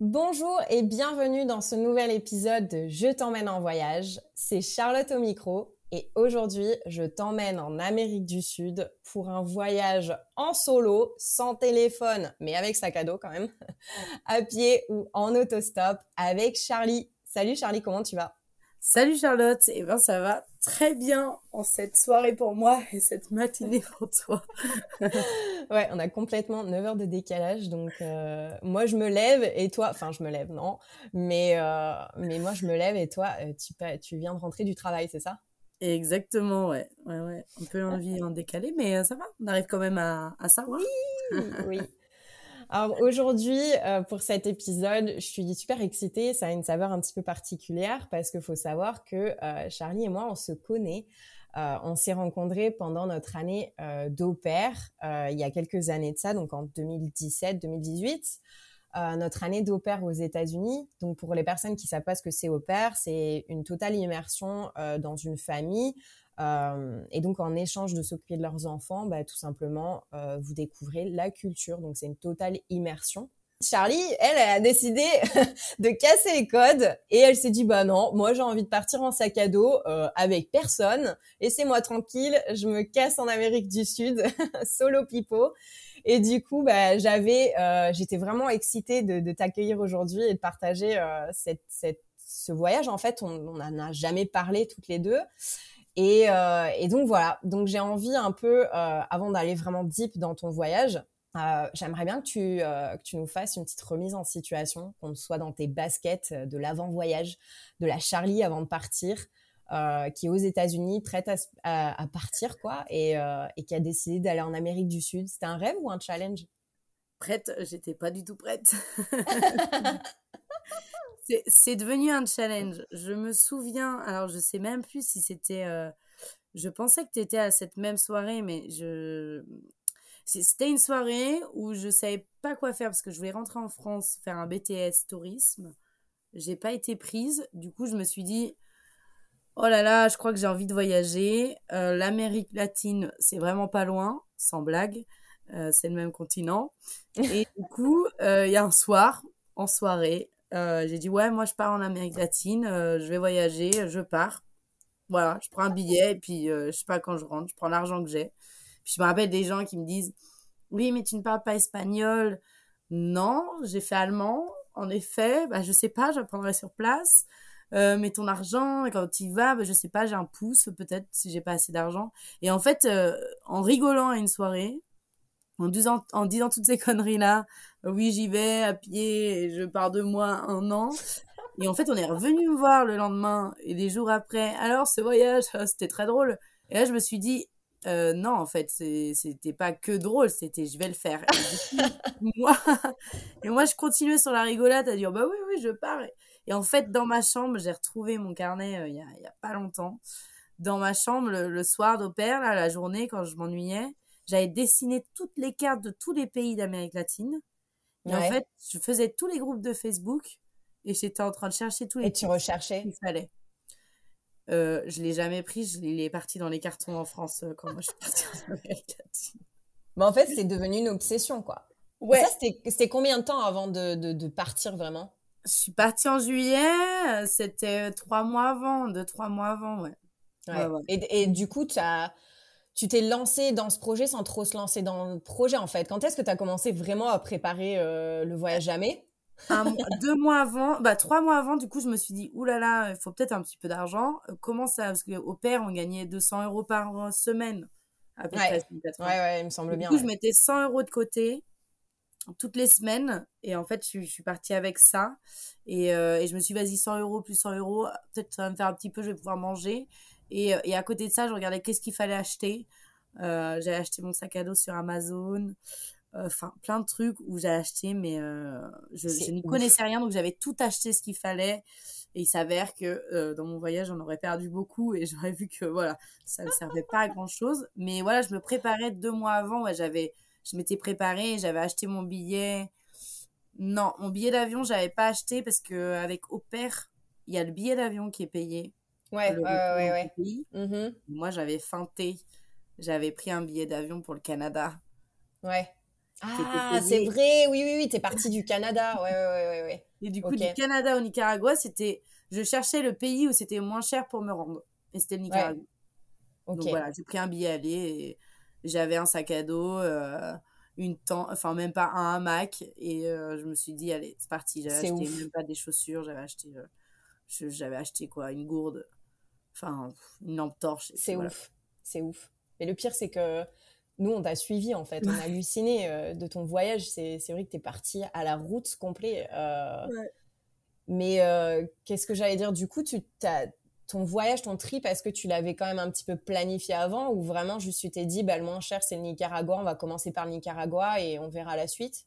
Bonjour et bienvenue dans ce nouvel épisode de Je t'emmène en voyage. C'est Charlotte au micro et aujourd'hui je t'emmène en Amérique du Sud pour un voyage en solo, sans téléphone, mais avec sac à dos quand même, à pied ou en autostop avec Charlie. Salut Charlie, comment tu vas? Salut Charlotte, eh ben ça va très bien en cette soirée pour moi et cette matinée pour toi. ouais, on a complètement 9 heures de décalage, donc euh, moi je me lève et toi, enfin je me lève non, mais euh, mais moi je me lève et toi euh, tu, tu viens de rentrer du travail, c'est ça? Exactement, ouais, ouais, ouais, un peu envie en décalé, mais ça va, on arrive quand même à, à ça. Oui, oui. Alors aujourd'hui, euh, pour cet épisode, je suis super excitée. Ça a une saveur un petit peu particulière parce qu'il faut savoir que euh, Charlie et moi, on se connaît. Euh, on s'est rencontrés pendant notre année d'au pair, il y a quelques années de ça, donc en 2017-2018. notre année d'au pair aux États-Unis. Donc pour les personnes qui savent pas ce que c'est au pair, c'est une totale immersion dans une famille euh, et donc, en échange de s'occuper de leurs enfants, bah, tout simplement, euh, vous découvrez la culture. Donc, c'est une totale immersion. Charlie, elle, elle a décidé de casser les codes et elle s'est dit bah non, moi j'ai envie de partir en sac à dos euh, avec personne, laissez-moi tranquille, je me casse en Amérique du Sud, solo pipo. Et du coup, bah j'avais, euh, j'étais vraiment excitée de, de t'accueillir aujourd'hui et de partager euh, cette, cette, ce voyage. En fait, on n'en a jamais parlé toutes les deux. Et, euh, et donc voilà, donc j'ai envie un peu, euh, avant d'aller vraiment deep dans ton voyage, euh, j'aimerais bien que tu, que tu nous fasses une petite remise en situation, qu'on soit dans tes baskets de l'avant-voyage, de la Charlie avant de partir, qui est aux États-Unis, prête à, à, partir, quoi, et, et qui a décidé d'aller en Amérique du Sud. C'était un rêve ou un challenge? Prête, j'étais pas du tout prête. C'est devenu un challenge. Je me souviens, alors je sais même plus si c'était. Euh, je pensais que tu étais à cette même soirée, mais je. C'était une soirée où je savais pas quoi faire parce que je voulais rentrer en France faire un BTS tourisme. J'ai pas été prise. Du coup, je me suis dit, oh là là, je crois que j'ai envie de voyager. Euh, L'Amérique latine, c'est vraiment pas loin, sans blague. Euh, c'est le même continent. Et du coup, il y a un soir, en soirée, euh, j'ai dit ouais, moi je pars en Amérique latine, euh, je vais voyager, je pars. Voilà, je prends un billet et puis euh, je sais pas quand je rentre, je prends l'argent que j'ai. Puis je me rappelle des gens qui me disent oui, mais tu ne parles pas espagnol. Non, j'ai fait allemand. En effet, bah, je sais pas, j'apprendrai sur place. mais ton argent, quand tu y vas, bah, je sais pas, j'ai un pouce peut-être si j'ai pas assez d'argent. Et en fait, en rigolant à une soirée, en disant, en disant toutes ces conneries-là, oui, j'y vais à pied, je pars de moi un an. Et en fait, on est revenu me voir le lendemain et des jours après. Alors, ce voyage, c'était très drôle. Et là, je me suis dit, euh, non, en fait, c'était pas que drôle, c'était je vais le faire. Et, moi, et moi, je continuais sur la rigolade à dire, bah oui, oui, je pars. Et en fait, dans ma chambre, j'ai retrouvé mon carnet euh, il y, a, y, a, pas longtemps. Dans ma chambre, le, soir d'opère, la journée, quand je m'ennuyais, j'avais dessiné toutes les cartes de tous les pays d'Amérique latine. Et en fait, je faisais tous les groupes de Facebook et j'étais en train de chercher tous les. Et tu recherchais Il fallait. Euh, je l'ai jamais pris, je l'ai parti dans les cartons en France euh, quand moi je suis partie en Amérique latine. Mais en fait, c'est devenu une obsession, quoi. Ouais. c'était combien de temps avant de, de, partir vraiment? Je suis partie en juillet, c'était trois mois avant, deux, trois mois avant, ouais. ouais. Et, et, du coup, tu as tu t'es lancé dans ce projet sans trop se lancer dans le projet en fait. Quand est-ce que tu as commencé vraiment à préparer euh, le voyage jamais? Deux mois avant, bah trois mois avant, du coup, je me suis dit, oulala, là là, il faut peut-être un petit peu d'argent. Euh, comment ça Parce qu'au père, on gagnait 200 euros par semaine, à peu près. Ouais, ouais, il me semble bien. Du coup, je mettais 100 euros de côté toutes les semaines. Et en fait, je, suis partie avec ça. Et, euh, et je me suis dit, vas-y, 100 euros plus 100 euros, peut-être ça va me faire un petit peu, je vais pouvoir manger. Et, et à côté de ça, je regardais qu'est-ce qu'il fallait acheter. Euh, j'avais acheté mon sac à dos sur Amazon. Enfin plein de trucs où j'ai acheté mais euh, je, je n'y connaissais rien donc j'avais tout acheté ce qu'il fallait. Et il s'avère que euh, dans mon voyage j'en aurais perdu beaucoup et j'aurais vu que voilà ça ne servait pas à grand chose mais voilà je me préparais deux mois avant. Ouais, j'avais je m'étais préparée j'avais acheté mon billet. Non mon billet d'avion j'avais pas acheté parce que avec au il y a le billet d'avion qui est payé ouais ouais ouais, ouais. Mmh moi j'avais feinté j'avais pris un billet d'avion pour le Canada. Ouais. Ah, c'est vrai, oui, oui, oui, t'es parti du Canada, ouais, ouais, ouais, ouais. Et du coup, du Canada au Nicaragua, c'était, je cherchais le pays où c'était moins cher pour me rendre, et c'était le Nicaragua. Donc voilà, j'ai pris un billet aller, et j'avais un sac à dos, euh, une tente, enfin même pas un hamac, et euh, je me suis dit, allez, c'est parti. J'avais acheté même pas des chaussures, j'avais acheté, euh, j'avais acheté quoi, une gourde, enfin une lampe torche. C'est ouf, c'est ouf. Mais le pire, c'est que nous, on t'a suivi en fait. On a halluciné euh, de ton voyage. C'est vrai que tu es parti à la route complet. Euh. Mais euh, qu'est-ce que j'allais dire? Du coup, tu ton voyage, ton trip, est-ce que tu l'avais quand même un petit peu planifié avant? Ou vraiment juste tu t'es dit, bah, le moins cher, c'est le Nicaragua, on va commencer par le Nicaragua et on verra la suite?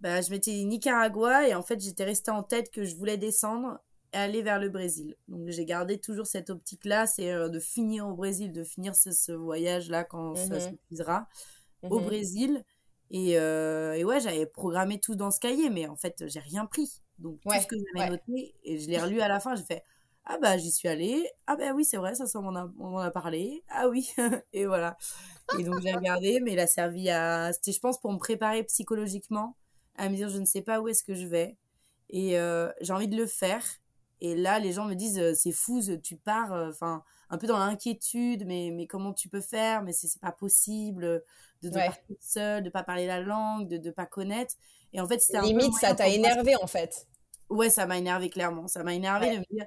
Bah, Je m'étais dit Nicaragua et en fait, j'étais restée en tête que je voulais descendre aller vers le Brésil. Donc j'ai gardé toujours cette optique-là, c'est euh, de finir au Brésil, de finir ce, voyage-là quand ça mhm. s'épuisera au mhm. Brésil. Et, euh, et ouais, j'avais programmé tout dans ce cahier, mais en fait, j'ai rien pris. Donc tout ce que j'avais noté, et je l'ai relu à la fin, j'ai fait ah bah j'y suis allée, ah bah oui c'est vrai, ça, ça on m'en a, parlé, ah oui, et voilà. Et donc j'ai regardé, mais il a servi à, c'était je pense pour me préparer psychologiquement, à me dire je ne sais pas où est-ce que je vais, et euh, j'ai envie de le faire, et là, les gens me disent, euh, c'est fou, tu pars, euh, enfin, un peu dans l'inquiétude, mais, mais comment tu peux faire? Mais c'est pas possible de, de partir seul, de pas parler la langue, de ne pas connaître. Et en fait, c'était Limite, ça t'a énervé, en fait. Ouais, ça m'a énervé, clairement. Ça m'a énervé de me dire.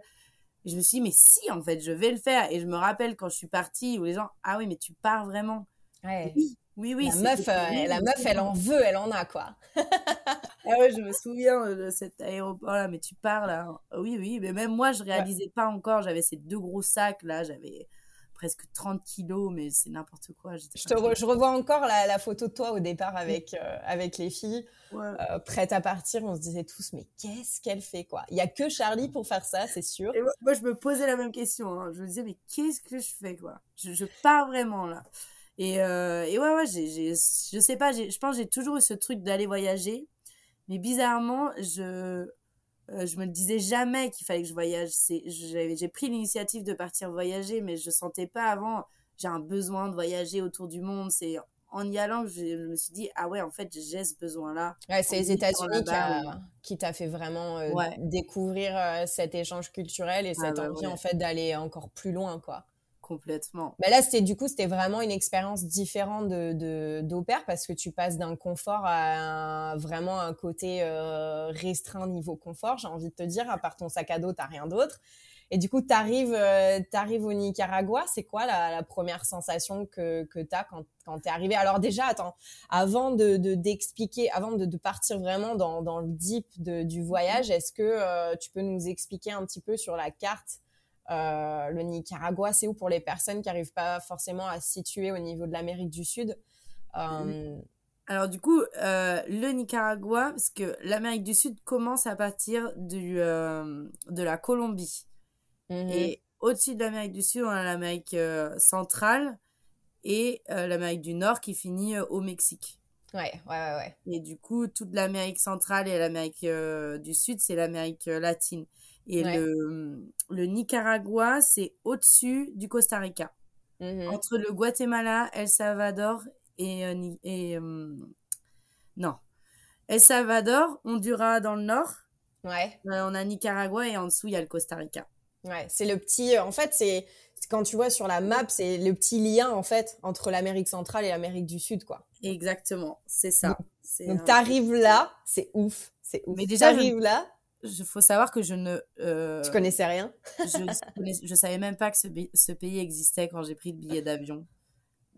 Je me suis dit, mais si, en fait, je vais le faire. Et je me rappelle quand je suis partie, où les gens, ah oui, mais tu pars vraiment. Ouais. Oui, oui, oui. La meuf, euh, la meuf, elle en veut, elle en a, quoi. ah ouais, je me souviens de cet aéroport-là, mais tu parles là. Oui, oui, mais même moi, je réalisais pas encore. J'avais ces deux gros sacs là, j'avais presque 30 kilos, mais c'est n'importe quoi. Je, te je revois encore la, photo de toi au départ avec, euh, avec les filles, euh, prête à partir. On se disait tous, mais qu'est-ce qu'elle fait, quoi? Il y a que Charlie pour faire ça, c'est sûr. Et moi, je me posais la même question. Hein. Je me disais, mais qu'est-ce que je fais, quoi? Je, je pars vraiment là. Et, euh, et ouais, ouais, j'ai, je sais pas, je pense que j'ai toujours eu ce truc d'aller voyager. Mais bizarrement, je, euh, je me disais jamais qu'il fallait que je voyage. C'est, j'ai pris l'initiative de partir voyager, mais je sentais pas avant, j'ai un besoin de voyager autour du monde. C'est en y allant que je, me suis dit, ah ouais, en fait, j'ai ce besoin-là. Ouais, c'est les États-Unis qui, t'a fait vraiment euh, découvrir cet échange culturel et ah cette envie, en fait, d'aller encore plus loin, quoi. Complètement. Mais là, c'était du coup, c'était vraiment une expérience différente de d'opère parce que tu passes d'un confort à vraiment un côté euh, restreint niveau confort, j'ai envie de te dire. À part ton sac à dos, t'as rien d'autre. Et du coup, tu arrives, euh, au Nicaragua. C'est quoi la, première sensation que, que tu as quand, quand tu es arrivé? Alors déjà, attends, avant de d'expliquer, avant de, de, partir vraiment dans, dans le deep de, du voyage, est-ce que euh, tu peux nous expliquer un petit peu sur la carte euh, le Nicaragua, c'est où pour les personnes qui n'arrivent pas forcément à se situer au niveau de l'Amérique du Sud euh, Alors du coup, euh, le Nicaragua, parce que l'Amérique du Sud commence à partir du, de la Colombie. Mhm. Et au-dessus de l'Amérique du Sud, on a l'Amérique centrale et l'Amérique du Nord qui finit au Mexique. Ouais, ouais, ouais, Et du coup, toute l'Amérique centrale et l'Amérique du Sud, c'est l'Amérique latine. Et le, le Nicaragua, c'est au-dessus du Costa Rica. Mm-hmm. Entre le Guatemala, El Salvador et. Euh, et euh, non. El Salvador, Honduras dans le nord. Ouais. Euh, on a Nicaragua et en dessous, il y a le Costa Rica. Ouais, c'est le petit. En fait, c'est. Quand tu vois sur la map, c'est le petit lien, en fait, entre l'Amérique centrale et l'Amérique du Sud, quoi. Exactement, c'est ça. Donc, tu arrives là, c'est ouf C'est Mais déjà, j'arrive là. Il faut savoir que je ne. Euh, tu connaissais rien je, ne savais même pas que ce, ce pays existait quand j'ai pris le billet d'avion.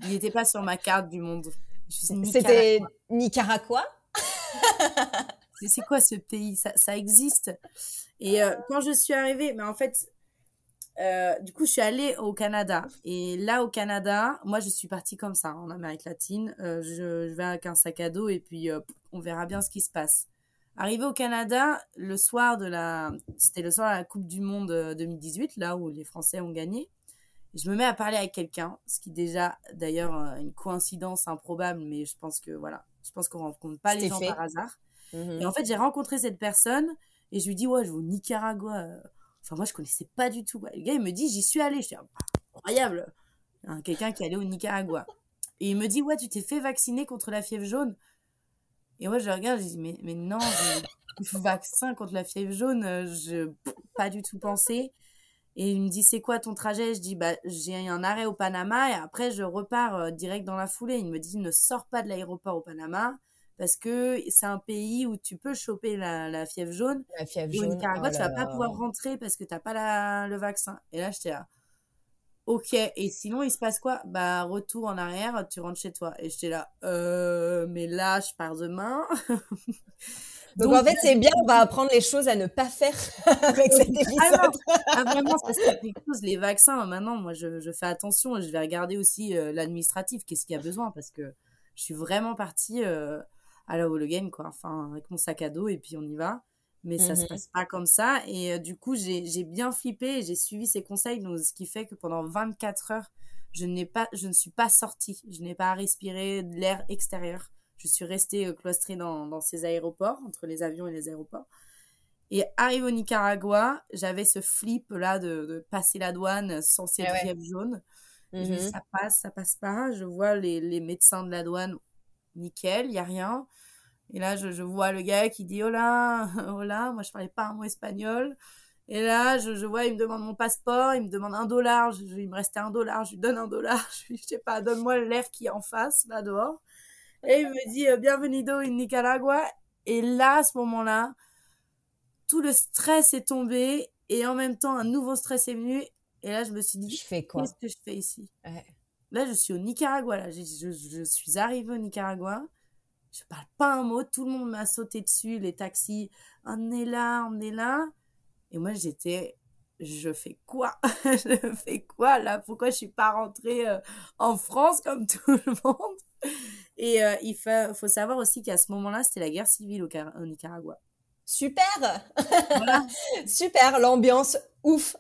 Il n'était pas sur ma carte du monde. C'était Nicaragua C'est quoi ce pays? Ça, ça, existe. Et euh, quand je suis arrivée, mais en fait, euh, du coup, je suis allée au Canada. Et là, au Canada, moi, je suis partie comme ça, en Amérique latine. Je, vais avec un sac à dos et puis on verra bien ce qui se passe. Arrivé au Canada, le soir de la, c'était le soir de la Coupe du Monde 2018, là où les Français ont gagné. Je me mets à parler avec quelqu'un, ce qui déjà, d'ailleurs, une coïncidence improbable, mais je pense que voilà, je pense qu'on rencontre pas les gens par hasard. Et en fait, j'ai rencontré cette personne et je lui dis ouais, je vais au Nicaragua. Enfin, moi, je connaissais pas du tout. Le gars, il me dit, j'y suis allé. Je dis, ah, incroyable. Hein, quelqu'un qui est allé au Nicaragua. Et il me dit, ouais, tu t'es fait vacciner contre la fièvre jaune. Et moi, je regarde, je dis, mais, mais non, vaccin contre la fièvre jaune, je pas du tout pensé. Et il me dit, c'est quoi ton trajet? Je dis, bah, j'ai un arrêt au Panama et après, je repars euh, direct dans la foulée. Il me dit, ne sors pas de l'aéroport au Panama parce que c'est un pays où tu peux choper la, fièvre jaune. La fièvre jaune. Au Nicaragua, oh tu vas pas pouvoir rentrer parce que tu n'as pas le vaccin. Et là, j'étais là. Ok, et sinon, il se passe quoi? Bah, retour en arrière, tu rentres chez toi. Et j'étais là, euh, mais là, je pars demain. Donc, en fait, c'est bien, on va apprendre les choses à ne pas faire avec cet ah. Ah, vraiment, parce que les vaccins, maintenant, moi, je, je, fais attention. Je vais regarder aussi euh, l'administratif, qu'est-ce qu'il y a besoin, parce que je suis vraiment partie euh, à la Hologen, quoi. Enfin, avec mon sac à dos et puis on y va. Mais ça se mmh passe pas comme ça. Et euh, du coup, j'ai bien flippé et j'ai suivi ses conseils. Donc, ce qui fait que pendant 24 heures, je, n'ai pas, je ne suis pas sortie. Je n'ai pas respiré de l'air extérieur. Je suis restée euh, cloîtrée dans, dans ces aéroports, entre les avions et les aéroports. Et arrive au Nicaragua, j'avais ce flip là de, de, passer la douane sans cette ah jaune. Je mmh ça passe, ça passe pas. Je vois les, les médecins de la douane nickel, il y a rien. Et là, je, vois le gars qui dit hola, hola. Moi, je parlais pas un mot espagnol. Et là, je, vois, il me demande mon passeport, il me demande un dollar. il me restait un dollar, je lui donne un dollar. Je lui sais pas, donne-moi l'air qui est en face, là dehors. Et il me dit euh, bienvenido in Nicaragua. Et là, à ce moment-là, tout le stress est tombé et en même temps, un nouveau stress est venu. Et là, je me suis dit, je fais quoi? Qu'est-ce que je fais ici? Là, je suis au Nicaragua. Là, je, je, suis arrivée au Nicaragua. Je parle pas un mot. Tout le monde m'a sauté dessus. Les taxis, on est là, on est là. Et moi, j'étais, je fais quoi? Je fais quoi là? Pourquoi je suis pas rentrée euh, en France comme tout le monde? Et euh, il faut, savoir aussi qu'à ce moment-là, c'était la guerre civile au Nicaragua. Super Super, l'ambiance ouf.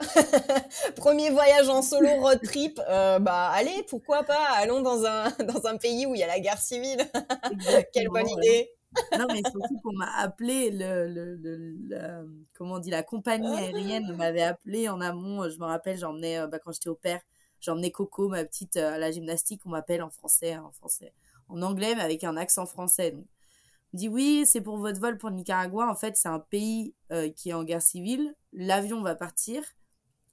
Premier voyage en solo road trip, euh, bah allez, pourquoi pas, allons dans un, dans un pays où il y a la guerre civile. Quelle bonne idée. non, mais surtout qu'on m'a appelé, le, le, comment on dit, la compagnie aérienne m'avait appelé en amont. Je me rappelle, j'emmenais, euh, bah, quand j'étais au père, j'emmenais Coco, ma petite, euh, à la gymnastique. On m'appelle en français, en français, en anglais, mais avec un accent français. Donc, dit oui, c'est pour votre vol pour le Nicaragua. En fait, c'est un pays euh, qui est en guerre civile. L'avion va partir,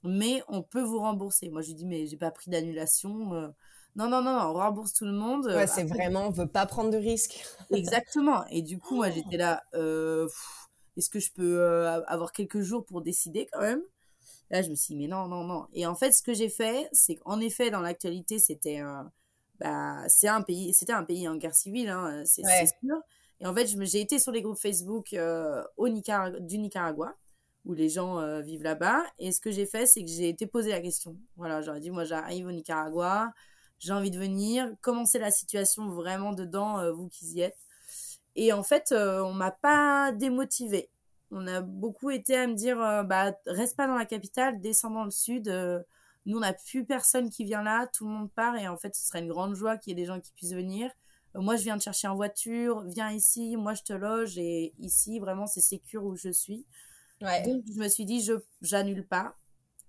mais on peut vous rembourser. Moi, je lui dis, mais j'ai pas pris d'annulation. Euh. Non, non, non, on rembourse tout le monde. Ouais, c'est vraiment, on veut pas prendre de risques. Exactement. Et du coup, moi, j'étais là, euh, est-ce que je peux avoir quelques jours pour décider quand même? Là, je me suis dit, mais non, non, non. Et en fait, ce que j'ai fait, c'est qu'en effet, dans l'actualité, c'était bah, c'est un pays, c'était un pays en guerre civile, hein, c'est sûr. Et en fait, j'ai été sur les groupes Facebook euh, du Nicaragua, où les gens euh, vivent là-bas. Et ce que j'ai fait, c'est que j'ai été posé la question. Voilà, j'aurais dit, moi, j'arrive au Nicaragua, j'ai envie de venir. Comment c'est la situation vraiment dedans, euh, vous qui y êtes? Et en fait, on m'a pas démotivé. On a beaucoup été à me dire, bah, reste pas dans la capitale, descends dans le sud. nous, on n'a plus personne qui vient là, tout le monde part. Et en fait, ce serait une grande joie qu'il y ait des gens qui puissent venir moi je viens te chercher en voiture, viens ici, moi je te loge et ici vraiment c'est sécure où je suis. Donc je me suis dit je j'annule pas,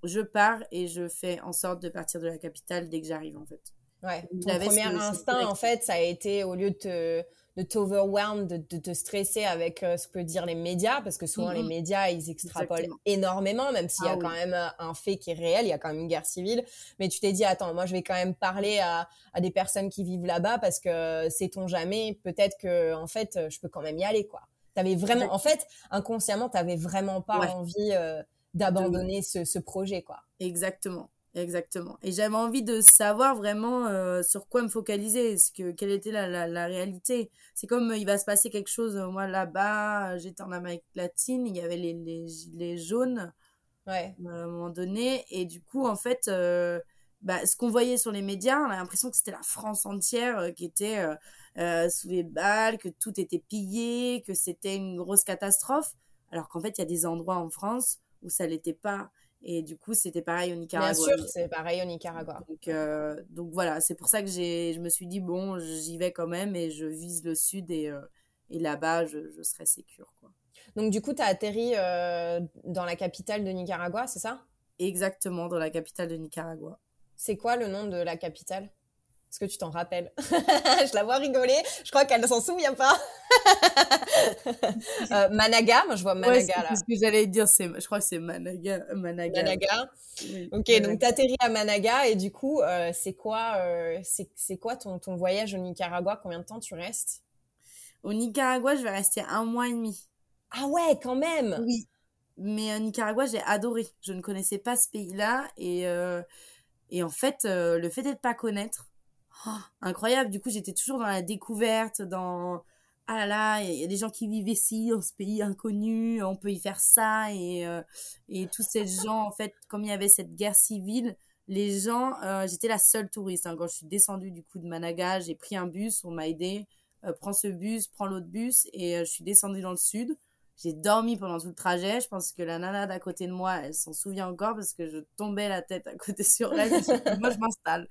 je pars et je fais en sorte de partir de la capitale dès que j'arrive en fait. Ouais. Ton premier instinct en fait ça a été au lieu de te de t'overwhelm, de, de, te stresser avec euh, ce que dire les médias, parce que souvent les médias, ils extrapolent énormément, même s'il y a ah quand même euh, un fait qui est réel, il y a quand même une guerre civile. Mais tu t'es dit, attends, moi je vais quand même parler à, à des personnes qui vivent là-bas, parce que sait-on jamais, peut-être que en fait, je peux quand même y aller, quoi. T'avais vraiment, en fait, inconsciemment, t'avais vraiment pas envie d'abandonner ce, ce, projet, quoi. Exactement. Exactement. Et j'avais envie de savoir vraiment euh, sur quoi me focaliser, ce que, quelle était la, la, la réalité? C'est comme il va se passer quelque chose, euh, moi là-bas, j'étais en Amérique latine, il y avait les, les gilets jaunes ouais. à un moment donné, et du coup, en fait, euh, bah, ce qu'on voyait sur les médias, on a l'impression que c'était la France entière qui était sous les balles, que tout était pillé, que c'était une grosse catastrophe, alors qu'en fait, il y a des endroits en France où ça l'était pas. Et du coup, c'était pareil au Nicaragua. Bien sûr, c'est pareil au Nicaragua. Donc, euh, donc voilà, c'est pour ça que j'ai, je me suis dit, bon, j'y vais quand même et je vise le sud et, euh, et là-bas, je, je, serai sécure. Quoi. Donc du coup, tu as atterri euh, dans la capitale de Nicaragua, c'est ça? Exactement, dans la capitale de Nicaragua. C'est quoi le nom de la capitale? Est-ce que tu t'en rappelles Je la vois rigoler. Je crois qu'elle ne s'en souvient pas. euh, Managa, moi je vois Managa ouais, là. Ce que j'allais dire, c'est, je crois que c'est Managa. Managa. Managa. Ok, Managa. donc atterris à Managa et du coup, euh, c'est quoi, euh, c'est, quoi ton, ton voyage au Nicaragua? Combien de temps tu restes? Au Nicaragua, je vais rester un mois et demi. Ah ouais, quand même. Oui. Mais au Nicaragua, j'ai adoré. Je ne connaissais pas ce pays-là et euh, et en fait, euh, le fait d'être pas connaître oh, incroyable. Du coup, j'étais toujours dans la découverte, dans ah là là, il y a des gens qui vivent ici, dans ce pays inconnu, on peut y faire ça. Et, euh, et tous ces gens, en fait, comme il y avait cette guerre civile, les gens, euh, j'étais la seule touriste. Hein. Quand je suis descendue du coup de Managa, j'ai pris un bus, on m'a aidé. Euh, prends ce bus, prends l'autre bus. Et je suis descendue dans le sud. J'ai dormi pendant tout le trajet. Je pense que la nana d'à côté de moi, elle s'en souvient encore parce que je tombais la tête à côté sur elle. moi, je m'installe.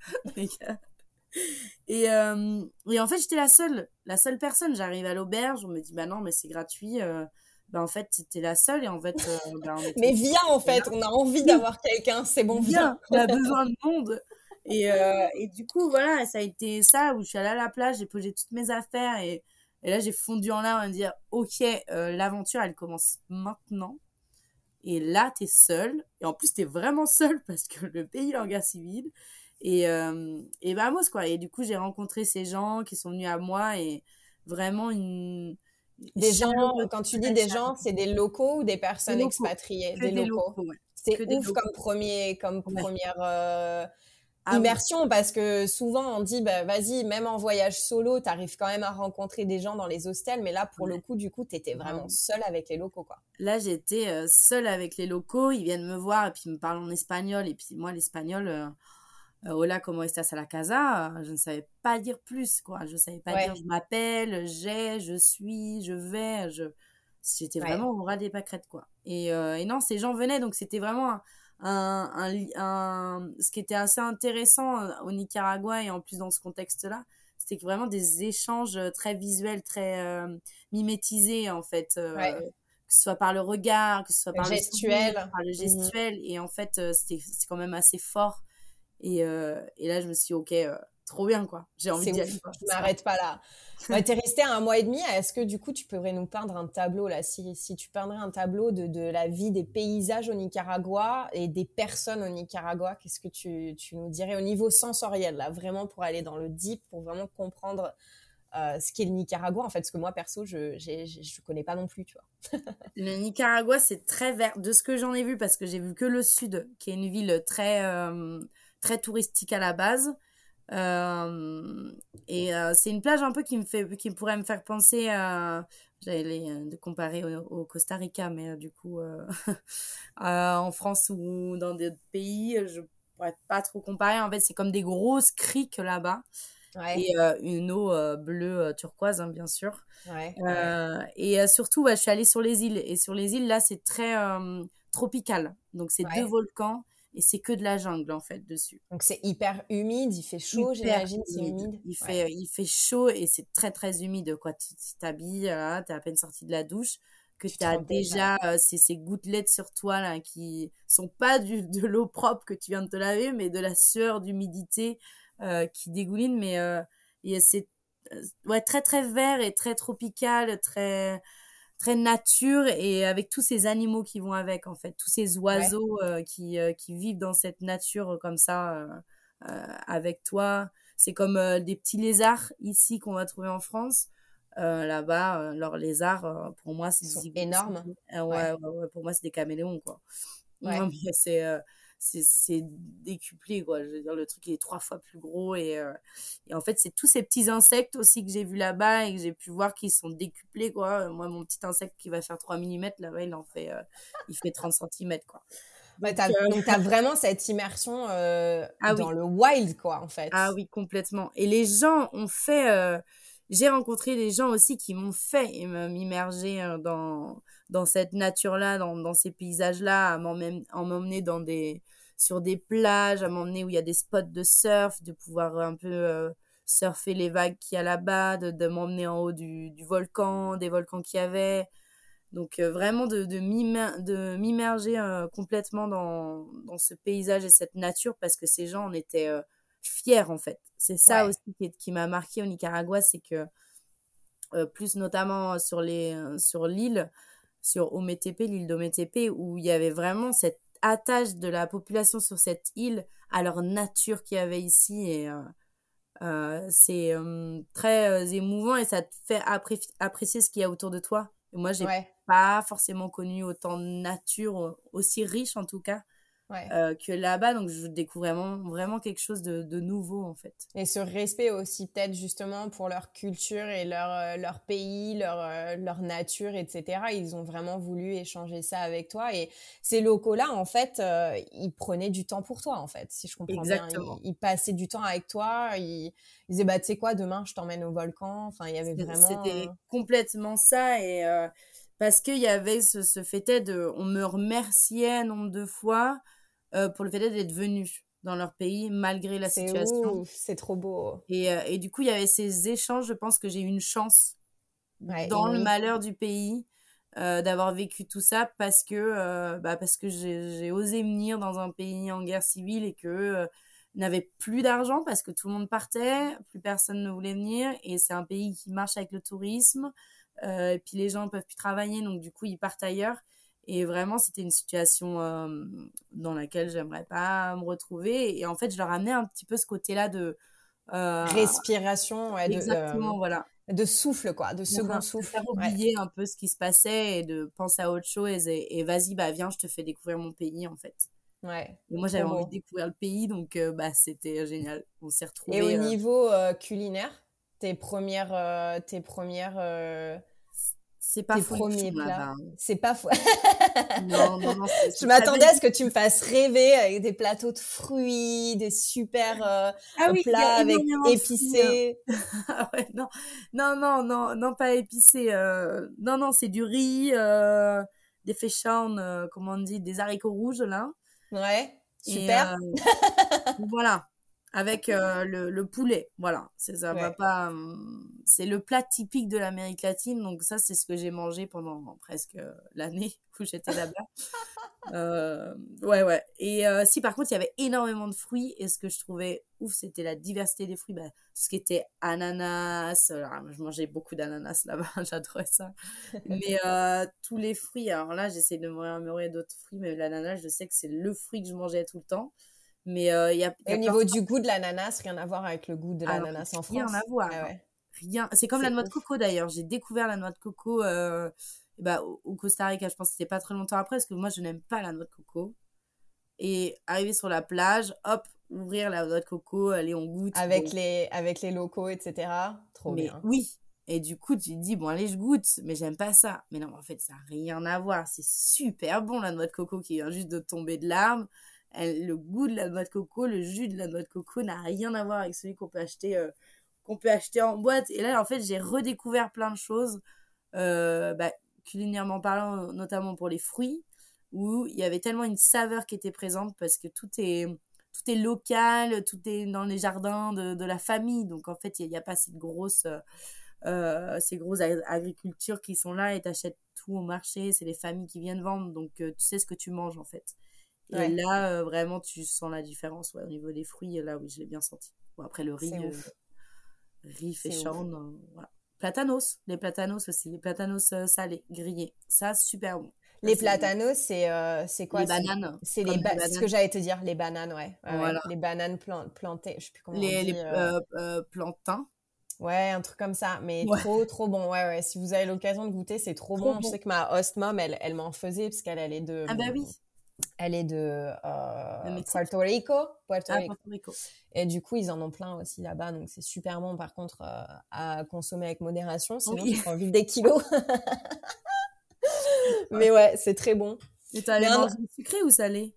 Et, euh, et en fait, j'étais la seule, la seule personne. J'arrive à l'auberge, on me dit, bah non, mais c'est gratuit. Euh, bah en fait, t'es la seule et en fait. Euh, bah, mais viens en fait, on a envie d'avoir quelqu'un, c'est bon, viens. on a besoin de monde. Et, euh, et du coup, voilà, ça a été ça où je suis allée à la plage, j'ai posé toutes mes affaires et, et là, j'ai fondu en larmes à me dire, ok, euh, l'aventure, elle commence maintenant. Et là, t'es seule. Et en plus, t'es vraiment seule parce que le pays est en guerre civile. Et, euh, et vamos, quoi. Et du coup, j'ai rencontré ces gens qui sont venus à moi et vraiment une. Des gens, quand tu dis des gens, c'est des locaux ou des personnes Des expatriées? Que Des des locaux. locaux, ouais. C'est ouf comme, premier, comme Ouais. première euh, Ah oui. immersion parce que souvent on dit bah, vas-y, même en voyage solo, t'arrives quand même à rencontrer des gens dans les hostels, mais là pour le coup, du coup, t'étais vraiment Ouais. seule avec les locaux quoi. Là, j'étais euh, seule avec les locaux. Ils viennent me voir et puis ils me parlent en espagnol. Et puis moi, l'espagnol, euh, hola, como estás a la casa euh, Je ne savais pas dire plus, quoi. Je ne savais pas Ouais. dire je m'appelle, j'ai, je suis, je vais. Je... J'étais Ouais. vraiment au ras des pâquerettes, quoi. Et, euh, et non, ces gens venaient, donc c'était vraiment un, un, Ce qui était assez intéressant euh, au Nicaragua et en plus dans ce contexte-là, c'était vraiment des échanges euh, très visuels, très euh, mimétisés, en fait. euh, Ouais. que ce soit par le regard, que ce soit Le par gestuel. le sourire, par le Mhm. gestuel. Et en fait, euh, c'était c'est quand même assez fort. Et, euh, et là, je me suis dit, ok, euh, trop bien, quoi. J'ai envie d'y aller. je m'arrête pas là. Ouais, T'es resté un mois et demi. Est-ce que du coup, tu pourrais nous peindre un tableau là? Si, si tu peindrais un tableau de, de la vie des paysages au Nicaragua et des personnes au Nicaragua, qu'est-ce que tu, tu nous dirais au niveau sensoriel là, vraiment pour aller dans le deep, pour vraiment comprendre euh, ce qu'est le Nicaragua en fait, parce que moi perso, je je connais pas non plus, tu vois. Le Nicaragua, c'est très vert. De ce que j'en ai vu, parce que j'ai vu que le sud, qui est une ville très, euh, très touristique à la base. Euh, et euh, c'est une plage un peu qui me fait, qui pourrait me faire penser à, j'allais euh, de comparer au, au Costa Rica, mais du coup, en France ou dans d'autres pays, je pourrais pas trop comparer. En fait, c'est comme des grosses criques là-bas Ouais, et euh, une eau euh, bleue euh, turquoise, hein, bien sûr. ouais, ouais. Et surtout, je suis allée sur les îles. Et sur les îles, là, c'est très tropical. Donc, c'est deux volcans et c'est que de la jungle, en fait, dessus. Donc c'est hyper humide, il fait chaud, j'imagine, c'est humide. Il Ouais. fait, il fait chaud et c'est très, très humide. Quoi. Tu t'habilles, là, t'es à peine sorti de la douche, que Tu as déjà. euh, ces, ces gouttelettes sur toi, là, qui sont pas du, de l'eau propre que tu viens de te laver, mais de la sueur, d'humidité euh, qui dégouline. Mais euh, c'est euh, ouais, très, très vert et très tropical, très très nature et avec tous ces animaux qui vont avec en fait tous ces oiseaux euh, qui euh, qui vivent dans cette nature euh, comme ça euh, euh, avec toi c'est comme euh, des petits lézards ici qu'on va trouver en France là-bas. leurs lézards, pour moi, c'est énorme. Ouais, ouais. Ouais, pour moi, c'est des caméléons, quoi. C'est c'est décuplé quoi je veux dire le truc est trois fois plus gros et, et en fait c'est tous ces petits insectes aussi que j'ai vu là-bas et que j'ai pu voir qui sont décuplés quoi moi mon petit insecte qui va faire 3 mm là-bas il en fait il fait 30 cm quoi bah, donc, tu as vraiment cette immersion ah dans le wild, quoi, en fait. Ah oui, complètement. Et les gens ont fait. J'ai rencontré des gens aussi qui m'ont fait m'immerger dans, dans cette nature-là, dans, dans ces paysages-là, à m'emmener dans des, sur des plages, à m'emmener où il y a des spots de surf, de pouvoir un peu euh, surfer les vagues qu'il y a là-bas, de, de m'emmener en haut du, du, volcan, des volcans qu'il y avait. Donc euh, vraiment de, de m'immerger euh, complètement dans, dans, ce paysage et cette nature parce que ces gens en étaient fiers en fait. C'est ça aussi qui, qui m'a marqué au Nicaragua, c'est que plus notamment sur les sur l'île, sur Ometepe, l'île d'Ometepe, où il y avait vraiment cette attache de la population sur cette île à leur nature qu'il y avait ici. Et euh, euh, c'est euh, très émouvant et ça te fait apprécier ce qu'il y a autour de toi. Et moi, j'ai pas forcément connu autant de nature, aussi riche en tout cas, euh, que là-bas. Donc, je découvre vraiment, vraiment quelque chose de, de, nouveau, en fait. Et ce respect aussi, peut-être justement pour leur culture et leur, euh, leur pays, leur, euh, leur nature, etc. Ils ont vraiment voulu échanger ça avec toi. Et ces locaux-là, en fait, ils prenaient du temps pour toi, en fait, si je comprends Exactement. bien. Ils, passaient du temps avec toi. Ils, ils disaient, bah, tu sais quoi, demain, je t'emmène au volcan. Enfin, il y avait vraiment. C'était complètement ça. Et. parce qu'il y avait ce, ce fait de, on me remerciait nombre de fois, euh, pour le fait d'être venu dans leur pays malgré la situation. C'est trop beau. Et, euh, et, du coup, il y avait ces échanges. Je pense que j'ai eu une chance dans le malheur du pays euh, d'avoir vécu tout ça parce que, bah, parce que j'ai osé venir dans un pays en guerre civile et que n'avait plus d'argent parce que tout le monde partait, plus personne ne voulait venir et c'est un pays qui marche avec le tourisme. et puis les gens ne peuvent plus travailler, donc du coup ils partent ailleurs. Et vraiment, c'était une situation euh, dans laquelle j'aimerais pas me retrouver. Et en fait, je leur amenais un petit peu ce côté-là de euh, respiration, ouais, exactement, de, voilà, de souffle quoi, de second souffle, faire oublier un peu ce qui se passait et de penser à autre chose. Et, vas-y, bah viens, je te fais découvrir mon pays en fait. Ouais. Et moi, j'avais envie de découvrir le pays, donc euh, bah c'était génial. On s'est retrouvés. Et au niveau culinaire, tes premières, tes premières c'est pas fou. C'est pas fou. non, non, non. Je m'attendais à ce que tu me fasses rêver avec des plateaux de fruits, des super euh, ah plats avec épicés. ah ouais, non, non, non, non, non, pas épicés. Euh... Non, non, c'est du riz, euh... des féchans, euh, comment on dit, des haricots rouges là. Ouais, super. Euh, voilà avec euh, le, le, poulet. Voilà, c'est ça va pas. Hum, c'est le plat typique de l'Amérique latine, donc ça c'est ce que j'ai mangé pendant presque l'année où j'étais là-bas. euh, ouais, ouais. Et euh, si par contre il y avait énormément de fruits, et ce que je trouvais ouf, c'était la diversité des fruits. Bah, ce qui était ananas, alors, je mangeais beaucoup d'ananas là-bas, j'adorais ça. Mais euh, tous les fruits, alors là j'essaie de me remémorer d'autres fruits, mais l'ananas, je sais que c'est le fruit que je mangeais tout le temps. Mais euh, il y a, au niveau du goût de l'ananas, rien à voir avec le goût de ah l'ananas en France. Rien à voir. Ah rien. C'est comme la noix de coco d'ailleurs. J'ai découvert la noix de coco euh, bah, au, Costa Rica. Je pense que c'était pas très longtemps après parce que moi je n'aime pas la noix de coco. Et arriver sur la plage, hop, ouvrir la noix de coco, aller on goûte. Avec les avec les locaux, etc. Trop mais, bien. Oui. Et du coup, tu te dis, bon, allez, je goûte, mais j'aime pas ça. Mais non, en fait, ça n'a rien à voir. C'est super bon, la noix de coco qui vient juste de tomber de l'arbre le goût de la noix de coco, le jus de la noix de coco n'a rien à voir avec celui qu'on peut acheter euh, qu'on peut acheter en boîte. Et là, en fait, j'ai redécouvert plein de choses, euh, bah, culinairement parlant, notamment pour les fruits, où il y avait tellement une saveur qui était présente parce que tout est tout est local, tout est dans les jardins de, de la famille. Donc en fait, il n'y a, pas grosse euh, ces grosses agricultures qui sont là et t'achètes tout au marché. C'est les familles qui viennent vendre, donc tu sais ce que tu manges en fait. Et là, euh, vraiment, tu sens la différence. Ouais, au niveau des fruits, là, oui, je l'ai bien senti. Bon, après, le riz, euh, riz féchant, euh, voilà. Platanos, les platanos aussi, les platanos salés, grillés. Ça, super bon. Les platanos, c'est c'est quoi? Les bananes. C'est les, ce que j'allais te dire, les bananes, ouais. Les bananes plantées, je sais plus comment les, on dit. Les plantains. Ouais, un truc comme ça, mais trop, trop bon. Ouais, ouais. Si vous avez l'occasion de goûter, c'est trop, bon. Je sais que ma host mom, elle, elle m'en faisait parce qu'elle est de. Ah bah oui. Elle est de euh, Puerto Rico. Puerto ah, Rico. Puerto Rico. Et du coup, ils en ont plein aussi là-bas, donc c'est super bon. Par contre, euh, à consommer avec modération, sinon oui. tu prends vite des kilos. mais ouais, c'est très bon. Et t'as les manger sucré ou salé?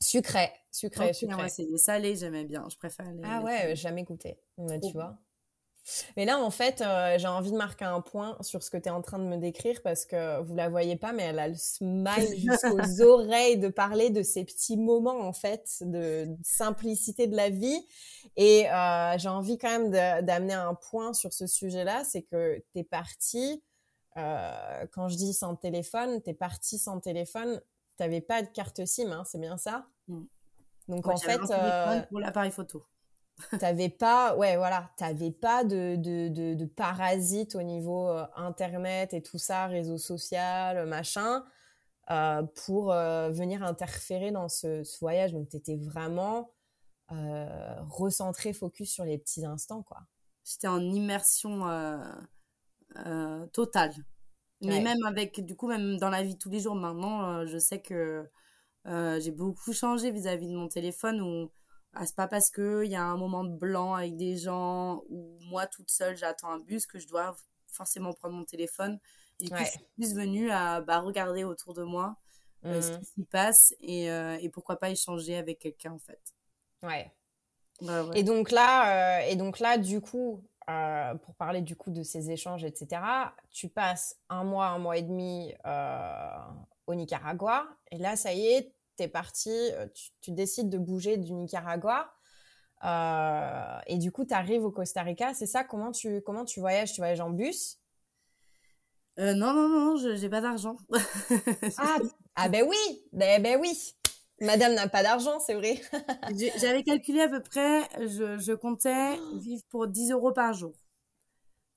Sucré, sucré, sucré. c'est les salés, j'aimais bien. Je préfère les. Ah ouais, jamais goûté. Mais tu vois. Mais là, en fait, euh, j'ai envie de marquer un point sur ce que tu es en train de me décrire parce que vous la voyez pas, mais elle a le smile jusqu'aux oreilles de parler de ces petits moments, en fait, de, simplicité de la vie. Et euh, j'ai envie quand même d'amener un point sur ce sujet-là, c'est que tu es parti, euh, quand je dis sans téléphone, tu es parti sans téléphone, tu n'avais pas de carte SIM, hein, c'est bien ça? Mm. Donc en fait... pour l'appareil photo t'avais pas, ouais, voilà, t'avais pas de, de, de, de parasites au niveau euh, internet et tout ça, réseau social, machin, euh, pour euh, venir interférer dans ce, ce voyage. Donc, t'étais vraiment recentré, focus sur les petits instants, quoi. J'étais en immersion totale. Mais même avec, du coup, même dans la vie tous les jours, maintenant, je sais que j'ai beaucoup changé vis-à-vis -vis de mon téléphone où ah, c'est pas parce qu'il y a un moment de blanc avec des gens ou moi toute seule j'attends un bus que je dois forcément prendre mon téléphone. Et du coup, je suis plus venue à bah, regarder autour de moi euh, ce mmh. qui s'y passe et, euh, et, pourquoi pas échanger avec quelqu'un en fait. Ouais. Et donc là, euh, et donc là, du coup, pour parler du coup de ces échanges, etc., tu passes un mois, un mois et demi au Nicaragua, et là, ça y est, parti, euh, tu, décides de bouger du Nicaragua. Euh, et du coup, tu arrives au Costa Rica. C'est ça comment tu, comment tu voyages? Tu voyages en bus? Euh, Non, non, non, je j'ai pas d'argent. ah, ah, ben oui, ben, ben oui. Madame n'a pas d'argent, c'est vrai. J'avais calculé à peu près, je, je, comptais vivre pour 10 euros par jour.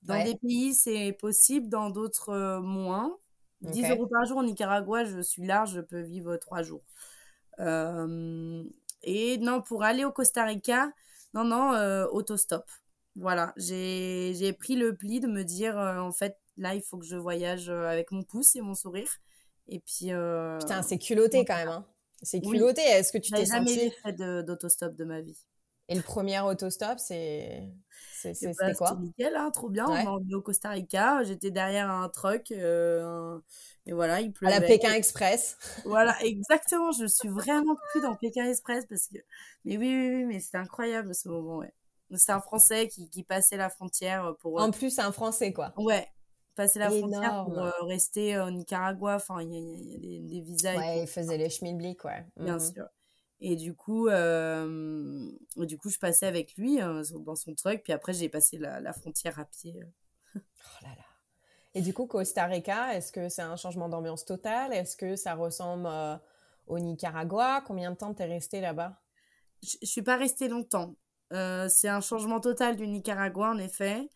Dans des pays, c'est possible, dans d'autres, moins. 10 euros par jour au Nicaragua, je suis large, je peux vivre 3 jours. Euh, et non, pour aller au Costa Rica, non, non, euh, autostop. Voilà, j'ai pris le pli de me dire, euh, en fait, là, il faut que je voyage avec mon pouce et mon sourire. Et puis. Putain, c'est culotté quand même. Hein. C'est culotté. Est-ce que tu t'es senti. jamais fait d'autostop de, ma vie. Et le premier autostop, c'est. C'était bah, quoi? nickel, hein, trop bien. On est au Costa Rica. J'étais derrière un truck. Euh, et voilà, il pleuvait. À la Pékin Express. voilà, exactement. Je suis vraiment plus dans Pékin Express parce que. Mais oui, oui, oui, mais c'était incroyable ce moment, ouais. C'est un Français qui, qui, passait la frontière pour. En plus, un Français, quoi. Ouais. Passer la frontière pour euh, rester au Nicaragua. Enfin, il y, a, des, des visas. Ouais, il faisait les schmilblick, ouais. Bien mhm. sûr. Et du coup, euh, du coup, je passais avec lui euh, dans son truck. Puis après, j'ai passé la, frontière à pied. oh là là. Et du coup, Costa Rica, est-ce que c'est un changement d'ambiance total? Est-ce que ça ressemble euh, au Nicaragua? Combien de temps t'es resté là-bas? Je, ne suis pas restée longtemps. c'est un changement total du Nicaragua, en effet.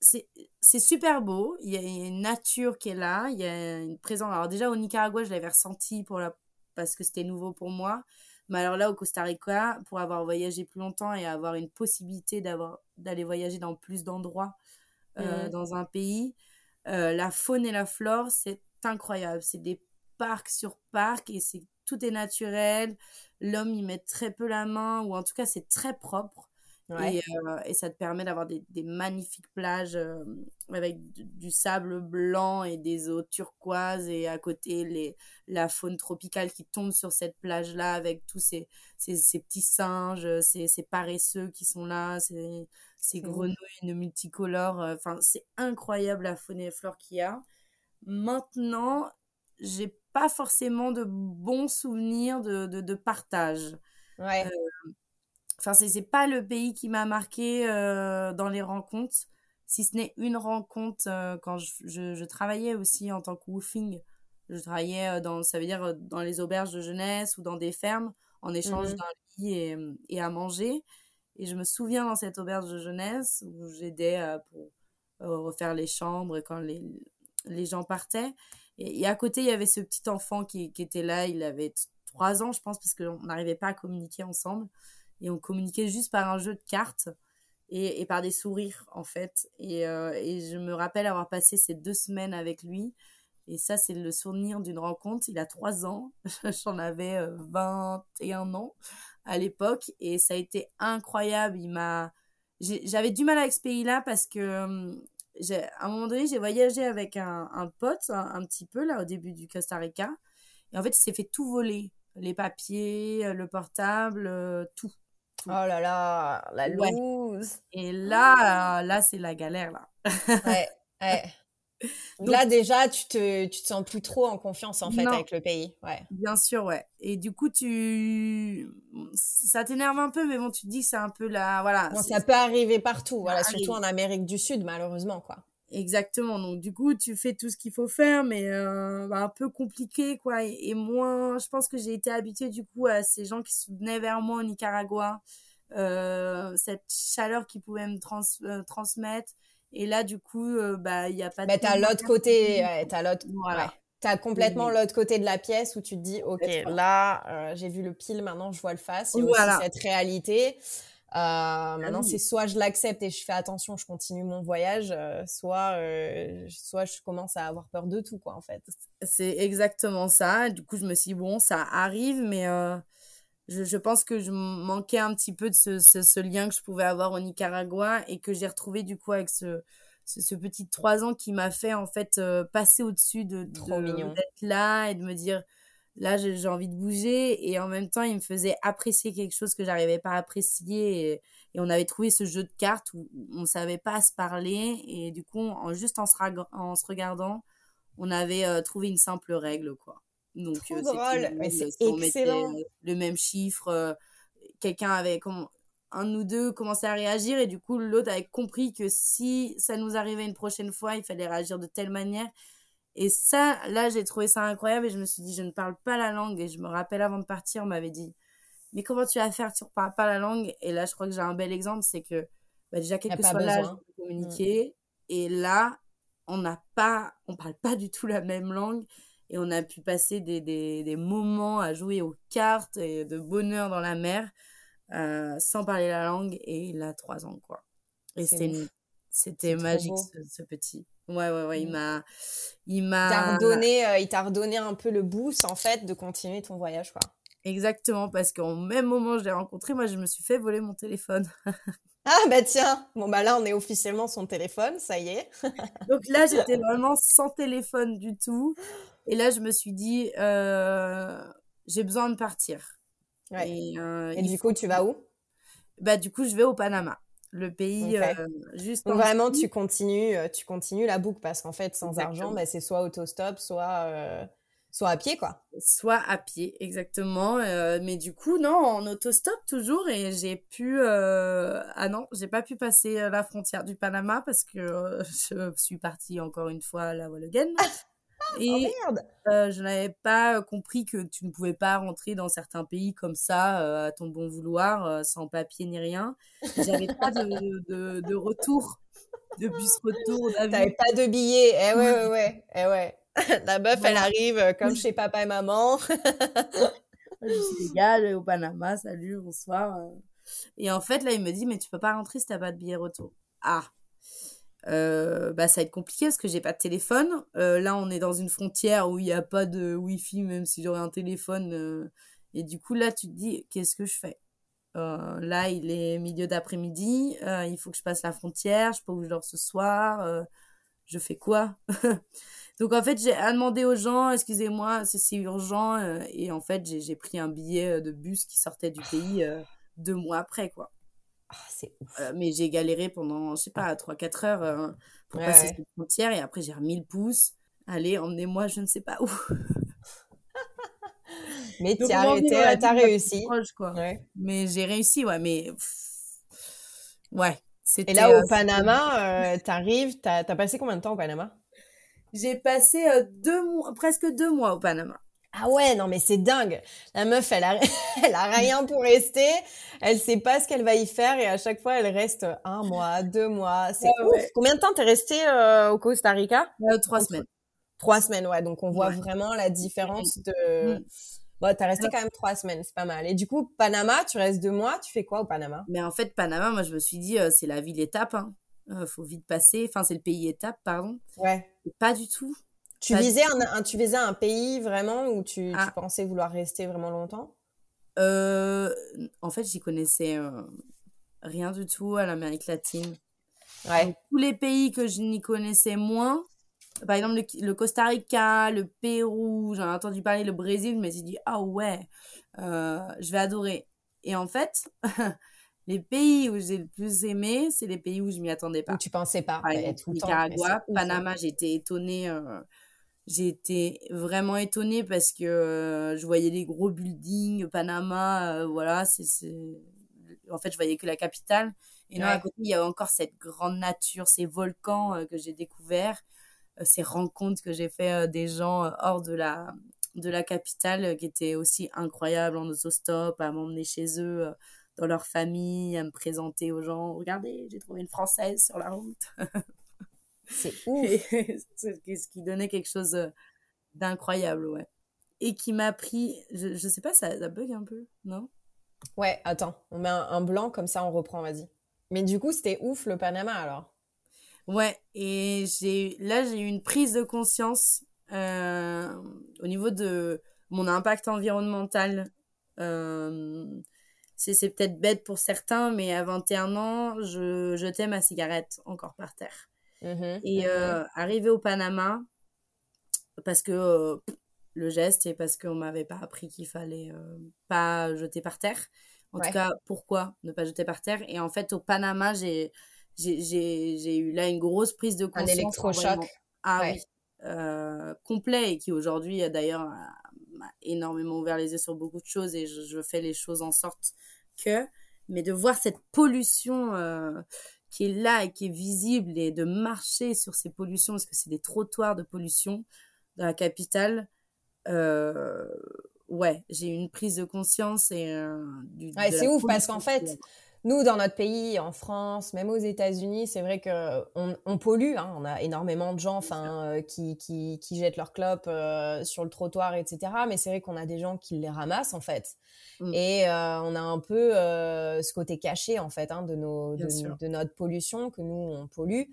c'est super beau. Il y a une nature qui est là. Il y a une présence. Alors déjà au Nicaragua, je l'avais ressenti pour la parce que c'était nouveau pour moi. Mais alors là, au Costa Rica, pour avoir voyagé plus longtemps et avoir une possibilité d'aller voyager dans plus d'endroits euh, mmh. dans un pays, euh, la faune et la flore, c'est incroyable. C'est des parcs sur parcs et c'est tout est naturel. L'homme y met très peu la main ou en tout cas c'est très propre. Et, euh, et, ça te permet d'avoir des, des, magnifiques plages euh, avec du, sable blanc et des eaux turquoises et à côté les, la faune tropicale qui tombe sur cette plage-là avec tous ces, ces, ces, petits singes, ces, ces paresseux qui sont là, ces, ces grenouilles multicolores. Euh, enfin, c'est incroyable la faune et flore qu'il y a. Maintenant, j'ai pas forcément de bons souvenirs de, de, de partage. Ouais. Enfin, c'est pas le pays qui m'a marqué euh, dans les rencontres, si ce n'est une rencontre euh, quand je, je, travaillais aussi en tant que woofing. Je travaillais euh, dans, ça veut dire dans les auberges de jeunesse ou dans des fermes en échange mmh d'un lit et, et, à manger. Et je me souviens dans cette auberge de jeunesse où j'aidais pour refaire les chambres quand les, les gens partaient. Et, à côté, il y avait ce petit enfant qui, était là. Il avait trois ans, je pense, parce qu'on n'arrivait pas à communiquer ensemble et on communiquait juste par un jeu de cartes. et, par des sourires en fait. Et, et, je me rappelle avoir passé ces deux semaines avec lui. Et ça, c'est le souvenir d'une rencontre. Il a trois ans, j'en avais 21 ans à l'époque, et ça a été incroyable. Il m'a, j'avais du mal avec ce pays-là parce que à un moment donné, j'ai voyagé avec un, un pote un, petit peu là au début du Costa Rica. Et en fait, il s'est fait tout voler. Les papiers, le portable, tout. Oh là là, la loose. Et là, là, c'est la galère là. ouais, ouais. Là déjà, tu te, tu te sens plus trop en confiance en fait avec le pays. Ouais. Bien sûr, ouais. Et du coup, tu, ça t'énerve un peu, mais bon, tu te dis que c'est un peu la, voilà. ça peut arriver partout, voilà, surtout en Amérique du Sud, malheureusement, quoi. Exactement. Donc du coup, tu fais tout ce qu'il faut faire, mais euh, bah, un peu compliqué, quoi. Et, moins, je pense que j'ai été habituée du coup à ces gens qui venaient vers moi au Nicaragua, euh, cette chaleur qu'ils pouvaient me trans, euh, transmettre. Et là, du coup, euh, bah, il n'y a pas de. Mais t'as l'autre côté, ouais, t'as l'autre. Voilà. T'as complètement l'autre côté de la pièce où tu te dis, ok, là, euh, j'ai vu le pile, maintenant je vois le face. Il y a aussi cette réalité. Euh, ah maintenant, c'est soit je l'accepte et je fais attention, je continue mon voyage, soit, soit je commence à avoir peur de tout, quoi, en fait. C'est exactement ça. Du coup, je me suis dit, bon, ça arrive, mais je, je, pense que je manquais un petit peu de ce, ce, lien que je pouvais avoir au Nicaragua et que j'ai retrouvé du coup avec ce, ce, petit trois ans qui m'a fait en fait euh, passer au-dessus de, d'être là et de me dire là j'ai, envie de bouger. Et en même temps il me faisait apprécier quelque chose que j'arrivais pas à apprécier et, et, on avait trouvé ce jeu de cartes où on savait pas se parler. Et du coup en, juste en se, en se regardant on avait euh, trouvé une simple règle quoi donc, Trop drôle, mais c'est excellent. Le même chiffre, quelqu'un avait un ou deux commençait à réagir et du coup l'autre avait compris que si ça nous arrivait une prochaine fois, il fallait réagir de telle manière. Et ça, là, j'ai trouvé ça incroyable et je me suis dit, je ne parle pas la langue. Et je me rappelle avant de partir, on m'avait dit, mais comment tu vas faire, tu ne parles pas la langue Et là, je crois que j'ai un bel exemple, c'est que bah, déjà, quel que soit l'âge, de mmh. communiquer. Et là, on n'a pas, on parle pas du tout la même langue et on a pu passer des, des, des, moments à jouer aux cartes et de bonheur dans la mer euh, sans parler la langue et il a trois ans quoi. Et c'était magique ce, petit. Ouais ouais ouais il mm. m'a il m'a redonné euh, il t'a redonné un peu le boost en fait de continuer ton voyage quoi. Exactement parce qu'au même moment je l'ai rencontré moi je me suis fait voler mon téléphone Ah bah tiens, bon bah là on est officiellement son téléphone, ça y est. Donc là j'étais vraiment sans téléphone du tout. Et là je me suis dit, euh, j'ai besoin de partir. Et, euh, du coup tu vas où? Bah du coup je vais au Panama. Le pays euh, juste. Donc vraiment tu continues, tu continues la boucle parce qu'en fait sans argent, bah, c'est soit autostop, soit Soit à pied, quoi. Soit à pied, exactement. Euh, mais du coup, non, en autostop toujours. Et j'ai pu... Euh... Ah non, j'ai pas pu passer euh, la frontière du Panama parce que euh, je suis partie encore une fois à la Wallogen. Oh, et oh je n'avais pas compris que tu ne pouvais pas rentrer dans certains pays comme ça, à ton bon vouloir, sans papier ni rien. J'avais pas de, de, de, retour, de bus retour. T'avais pas de billets. Eh ouais, ouais, ouais. Eh ouais. la meuf, elle arrive euh, comme chez papa et maman. je suis les au Panama, salut, bonsoir. Euh. Et en fait, là, il me dit, mais tu peux pas rentrer si t'as pas de billet retour. Ah, euh, bah ça va être compliqué parce que j'ai pas de téléphone. là, on est dans une frontière où il n'y a pas de wifi, même si j'aurais un téléphone. et du coup, là, tu te dis, qu'est-ce que je fais? Là, il est milieu d'après-midi, il faut que je passe la frontière, je peux où je dors ce soir, je fais quoi? Donc en fait, j'ai demandé aux gens, excusez-moi, c'est urgent. Euh, et en fait, j'ai pris un billet euh, de bus qui sortait du pays euh, deux mois après, quoi. Ah, c'est ouf. mais j'ai galéré pendant, je sais pas, 3-4 heures pour passer cette frontière. Et après, j'ai remis le pouce. Allez, emmenez-moi, je ne sais pas où. mais tu as, réussi. quoi. Mais j'ai réussi, ouais, mais. Ouais. Et là, au Panama, tu t'arrives, t'as as passé combien de temps au Panama? J'ai passé euh, deux mois, presque deux mois au Panama. Ah ouais, non mais c'est dingue. La meuf, elle a, elle a rien pour rester. Elle sait pas ce qu'elle va y faire et à chaque fois, elle reste un mois, deux mois. C'est ouf. Combien de temps t'es resté euh, au Costa Rica? Euh, Trois semaines. Trois semaines, ouais. Donc on voit vraiment la différence de. Mm. Bon, t'as resté quand même trois semaines, c'est pas mal. Et du coup, Panama, tu restes deux mois, tu fais quoi au Panama? Mais en fait, Panama, moi, je me suis dit, c'est la ville étape. Hein. Faut vite passer. Enfin, c'est le pays étape, pardon. Ouais. pas du tout. Tu visais un, tu visais un pays vraiment où tu, tu ah. pensais vouloir rester vraiment longtemps? En fait, j'y connaissais rien du tout à l'Amérique latine. tous les pays que je n'y connaissais moins, par exemple le, Costa Rica, le Pérou, j'en ai entendu parler, le Brésil, me suis dit, ah ouais, euh, je vais adorer. Et en fait, les pays où j'ai le plus aimé, c'est les pays où je m'y attendais pas. Où tu pensais pas. Par Nicaragua, Panama, j'ai été étonnée. Euh, j'ai été vraiment étonnée parce que euh, je voyais les gros buildings, Panama, voilà, c'est en fait, je voyais que la capitale. Et non, à côté, il y a encore cette grande nature, ces volcans euh, que j'ai découverts, euh, ces rencontres que j'ai fait euh, des gens hors de la, de la capitale qui étaient aussi incroyables en autostop, à m'emmener chez eux, dans leur famille, à me présenter aux gens. Regardez, j'ai trouvé une Française sur la route. C'est ouf. ce qui donnait quelque chose d'incroyable, ouais. Et qui m'a pris, je, je sais pas, ça, ça bug un peu, non? Ouais, attends, on met un, blanc comme ça, on reprend, vas-y. Mais du coup, c'était ouf le Panama alors. Ouais, et j'ai là j'ai eu une prise de conscience euh, au niveau de mon impact environnemental. Euh, c'est peut-être bête pour certains, mais à 21 ans, je jetais ma cigarette encore par terre. Mmh et mmh euh, arrivé au Panama, parce que le geste et parce qu'on m'avait pas appris qu'il fallait euh, pas jeter par terre. En tout cas, pourquoi ne pas jeter par terre? Et en fait, au Panama, j'ai j'ai eu là une grosse prise de conscience. Un électrochoc. Ah oui, euh, complet et qui aujourd'hui d'ailleurs m'a énormément ouvert les yeux sur beaucoup de choses et je, fais les choses en sorte que. Mais de voir cette pollution euh, qui est là et qui est visible et de marcher sur ces pollutions parce que c'est des trottoirs de pollution dans la capitale euh, ouais, j'ai eu une prise de conscience et euh, du, ouais, c'est ouf parce qu'en fait, nous, dans notre pays, en France, même aux États-Unis, c'est vrai que on, pollue. Hein, on a énormément de gens, enfin, euh, qui, qui, qui, jettent leurs clopes sur le trottoir, etc. Mais c'est vrai qu'on a des gens qui les ramassent en fait. Mm. Et on a un peu ce côté caché en fait hein, de nos de, de, notre pollution que nous on pollue.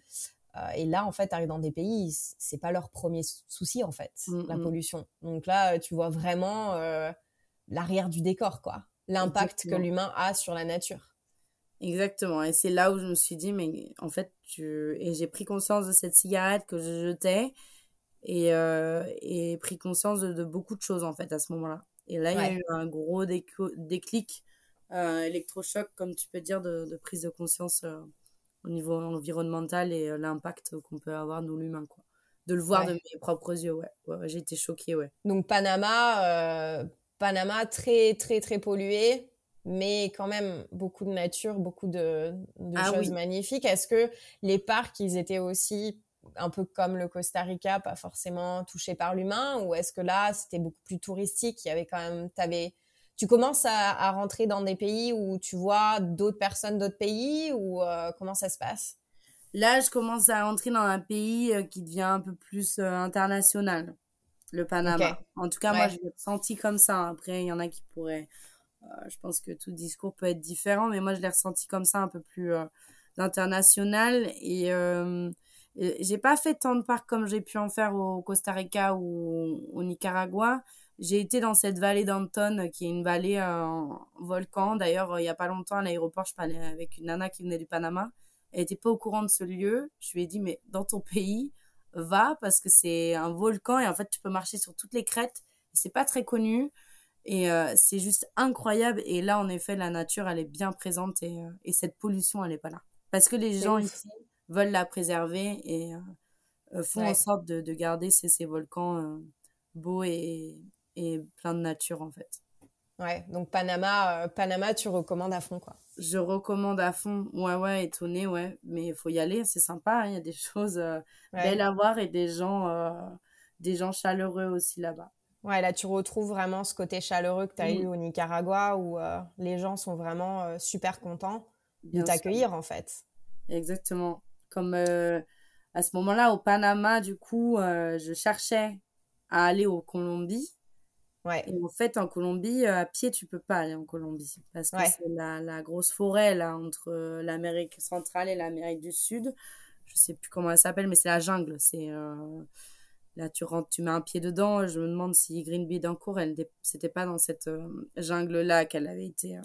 Euh, et là, en fait, tu arrives dans des pays, c'est pas leur premier souci, en fait, mmh, la mmh. pollution. Donc là, tu vois vraiment euh, l'arrière du décor, quoi. L'impact que l'humain a sur la nature. Exactement. Et c'est là où je me suis dit, mais en fait, tu... et j'ai pris conscience de cette cigarette que je jetais et, euh, et pris conscience de, beaucoup de choses, en fait, à ce moment-là. Et là, il y a eu un gros déclic, électrochoc, comme tu peux dire, de, de prise de conscience au niveau environnemental et euh, l'impact qu'on peut avoir nous l'humain quoi. De le voir de mes propres yeux ouais, j'ai été choquée ouais. Donc Panama euh, Panama très très très pollué mais quand même beaucoup de nature beaucoup de, ah choses magnifiques est-ce que les parcs ils étaient aussi un peu comme le Costa Rica pas forcément touchés par l'humain ou est-ce que là c'était beaucoup plus touristique il y avait quand même t'avais tu commences à, rentrer dans des pays où tu vois d'autres personnes d'autres pays ou euh, comment ça se passe? Là, je commence à rentrer dans un pays euh, qui devient un peu plus euh, international, le Panama. En tout cas, moi, je l'ai ressenti comme ça. Après, il y en a qui pourraient. Je pense que tout discours peut être différent, mais moi, je l'ai ressenti comme ça, un peu plus international. Et j'ai pas fait tant de parcs comme j'ai pu en faire au Costa Rica ou au Nicaragua j'ai été dans cette vallée d'Anton, qui est une vallée en volcan. D'ailleurs, il n'y a pas longtemps, à l'aéroport, je parlais avec une nana qui venait du Panama. Elle n'était pas au courant de ce lieu. Je lui ai dit, mais dans ton pays, va, parce que c'est un volcan et en fait, tu peux marcher sur toutes les crêtes. C'est pas très connu et euh, c'est juste incroyable. Et là, en effet, la nature, elle est bien présente et, euh, et cette pollution, elle n'est pas là. Parce que les gens ici veulent la préserver et euh, font en sorte de, de garder ces, ces volcans beaux et, et plein de nature en fait. Ouais, donc Panama, Panama, tu recommandes à fond quoi. Je recommande à fond, ouais, ouais, étonné, ouais, mais il faut y aller, c'est sympa, hein. il y a des choses belles à voir et des gens, des gens chaleureux aussi là-bas. Ouais, là tu retrouves vraiment ce côté chaleureux que tu as eu au Nicaragua où les gens sont vraiment super contents de t'accueillir en fait. Exactement. Comme à ce moment-là au Panama, du coup, je cherchais à aller au Colombie Ouais. Et en fait, en Colombie, à pied, tu peux pas aller en Colombie parce que c'est la, la, grosse forêt là entre l'Amérique centrale et l'Amérique du Sud. Je sais plus comment elle s'appelle, mais c'est la jungle. C'est Là, tu rentres, tu mets un pied dedans. Je me demande si Green Bedancourt, elle c'était pas dans cette euh, jungle-là qu'elle avait été. Euh.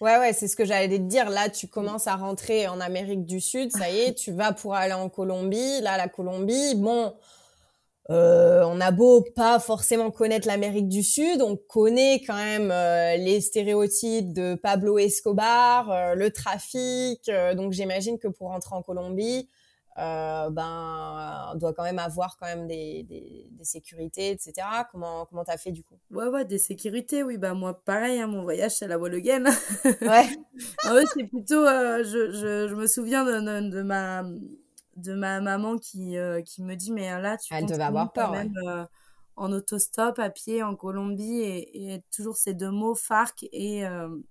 Ouais, ouais, c'est ce que j'allais te dire. Là, tu commences à rentrer en Amérique du Sud. Ça y est, tu vas pour aller en Colombie. Là, la Colombie, bon, euh, on a beau pas forcément connaître l'Amérique du Sud, on connaît quand même les stéréotypes de Pablo Escobar, le trafic. donc, j'imagine que pour rentrer en Colombie, euh, ben, on doit quand même avoir quand même des, des, des sécurités, etc. Comment comment t'as fait du coup? Ouais ouais des sécurités oui bah moi pareil hein, mon voyage c'est à la Wall again. ouais. en fait c'est plutôt euh, je, je, je, me souviens de, de, ma de ma maman qui euh, qui me dit mais là tu elle devait avoir peur même ouais. en autostop à pied en Colombie et, et toujours ces deux mots FARC et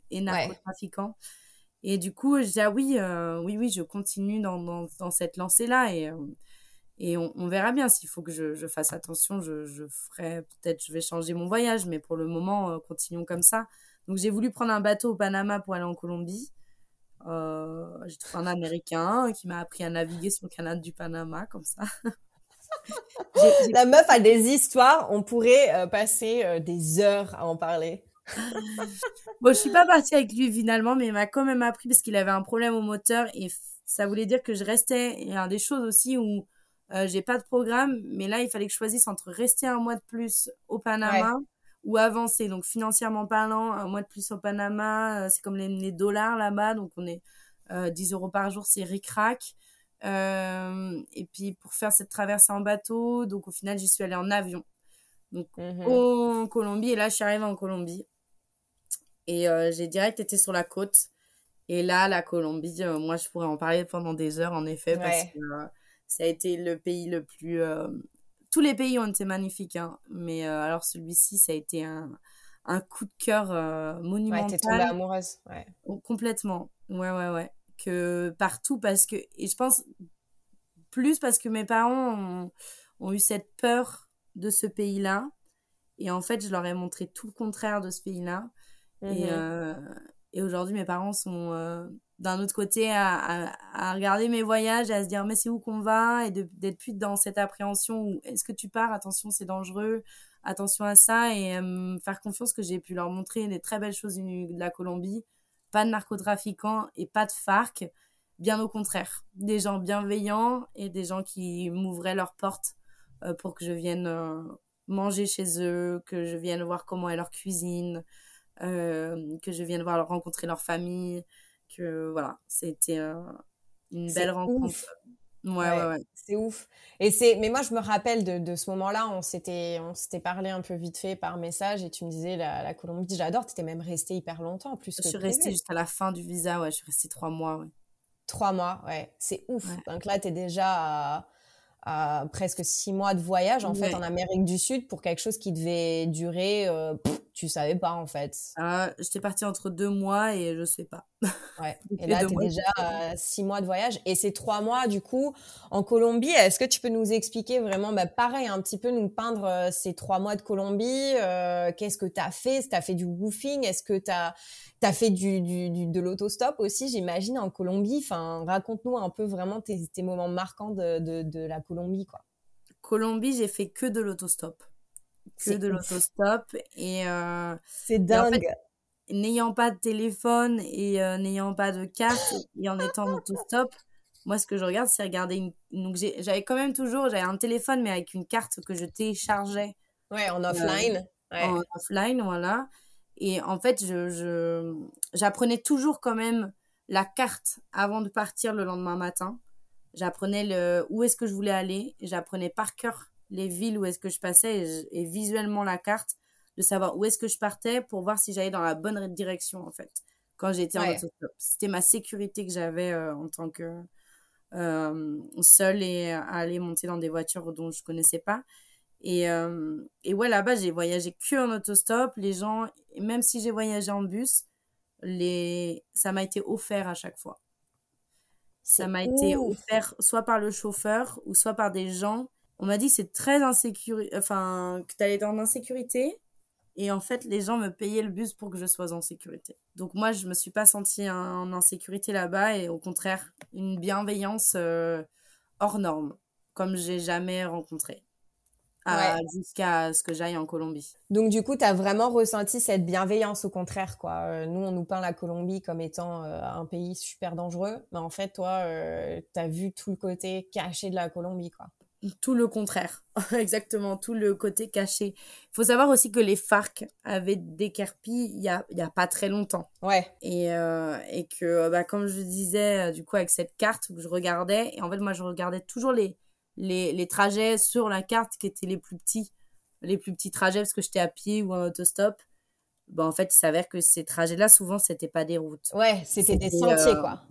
et narcotrafiquant. Et du coup, je dis, ah oui, euh, oui, oui, je continue dans, dans, dans cette lancée-là et, euh, et on, verra bien s'il faut que je, je, fasse attention. Je, je ferai, peut-être, je vais changer mon voyage, mais pour le moment, euh, continuons comme ça. Donc, j'ai voulu prendre un bateau au Panama pour aller en Colombie. Euh, j'ai trouvé un Américain qui m'a appris à naviguer sur le canal du Panama, comme ça. La meuf a des histoires, on pourrait passer des heures à en parler bon, je suis pas partie avec lui finalement, mais il m'a quand même appris parce qu'il avait un problème au moteur et ça voulait dire que je restais. Il y a des choses aussi où euh, j'ai pas de programme, mais là il fallait que je choisisse entre rester un mois de plus au Panama ou avancer. Donc financièrement parlant, un mois de plus au Panama, euh, c'est comme les, dollars là-bas, donc on est 10 euh, euros par jour, c'est ric-rac. et puis pour faire cette traversée en bateau, donc au final j'y suis allée en avion. Donc mmh en Colombie, et là je suis arrivée en Colombie. Et euh, j'ai direct été sur la côte. Et là, la Colombie, euh, moi, je pourrais en parler pendant des heures, en effet, parce que euh, ça a été le pays le plus... tous les pays ont été magnifiques, hein, mais alors celui-ci, ça a été un, un coup de cœur monumental. Ouais, t'es tombée amoureuse, ouais. Oh, complètement, ouais, ouais, ouais. Que partout, parce que... Et je pense plus parce que mes parents ont, ont eu cette peur de ce pays-là. Et en fait, je leur ai montré tout le contraire de ce pays-là. Et, mmh euh, et aujourd'hui, mes parents sont euh, d'un autre côté à, à, regarder mes voyages et à se dire mais c'est où qu'on va? Et d'être plus dans cette appréhension où est-ce que tu pars? Attention c'est dangereux. Attention à ça et euh, faire confiance que j'ai pu leur montrer des très belles choses de la Colombie. Pas de narcotrafiquants et pas de FARC bien au contraire. Des gens bienveillants et des gens qui m'ouvraient leurs portes pour que je vienne manger chez eux que je vienne voir comment est leur cuisine euh, que je vienne voir rencontrer leur famille, que voilà, c'était une belle rencontre. Ouais, ouais, ouais. C'est ouf. Et c'est, mais moi, je me rappelle de, de ce moment-là, on s'était, on s'était parlé un peu vite fait par message et tu me disais la, la Colombie, j'adore. Tu étais même restée hyper longtemps, plus Je suis restée jusqu'à la fin du visa, ouais. Je suis restée trois mois, ouais. Trois mois, ouais. C'est ouf. Donc là, tu es déjà à, à, presque six mois de voyage, en fait, en Amérique du Sud pour quelque chose qui devait durer euh, tu savais pas en fait ah, J'étais partie entre deux mois et je sais pas. Ouais. et là, tu es déjà à six mois de voyage. Et ces trois mois, du coup, en Colombie, est-ce que tu peux nous expliquer vraiment, bah, pareil, un petit peu nous peindre euh, ces trois mois de Colombie euh, Qu'est-ce que tu as fait? Est-ce que tu as fait du woofing? Est-ce que tu as, as, fait du, du, de l'autostop aussi, j'imagine, en Colombie? Enfin, Raconte-nous un peu vraiment tes, tes moments marquants de, de, de la Colombie. quoi. Colombie, j'ai fait que de l'autostop que de l'autostop. Et euh, c'est dingue. n'ayant pas de téléphone et euh, n'ayant pas de carte et en étant en autostop, moi ce que je regarde c'est regarder une... donc j'avais quand même toujours j'avais un téléphone mais avec une carte que je téléchargeais. Ouais en offline. Euh, en offline voilà. Et en fait je j'apprenais toujours quand même la carte avant de partir le lendemain matin. J'apprenais le où est-ce que je voulais aller. J'apprenais par cœur les villes où est-ce que je passais et, visuellement la carte, de savoir où est-ce que je partais pour voir si j'allais dans la bonne direction en fait. Quand j'étais en autostop, c'était ma sécurité que j'avais euh, en tant que euh, seule et à aller monter dans des voitures dont je connaissais pas. Et, euh, et ouais, là-bas, j'ai voyagé que en autostop. Les gens, même si j'ai voyagé en bus, les... ça m'a été offert à chaque fois. Ça m'a été offert soit par le chauffeur ou soit par des gens on m'a dit que c'est très insécurité, enfin, que tu allais dans l'insécurité, Et en fait, les gens me payaient le bus pour que je sois en sécurité. Donc moi, je me suis pas sentie en insécurité là-bas et au contraire, une bienveillance euh, hors norme, comme j'ai jamais rencontré. jusqu'à ce que j'aille en Colombie. Donc du coup, tu as vraiment ressenti cette bienveillance au contraire quoi. Euh, nous on nous peint la Colombie comme étant euh, un pays super dangereux, mais en fait toi tu as vu tout le côté caché de la Colombie quoi tout le contraire. Exactement, tout le côté caché. Il faut savoir aussi que les FARC avaient décarpi il y a, y a pas très longtemps. Ouais. Et, euh, et que, bah, comme je disais, euh, du coup, avec cette carte, je regardais, et en fait, moi, je regardais toujours les, les, les trajets sur la carte qui étaient les plus petits, les plus petits trajets, parce que j'étais à pied ou en autostop. Bah, en fait, il s'avère que ces trajets-là, souvent, c'était pas des routes. Ouais, c'était des sentiers, euh, quoi.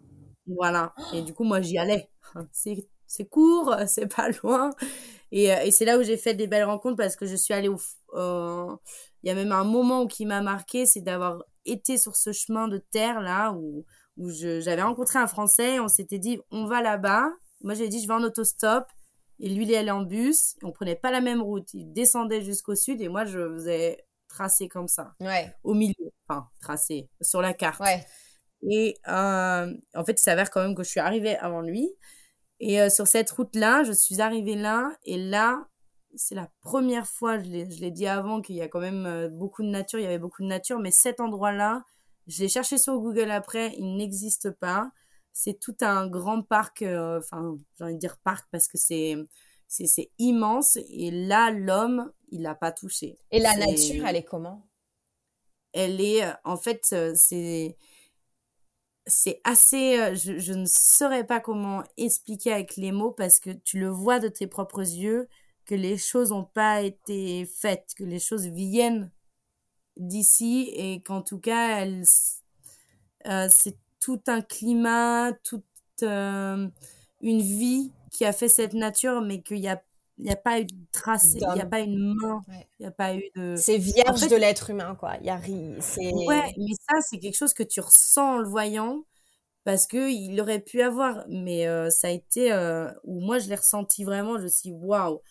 Voilà. Et du coup, moi, j'y allais. C'est c'est court, c'est pas loin. Et, euh, et c'est là où j'ai fait des belles rencontres parce que je suis allée au. Il y a même un moment qui m'a marqué, c'est d'avoir été sur ce chemin de terre là où, où j'avais rencontré un Français. on s'était dit, on va là-bas. Moi, j'ai dit, je vais en autostop. Et lui, il allait en bus. on prenait pas la même route. Il descendait jusqu'au sud et moi, je faisais tracer comme ça. Ouais. Au milieu. Enfin, tracer sur la carte. Ouais. Et euh, en fait, il s'avère quand même que je suis arrivée avant lui. Et euh, sur cette route-là, je suis arrivée là, et là, c'est la première fois, je l'ai dit avant, qu'il y a quand même euh, beaucoup de nature, il y avait beaucoup de nature, mais cet endroit-là, je l'ai cherché sur Google après, il n'existe pas. C'est tout un grand parc, euh, enfin, j'ai envie de dire parc parce que c'est c'est immense, et là, l'homme, il l'a pas touché. Et la nature, elle est comment? Elle est, en fait, c'est c'est assez, euh, je, ne saurais pas comment expliquer avec les mots parce que tu le vois de tes propres yeux que les choses n'ont pas été faites, que les choses viennent d'ici et qu'en tout cas, euh, c'est tout un climat, toute euh, une vie qui a fait cette nature, mais qu'il n'y a il n'y a pas eu de trace, il n'y a pas une main, il n'y a pas eu de... C'est vierge de l'être humain, quoi. Il y a Ouais, mais ça, c'est quelque chose que tu ressens en le voyant, parce qu'il aurait pu avoir, mais euh, ça a été... Euh, où moi, je l'ai ressenti vraiment, je me suis dit, waouh,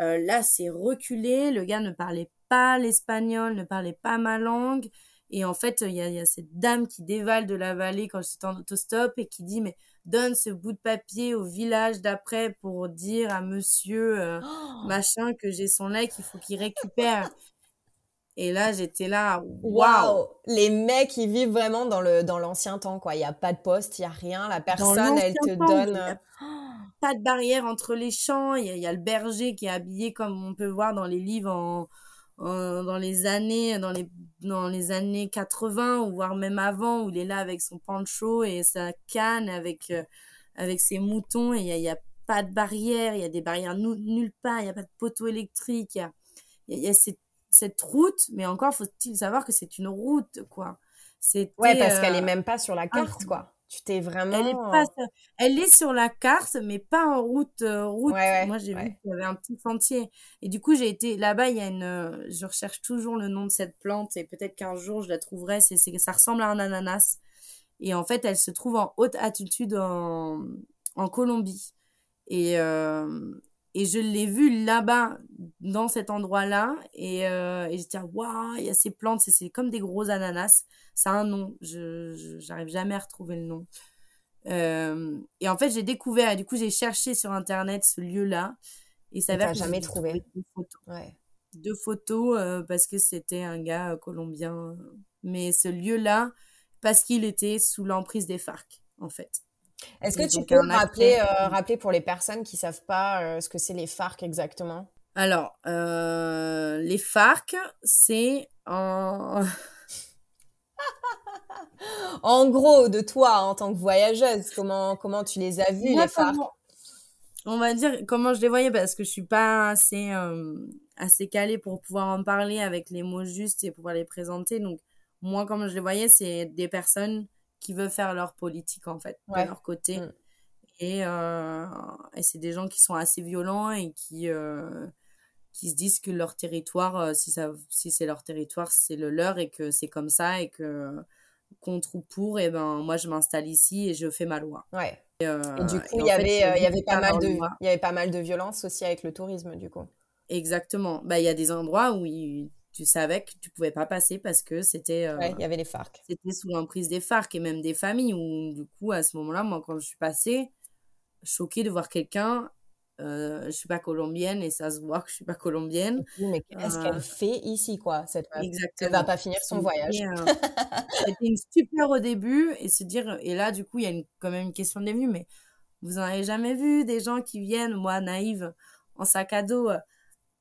euh, là, c'est reculé, le gars ne parlait pas l'espagnol, ne parlait pas ma langue, et en fait, il y a, y a, cette dame qui dévale de la vallée quand j'étais en autostop et qui dit, mais donne ce bout de papier au village d'après pour dire à monsieur euh, oh machin que j'ai son lait qu'il faut qu'il récupère. Et là, j'étais là, waouh Les mecs, ils vivent vraiment dans le dans l'ancien temps, quoi. Il n'y a pas de poste, il n'y a rien. La personne, elle te donne... Euh, pas de barrière entre les champs. Il y, y, a le berger qui est habillé comme on peut voir dans les livres en, dans les années dans les dans les années 80 ou voire même avant où il est là avec son pancho et sa canne avec euh, avec ses moutons. Et il y a, pas de barrière il y a des barrières nulle part il y a pas de poteau électrique. Il y a, cette, cette, route mais encore faut-il savoir que c'est une route quoi. Ouais parce qu'elle est euh, même pas sur la carte quoi tu t'es vraiment. Elle est, pas, elle est sur la carte, mais pas en route. Euh, route. Moi, j'ai vu qu'il y avait un petit sentier. Et du coup, j'ai été là-bas. Il y a une. Euh, je recherche toujours le nom de cette plante et peut-être qu'un jour je la trouverai. C'est, ça ressemble à un ananas. Et en fait, elle se trouve en haute altitude en, en Colombie. Et, euh, et je l'ai vue là-bas, dans cet endroit-là. Et, euh, et j'étais, waouh, il y a ces plantes, c'est comme des gros ananas. Ça a un nom, je j'arrive jamais à retrouver le nom. Euh, et en fait, j'ai découvert, du coup, j'ai cherché sur Internet ce lieu-là. Et ça va jamais trouvé. Deux photos. Ouais. Deux photos euh, parce que c'était un gars euh, colombien. Mais ce lieu-là, parce qu'il était sous l'emprise des FARC, en fait. Est-ce que tu peux rappeler, euh, rappeler pour les personnes qui savent pas euh, ce que c'est les FARC exactement? Alors, euh, les FARC, c'est en... en gros, de toi en tant que voyageuse, comment, comment tu les as vus, les FARC? On va dire comment je les voyais parce que je suis pas assez, assez calée pour pouvoir en parler avec les mots justes et pouvoir les présenter. Donc, moi, comment je les voyais, c'est des personnes qui veulent faire leur politique en fait de leur côté. Mm. et, euh, et c'est des gens qui sont assez violents et qui euh, qui se disent que leur territoire euh, si ça si c'est leur territoire c'est le leur et que c'est comme ça et que contre ou pour et ben moi je m'installe ici et je fais ma loi. Ouais. Et, du coup il y avait il y avait pas mal de il y avait pas mal de violence aussi avec le tourisme du coup. Exactement. Bah il y a des endroits où tu savais que tu pouvais pas passer parce que c'était. Euh, il y avait les FARC. C'était sous l'emprise des FARC et même des familles où, du coup, à ce moment-là, moi, quand je suis passée, choquée de voir quelqu'un. Euh, je suis pas colombienne et ça se voit que je suis pas colombienne. mais qu'est-ce qu'elle euh, fait ici, quoi, cette Exactement. Elle va pas finir son voyage. Euh, c'était une super au début et se dire, et là, du coup, il y a une, quand même une question de vue, mais vous en avez jamais vu des gens qui viennent, moi, naïve, en sac à dos,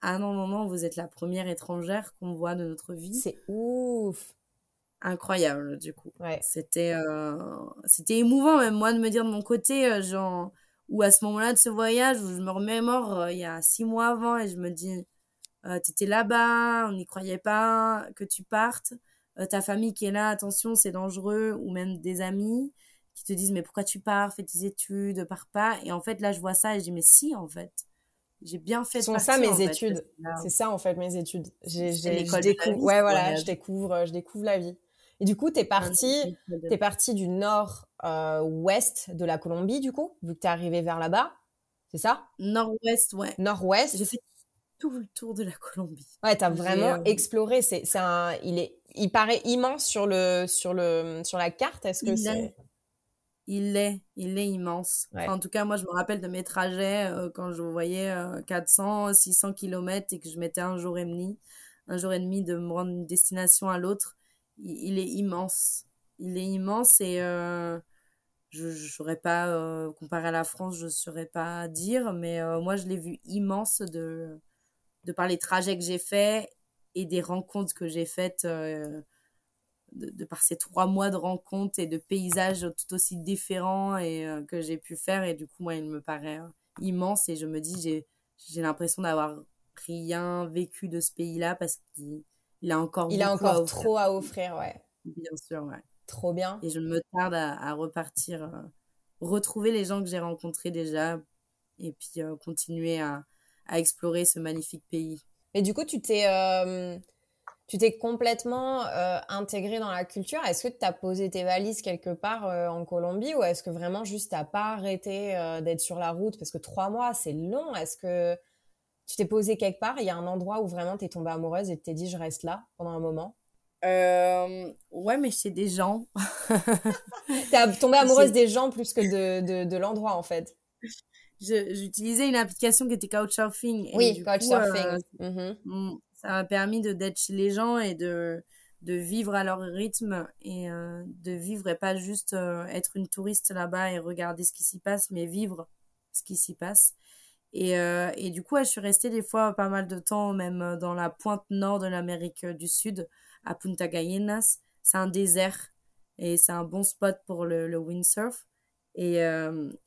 ah non, non, non, vous êtes la première étrangère qu'on voit de notre vie. C'est ouf. Incroyable, du coup. C'était, euh, c'était émouvant, même moi, de me dire de mon côté, euh, genre, ou à ce moment-là de ce voyage, où je me remémore euh, il y a six mois avant et je me dis, t'étais là-bas, on n'y croyait pas que tu partes. ta famille qui est là, attention, c'est dangereux, ou même des amis qui te disent, mais pourquoi tu pars, fais tes études, pars pas. Et en fait, là, je vois ça et je dis, mais si, en fait j'ai bien fait. C'est ça mes études. C'est ça en fait mes études. J'ai, découvre, ouais voilà, je découvre, je découvre la vie. Et du coup, t'es parti, t'es parti du nord-ouest euh, de la Colombie du coup, vu que t'es arrivé vers là-bas, c'est ça? Nord-ouest, ouais. Nord-ouest. J'ai fait tout le tour de la Colombie. Ouais, t'as vraiment euh, exploré. C'est, c'est un, il est, il paraît immense sur le, sur le, sur la carte. Est-ce que c'est il est, il est immense. en tout cas, moi, je me rappelle de mes trajets euh, quand je voyais 400, 600 km et que je mettais un jour et demi, un jour et demi de me rendre d'une destination à l'autre. Il, est immense. Il est immense et euh, je ne saurais pas, euh, comparé à la France, je ne saurais pas dire, mais moi, je l'ai vu immense de, de par les trajets que j'ai faits et des rencontres que j'ai faites de, par ces trois mois de rencontres et de paysages tout aussi différents et euh, que j'ai pu faire. Et du coup moi il me paraît euh, immense. Et je me dis j'ai j'ai l'impression d'avoir rien vécu de ce pays-là parce qu'il il a encore il a encore trop à offrir ouais. Bien sûr ouais. Trop bien. Et je me tarde à, repartir euh, retrouver les gens que j'ai rencontrés déjà et puis continuer à, à explorer ce magnifique pays. Et du coup tu t'es tu t'es complètement euh, intégré dans la culture. Est-ce que tu as posé tes valises quelque part euh, en Colombie ou est-ce que vraiment juste t'as pas arrêté euh, d'être sur la route? Parce que trois mois c'est long. Est-ce que tu t'es posé quelque part? Il y a un endroit où vraiment tu es tombée amoureuse et tu t'es dit je reste là pendant un moment? Ouais, mais c'est des gens. T'es tombée amoureuse des gens plus que de, de, l'endroit en fait. J'utilisais une application qui était Couchsurfing. Oui, Couchsurfing. Mm-hmm ça m'a permis de d'être les gens et de de vivre à leur rythme et euh, de vivre et pas juste euh, être une touriste là-bas et regarder ce qui s'y passe, mais vivre ce qui s'y passe. Et, euh, et du coup, je suis restée des fois pas mal de temps, même dans la pointe nord de l'Amérique du Sud, à Punta Gallinas. C'est un désert et c'est un bon spot pour le, le windsurf. Et, et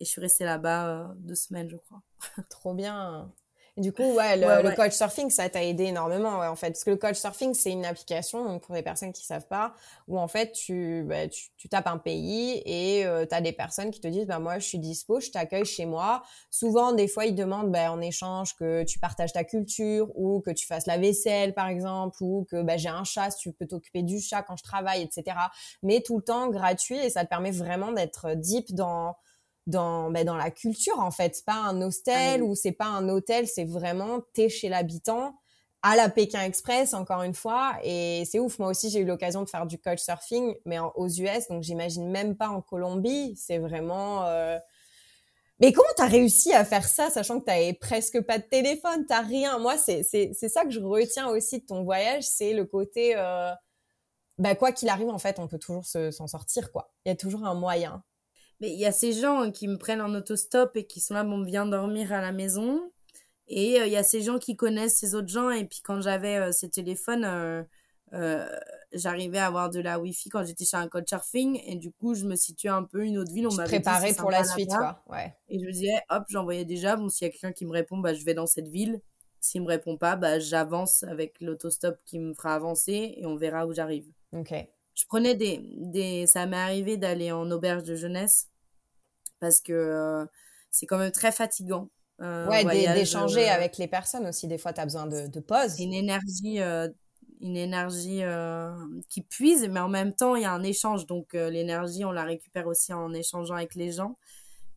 je suis restée là-bas deux semaines, je crois. Trop bien du coup, ouais, le, coach surfing, ça t'a aidé énormément, en fait. Parce que le coach surfing, c'est une application, donc pour les personnes qui savent pas, où en fait, tu, bah, tu, tapes un pays et euh, tu as des personnes qui te disent, bah, moi, je suis dispo, je t'accueille chez moi. Souvent, des fois, ils demandent, bah, en échange, que tu partages ta culture ou que tu fasses la vaisselle, par exemple, ou que bah, j'ai un chat, si tu peux t'occuper du chat quand je travaille, etc. Mais tout le temps gratuit et ça te permet vraiment d'être deep dans dans ben, dans la culture en fait. C'est pas un hostel ah ou c'est pas un hôtel, c'est vraiment t'es chez l'habitant à la Pékin Express encore une fois et c'est ouf. Moi aussi j'ai eu l'occasion de faire du couchsurfing mais aux US donc j'imagine même pas en Colombie. C'est vraiment euh... mais comment t'as réussi à faire ça, sachant que t'avais presque pas de téléphone, t'as rien. Moi, c'est c'est c'est ça que je retiens aussi de ton voyage, c'est le côté, euh... bah quoi qu'il arrive, en fait, on peut toujours s'en sortir, quoi. Il y a toujours un moyen. Mais il y a ces gens qui me prennent en autostop et qui sont là, bon, viens dormir à la maison. Et euh, il y a ces gens qui connaissent ces autres gens. Et puis quand j'avais euh, ces téléphones, euh, j'arrivais à avoir de la Wi-Fi quand j'étais chez un coach surfing. Et du coup, je me situais un peu une autre ville. On m'avait préparé pour la suite, quoi. Ouais. Et je me disais, hop, j'envoyais déjà. Bon, s'il y a quelqu'un qui me répond, bah, je vais dans cette ville. S'il me répond pas, bah, j'avance avec l'autostop qui me fera avancer et on verra où j'arrive. Ok je prenais des, des ça m'est arrivé d'aller en auberge de jeunesse parce que euh, c'est quand même très fatigant. Euh, ouais, d'échanger euh, avec les personnes aussi. Des fois, tu as besoin de, de pause. Une énergie, une énergie qui puise, mais en même temps, il y a un échange. Donc, l'énergie, on la récupère aussi en échangeant avec les gens.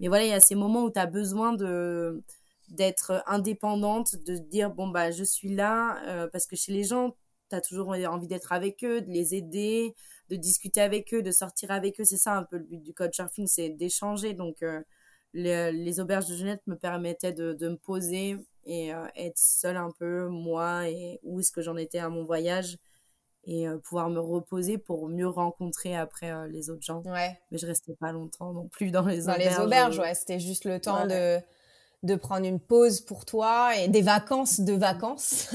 Mais voilà, il y a ces moments où tu as besoin de d'être indépendante, de dire bon bah je suis là parce que chez les gens tu as toujours envie d'être avec eux, de les aider, de discuter avec eux, de sortir avec eux. C'est ça un peu le but du couchsurfing, c'est d'échanger. Donc, euh, les, auberges de jeunesse me permettaient de, me poser et euh, être seule un peu, moi, et où est-ce que j'en étais à mon voyage et euh, pouvoir me reposer pour mieux rencontrer après les autres gens. Ouais. Mais je restais pas longtemps non plus dans les dans auberges. les auberges, ouais, c'était juste le temps de de prendre une pause pour toi et des vacances de vacances.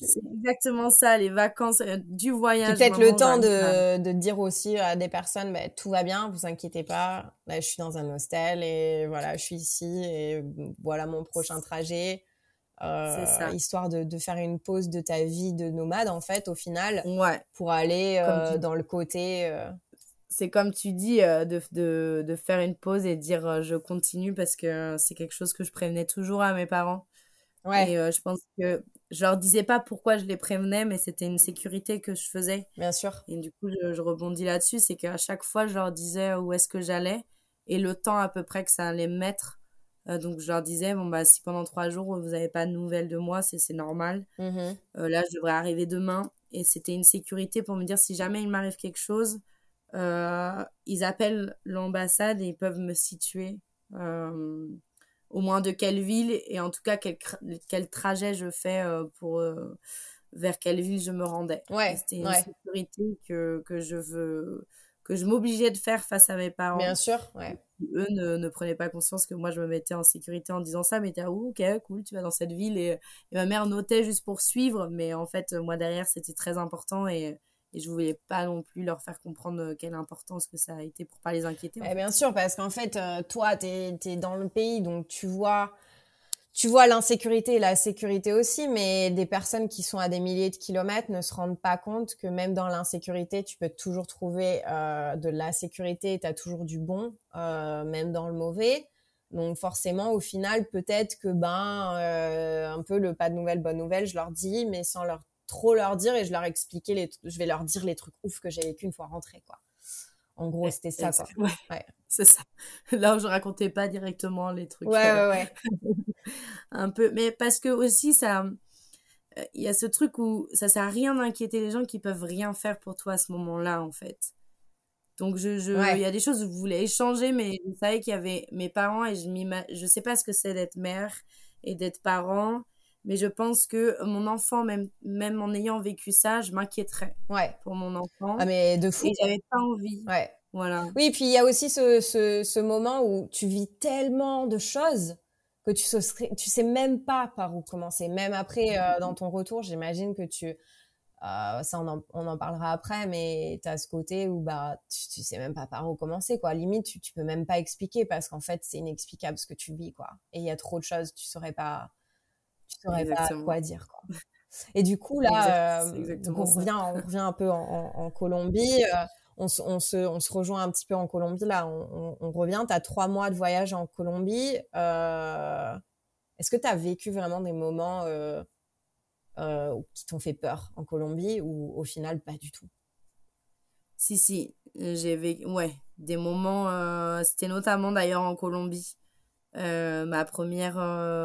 c'est exactement ça, les vacances euh, du voyage. Peut-être le temps de, de, dire aussi à des personnes, bah, tout va bien, vous inquiétez pas, là, je suis dans un hostel et voilà, je suis ici et voilà mon prochain trajet. Euh, ça. histoire de, de, faire une pause de ta vie de nomade en fait au final ouais. pour aller euh, dans le côté euh, c'est comme tu dis, euh, de, de, de, faire une pause et dire euh, je continue parce que c'est quelque chose que je prévenais toujours à mes parents. Ouais. Et euh, je pense que je leur disais pas pourquoi je les prévenais, mais c'était une sécurité que je faisais. Bien sûr. Et du coup, je, rebondis là-dessus, c'est qu'à chaque fois, je leur disais où est-ce que j'allais et le temps à peu près que ça allait mettre. donc, je leur disais, bon, bah, si pendant trois jours, vous n'avez pas de nouvelles de moi, c'est normal. Mmh là, je devrais arriver demain. Et c'était une sécurité pour me dire, si jamais il m'arrive quelque chose, euh, ils appellent l'ambassade et ils peuvent me situer euh, au moins de quelle ville et en tout cas quel, quel trajet je fais euh, pour vers quelle ville je me rendais. Ouais, C'était une sécurité que, que je veux que je m'obligeais de faire face à mes parents. Bien sûr, ouais. Eux ne, ne, prenaient pas conscience que moi je me mettais en sécurité en disant ça, mais t'es où ok, cool, tu vas dans cette ville. Et, et, ma mère notait juste pour suivre, mais en fait, moi derrière, c'était très important et, et je voulais pas non plus leur faire comprendre euh, quelle importance que ça a été pour pas les inquiéter. Eh bien sûr, parce qu'en fait, euh, toi, tu es, dans le pays, donc tu vois, tu vois l'insécurité et la sécurité aussi, mais des personnes qui sont à des milliers de kilomètres ne se rendent pas compte que même dans l'insécurité, tu peux toujours trouver euh, de la sécurité, tu as toujours du bon, même dans le mauvais. Donc forcément, au final, peut-être que ben un peu le pas de nouvelles, bonne nouvelle, je leur dis, mais sans leur trop leur dire et je leur expliquer les je vais leur dire les trucs ouf que j'ai vécu une fois rentrée quoi. En gros, c'était ça quoi. Ouais. C'est ça. Là où je racontais pas directement les trucs. Ouais ouais ouais. un peu mais parce que aussi ça euh, il y a ce truc où ça sert à rien d'inquiéter les gens qui peuvent rien faire pour toi à ce moment-là en fait. Donc je je il y a des choses où je voulais échanger mais je savais qu'il y avait mes parents et je je sais pas ce que c'est d'être mère et d'être parent mais je pense que mon enfant, même, même en ayant vécu ça, je m'inquiéterais ouais. pour mon enfant. Ah, mais de fou. Et j'avais pas envie. Ouais. Voilà. Oui, puis il y a aussi ce, ce, ce, moment où tu vis tellement de choses que tu, tu sais même pas par où commencer. Même après, euh, dans ton retour, j'imagine que tu... Euh, ça, on en, on en, parlera après, mais tu as ce côté où bah, tu, tu sais même pas par où commencer. Quoi. Limite, tu, tu peux même pas expliquer parce qu'en fait, c'est inexplicable ce que tu vis. Quoi. Et il y a trop de choses, tu saurais pas saurais pas quoi dire. Quoi. Et du coup, là, euh, on, revient, on revient un peu en, en, Colombie. Euh, on, on, se, on se rejoint un petit peu en Colombie. Là, on, on revient. Tu as trois mois de voyage en Colombie. Euh, Est-ce que tu as vécu vraiment des moments euh, qui t'ont fait peur en Colombie ou au final, pas du tout? Si, si. J'ai vécu ouais, des moments. C'était notamment d'ailleurs en Colombie. Ma première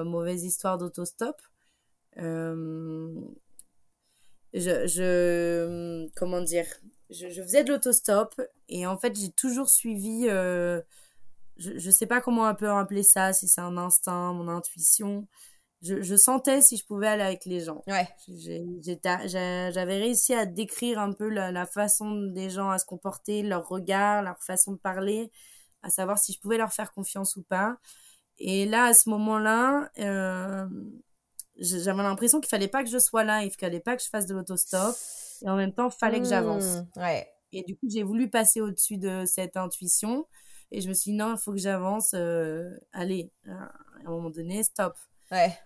mauvaise histoire d'autostop. Euh, je, je, comment dire, je, je faisais de l'autostop et en fait j'ai toujours suivi, je, je sais pas comment on peut appeler ça, si c'est un instinct, mon intuition. Je, je, sentais si je pouvais aller avec les gens. Ouais. J'avais réussi à décrire un peu la, la, façon des gens à se comporter, leur regard, leur façon de parler, à savoir si je pouvais leur faire confiance ou pas. Et là, à ce moment-là, euh, j'avais l'impression qu'il fallait pas que je sois là, il fallait pas que je fasse de l'autostop. Et en même temps, il fallait que j'avance. Ouais. Et du coup, j'ai voulu passer au-dessus de cette intuition. Et je me suis dit, non, il faut que j'avance. Euh, allez, à un moment donné, stop. Ouais.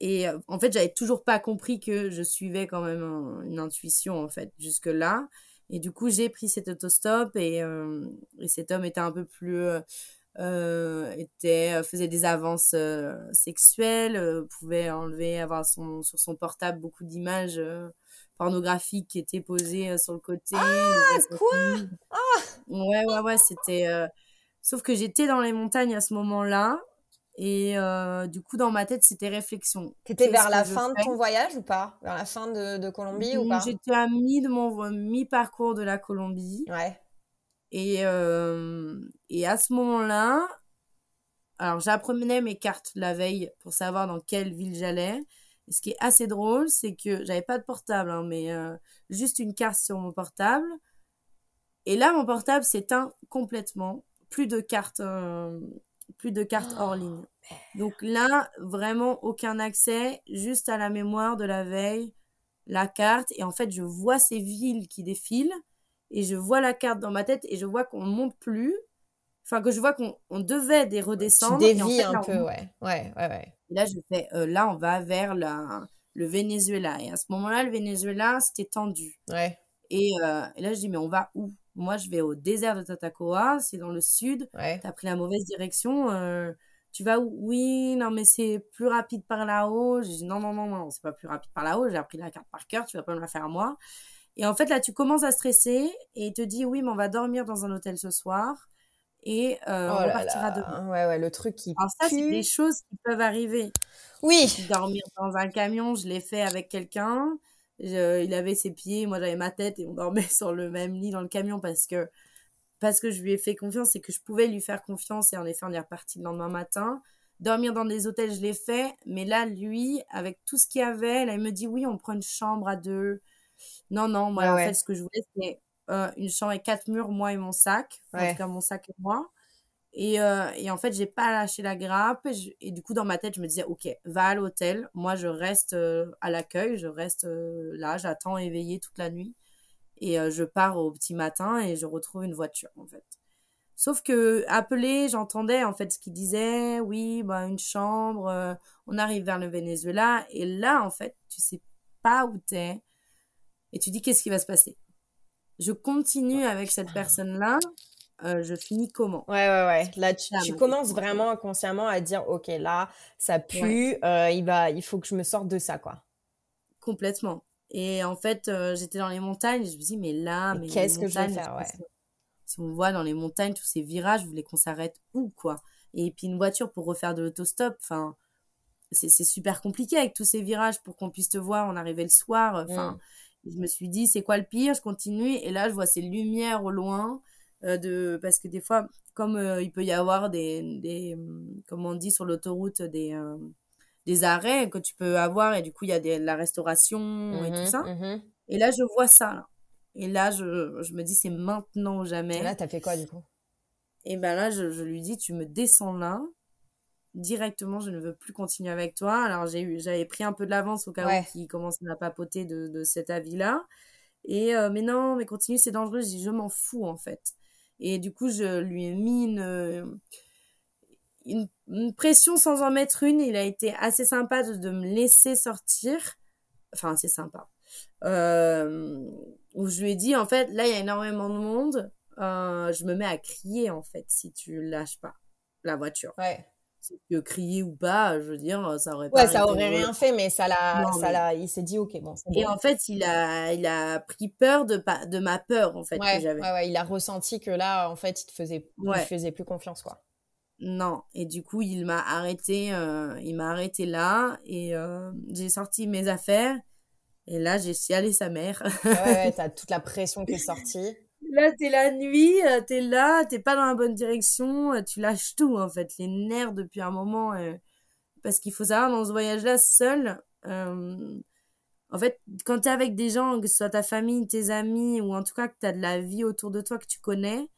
Et euh, en fait, j'avais toujours pas compris que je suivais quand même une intuition, en fait, jusque-là. Et du coup, j'ai pris cet autostop et, et cet homme était un peu plus euh, était euh, faisait des avances euh, sexuelles, euh, pouvait enlever avoir son sur son portable beaucoup d'images pornographiques qui étaient posées sur le côté. Ah quoi Ah Ouais ouais ouais, c'était sauf que j'étais dans les montagnes à ce moment-là Et du coup, dans ma tête, c'était réflexion. T'étais vers la fin de ton voyage ou pas? Vers la fin de, de Colombie ou pas? J'étais à mi de mon mi-parcours de la Colombie. Ouais. Et, euh, et à ce moment-là, alors j'apprenais mes cartes la veille pour savoir dans quelle ville j'allais. Et ce qui est assez drôle, c'est que j'avais pas de portable, hein, mais euh, juste une carte sur mon portable. Et là, mon portable s'éteint complètement. Plus de cartes, euh, plus de cartes hors oh, ligne. Donc là, vraiment aucun accès, juste à la mémoire de la veille, la carte. Et en fait, je vois ces villes qui défilent et je vois la carte dans ma tête et je vois qu'on monte plus. Enfin, que je vois qu'on devait des redescendre. Tu dévies un peu, ouais. Ouais, ouais, ouais. Et là, je fais, euh, là, on va vers la, le Venezuela. Et à ce moment-là, le Venezuela, c'était tendu. Ouais. Et, euh, et, là, je dis, mais on va où? Moi, je vais au désert de Tatacoa, c'est dans le sud. Ouais. T'as pris la mauvaise direction. Euh, tu vas où? Oui, non, mais c'est plus rapide par là-haut. J'ai dit, non, non, non, non, c'est pas plus rapide par là-haut. J'ai appris la carte par cœur, tu vas pas me la faire à moi. Et en fait, là, tu commences à stresser et il te dit, oui, mais on va dormir dans un hôtel ce soir et euh, oh on partira demain. Ouais, ouais, le truc qui. Alors, ça, c'est des choses qui peuvent arriver. Oui. Dormir dans un camion, je l'ai fait avec quelqu'un. il avait ses pieds, moi j'avais ma tête et on dormait sur le même lit dans le camion parce que parce que je lui ai fait confiance et que je pouvais lui faire confiance et en effet on est reparti le lendemain matin. Dormir dans des hôtels, je l'ai fait, mais là lui, avec tout ce qu'il y avait, là il me dit oui, on prend une chambre à deux. Non non, moi en fait ce que je voulais c'était euh, une chambre avec quatre murs, moi et mon sac, en tout cas mon sac et moi. Et, euh, et, en fait, j'ai pas lâché la grappe. Et, du coup, dans ma tête, je me disais, OK, va à l'hôtel. Moi, je reste euh, à l'accueil. Je reste euh, là. J'attends éveillé toute la nuit. Et je pars au petit matin et je retrouve une voiture, en fait. Sauf que, appelé, j'entendais, en fait, ce qu'il disait. Oui, bah, une chambre. on arrive vers le Venezuela. Et là, en fait, tu sais pas où t'es. Et tu dis, qu'est-ce qui va se passer? Je continue avec cette personne-là euh, je finis comment? Ouais, ouais, ouais. Là, tu, commences vraiment inconsciemment à dire, ok, là, ça pue, euh, il va, il faut que je me sorte de ça, quoi. Complètement. Et en fait, euh, j'étais dans les montagnes, je me dis, mais là, mais, qu'est-ce que je vais faire, ouais. Si on voit dans les montagnes tous ces virages, vous voulez qu'on s'arrête où, quoi? Et puis une voiture pour refaire de l'autostop, enfin, c'est super compliqué avec tous ces virages pour qu'on puisse te voir. On arrivait le soir, enfin. Mm. Je me suis dit, c'est quoi le pire? Je continue, et là, je vois ces lumières au loin. Euh, de parce que des fois comme euh, il peut y avoir des, des comme on dit sur l'autoroute des euh, des arrêts que tu peux avoir et du coup il y a des, la restauration et tout mhm, ça mhm. et là je vois ça là. et là je, je me dis c'est maintenant ou jamais et là t'as fait quoi du coup? Et ben là je, je, lui dis tu me descends là directement je ne veux plus continuer avec toi alors j'ai eu j'avais pris un peu de l'avance au cas où il commençait à papoter de, de cet avis là et mais non mais continue c'est dangereux je dis je m'en fous en fait et du coup, je lui ai mis une, une, pression sans en mettre une. Il a été assez sympa de, de me laisser sortir. Enfin, c'est sympa. Euh, où je lui ai dit, en fait, là, il y a énormément de monde. Euh, je me mets à crier, en fait, si tu lâches pas la voiture. Ouais que crier ou pas, je veux dire, ça aurait pas. Ouais, ça aurait rien fait, mais ça l'a, ça l'a, il s'est dit ok bon. Et en fait, il a, il a pris peur de de ma peur en fait ouais, que j'avais. Ouais, ouais, il a ressenti que là, en fait, il te faisait, il faisait plus confiance quoi. Non, et du coup, il m'a arrêté, euh, il m'a arrêté là et euh, j'ai sorti mes affaires et là j'ai sialé sa mère. ouais, ouais t'as toute la pression qui est sortie. Là, t'es la nuit, euh, t'es là, t'es pas dans la bonne direction, euh, tu lâches tout, en fait, les nerfs depuis un moment. Euh, parce qu'il faut savoir, dans ce voyage-là, seul, en fait, quand t'es avec des gens, que ce soit ta famille, tes amis, ou en tout cas que t'as de la vie autour de toi que tu connais,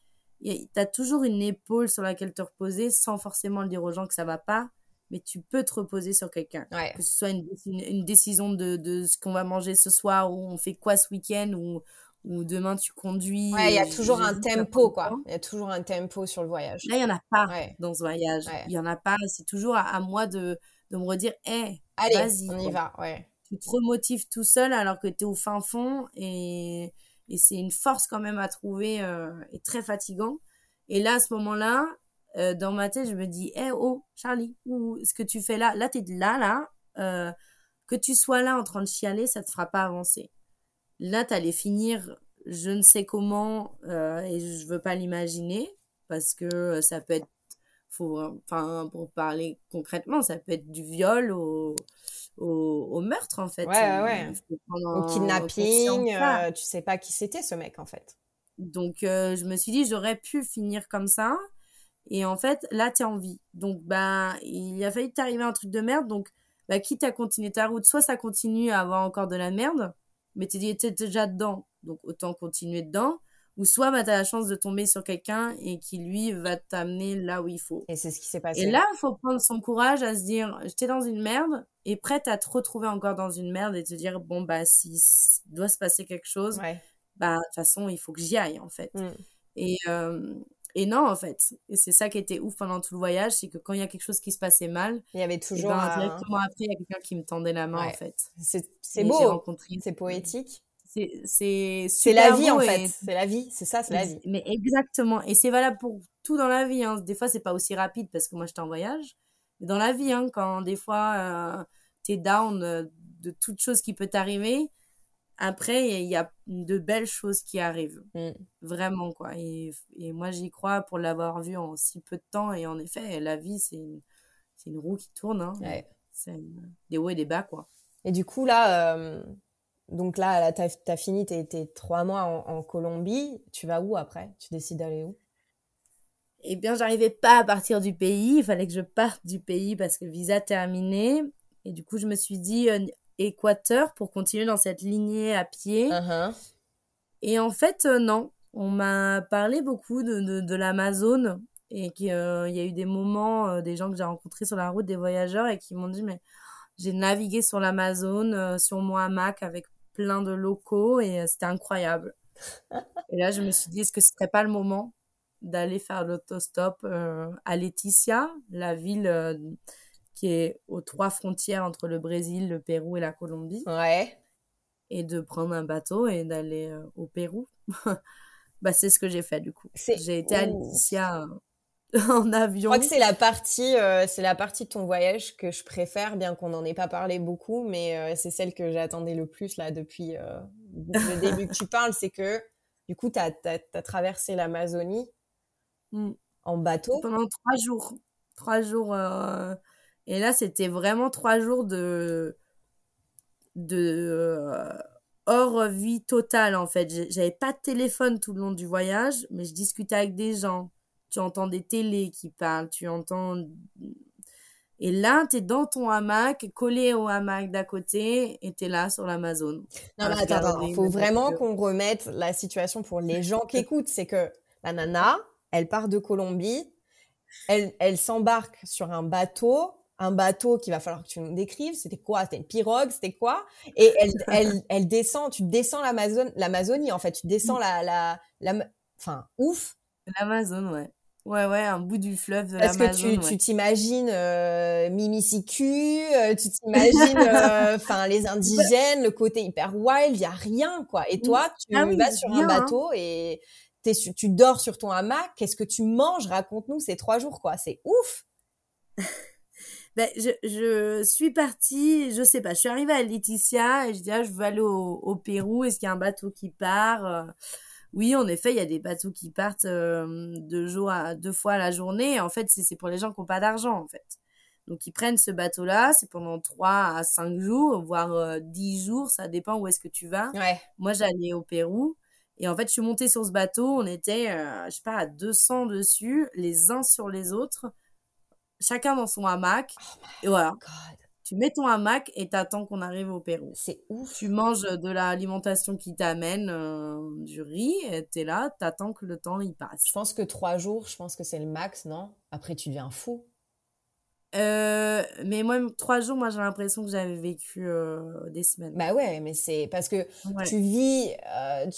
t'as toujours une épaule sur laquelle te reposer sans forcément le dire aux gens que ça va pas, mais tu peux te reposer sur quelqu'un. Que ce soit une, une décision de, de ce qu'on va manger ce soir, ou on fait quoi ce week-end, ou ou demain tu conduis. Ouais, il y a toujours un tempo, quoi. Il y a toujours un tempo sur le voyage. Là, il n'y en a pas dans ce voyage. Il n'y en a pas. C'est toujours à, moi de, de me redire, hé, hey, vas-y. On y va, ouais. Tu te remotives tout seul alors que tu es au fin fond et, et c'est une force quand même à trouver euh, et très fatigant. Et là, à ce moment-là, euh, dans ma tête, je me dis, hé, oh, Charlie, ou ce que tu fais là, là, tu es là, là, euh, que tu sois là en train de chialer, ça te fera pas avancer. Là, tu allais finir je ne sais comment euh, et je veux pas l'imaginer parce que ça peut être faut, enfin, pour parler concrètement, ça peut être du viol au, au, meurtre, en fait. Ouais, ouais. Au kidnapping, euh, tu sais pas qui c'était ce mec, en fait. Donc, euh, je me suis dit, j'aurais pu finir comme ça. Et en fait, là, t'es en vie. Donc, bah, il a failli t'arriver un truc de merde. Donc, bah, quitte à continuer ta route, soit ça continue à avoir encore de la merde, mais t'es déjà dedans. Donc, autant continuer dedans ou soit bah, tu as la chance de tomber sur quelqu'un et qui lui va t'amener là où il faut. Et c'est ce qui s'est passé. Et là, il faut prendre son courage à se dire j'étais dans une merde et prête à te retrouver encore dans une merde et te dire bon bah si doit se passer quelque chose, bah de toute façon, il faut que j'y aille en fait. Mm. Et euh, et non, en fait, et c'est ça qui était ouf pendant tout le voyage, c'est que quand il y a quelque chose qui se passait mal, il y avait toujours ben, directement après, il y a quelqu'un qui me tendait la main, en fait. C'est beau, c'est poétique. C'est c'est la vie en fait. C'est la vie. C'est ça c'est la vie. mais exactement. Et c'est valable pour tout dans la vie hein. des fois c'est pas aussi rapide parce que moi j'étais en voyage. Mais dans la vie hein, quand des fois euh, t'es down euh, de toute chose qui peut t'arriver après il y a de belles choses qui arrivent mm. vraiment quoi et, et moi j'y crois pour l'avoir vu en si peu de temps et en effet la vie c'est une, une roue qui tourne hein. c'est des hauts et des bas quoi et du coup là euh, donc là, tu as, fini tes, trois mois en, Colombie. Tu vas où après? Tu décides d'aller où? Eh bien, j'arrivais pas à partir du pays. Il fallait que je parte du pays parce que le visa terminé. Et du coup, je me suis dit euh, Équateur pour continuer dans cette lignée à pied. Uh-huh. Et en fait, euh, non. On m'a parlé beaucoup de, de, l'Amazone et qu'il euh, y a eu des moments, des gens que j'ai rencontrés sur la route, des voyageurs, et qui m'ont dit mais j'ai navigué sur l'Amazone, sur mon hamac avec plein de locaux et euh, c'était incroyable. et là, je me suis dit, est-ce que ce serait pas le moment d'aller faire l'autostop euh, à Laetitia, la ville euh, qui est aux trois frontières entre le Brésil, le Pérou et la Colombie. Ouais. Et de prendre un bateau et d'aller au Pérou. bah, c'est ce que j'ai fait du coup. J'ai été à Laetitia en avion. Je crois que c'est la partie, euh, c'est la partie de ton voyage que je préfère, bien qu'on n'en ait pas parlé beaucoup, mais euh, c'est celle que j'attendais le plus là depuis euh, le début que tu parles, c'est que du coup, tu as, traversé l'Amazonie mm. en bateau. Pendant trois jours. Trois jours. Et là, c'était vraiment trois jours de, de hors vie totale en fait. J'avais pas de téléphone tout le long du voyage, mais je discutais avec des gens tu entends des télés qui parlent, tu entends... Et là, tu es dans ton hamac, collé au hamac d'à côté, et tu es là sur l'Amazon. Non, mais attends, il faut vraiment qu'on remette la situation pour les gens qui écoutent. C'est que la nana, elle part de Colombie, elle, elle s'embarque sur un bateau, un bateau qu'il va falloir que tu nous décrives. C'était quoi? C'était une pirogue? C'était quoi? Et elle, elle, elle descend, tu descends l'Amazon, l'Amazonie, en fait. Tu descends la, la, la, enfin, ouf. L'Amazon, ouais. Ouais, ouais, un bout du fleuve de. Est-ce que tu t'imagines euh, Mimicicu, euh, tu t'imagines euh, enfin les indigènes, le côté hyper wild, il y a rien quoi. Et toi, tu ah vas sur un hein. bateau et es, tu dors sur ton hamac. Qu'est-ce que tu manges? Raconte-nous ces trois jours quoi. C'est ouf. ben, je, je suis partie, je sais pas, je suis arrivée à Laetitia et je dis ah, je veux aller au, au Pérou. Est-ce qu'il y a un bateau qui part euh, oui, en effet, il y a des bateaux qui partent euh, deux, jours à, deux fois à la journée. En fait, c'est pour les gens qui n'ont pas d'argent, en fait. Donc, ils prennent ce bateau-là, c'est pendant trois à cinq jours, voire euh, dix jours, ça dépend où est-ce que tu vas. Moi, j'allais au Pérou. Et en fait, je suis montée sur ce bateau, on était, euh, je sais pas, à 200 dessus, les uns sur les autres, chacun dans son hamac. Oh et voilà. Tu mets ton hamac et t'attends qu'on arrive au Pérou. C'est ouf. Tu manges de l'alimentation qui t'amène euh, du riz, et t'es là, t'attends que le temps y passe. Je pense que trois jours, je pense que c'est le max, non? Après, tu deviens fou. Euh, mais moi, trois jours, moi, j'ai l'impression que j'avais vécu euh, des semaines. Bah ouais, mais c'est parce que tu vis,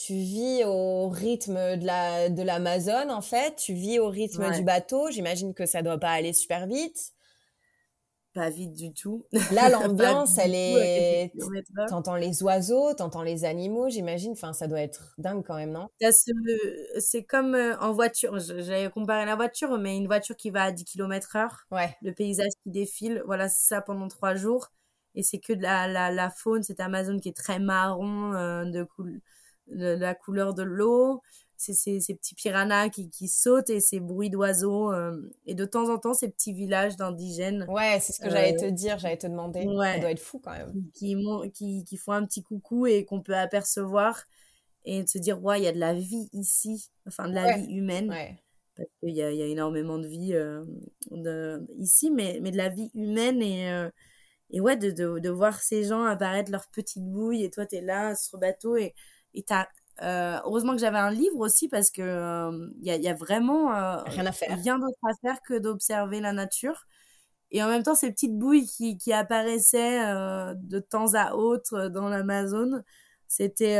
tu vis au rythme de la de l'Amazon en fait. Tu vis au rythme du bateau. J'imagine que ça doit pas aller super vite pas vite du tout. Là, l'ambiance, elle est. T'entends les oiseaux, t'entends les animaux, j'imagine. Enfin, ça doit être dingue quand même, non? C'est comme euh, en voiture. J'avais comparé la voiture, mais une voiture qui va à 10 km heure. Ouais. Le paysage qui défile. Voilà, c'est ça pendant trois jours. Et c'est que de la, la, la, faune, cette Amazon qui est très marron, euh, de, de, la couleur de l'eau ces, ces, petits piranhas qui, qui sautent et ces bruits d'oiseaux. et de temps en temps, ces petits villages d'indigènes. Ouais, c'est ce que j'allais te dire, j'allais te demander. Ouais, ça doit être fou quand même. Qui, qui, qui font un petit coucou et qu'on peut apercevoir et de se dire, ouais, il y a de la vie ici, enfin de la vie humaine. Ouais. Parce qu'il y a, y a, énormément de vie de, ici, mais, mais de la vie humaine et et ouais, de, de, de, voir ces gens apparaître leurs petites bouilles et toi, tu es là sur le bateau et tu as. Euh, heureusement que j'avais un livre aussi parce que il euh, y, a, y, a, vraiment euh, rien à faire. Rien d'autre à faire que d'observer la nature. Et en même temps, ces petites bouilles qui, qui apparaissaient de temps à autre dans l'Amazon, c'était.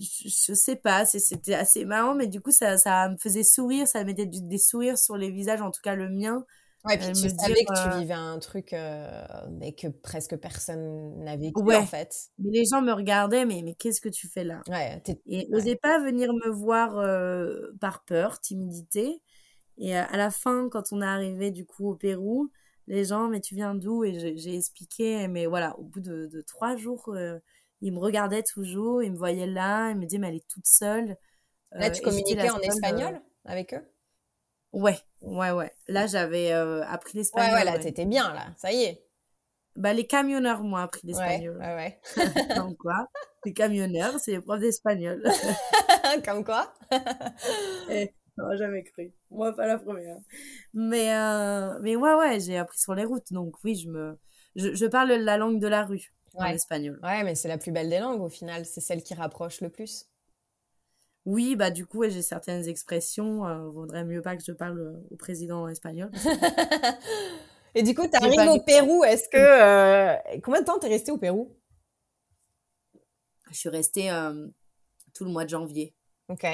Je, je, sais pas, c'était assez marrant, mais du coup, ça, ça me faisait sourire, ça mettait des sourires sur les visages, en tout cas le mien. Ouais, puis tu savais que tu euh vivais un truc euh, mais que presque personne n'avait vécu en fait. Mais les gens me regardaient, mais, mais qu'est-ce que tu fais là? Ouais, Et n'osez pas venir me voir euh, par peur, timidité. Et à la fin, quand on est arrivé du coup au Pérou, les gens, mais tu viens d'où? Et j'ai expliqué, mais voilà, au bout de, de trois jours, ils me regardaient toujours, ils me voyaient là, ils me disaient, mais elle est toute seule. Là, tu communiquais en espagnol avec eux? Ouais, ouais, ouais. Là, j'avais euh, appris l'espagnol. Ouais, ouais, là, t'étais bien, là. Ça y est. Bah, les camionneurs m'ont appris l'espagnol. Ouais, ouais, ouais. Comme quoi Les camionneurs, c'est les profs d'espagnol. Comme quoi eh, Non, jamais cru. Moi, pas la première. Mais, euh, mais ouais, ouais, j'ai appris sur les routes. Donc, oui, je me... Je, je parle la langue de la rue en espagnol. Ouais, mais c'est la plus belle des langues, au final. C'est celle qui rapproche le plus. Oui, bah du coup, j'ai certaines expressions. Euh, vaudrait mieux pas que je parle euh, au président espagnol. Et du coup, tu arrives au Pérou. Est-ce que euh, combien de temps t'es resté au Pérou? Je suis restée euh, tout le mois de janvier. Ok.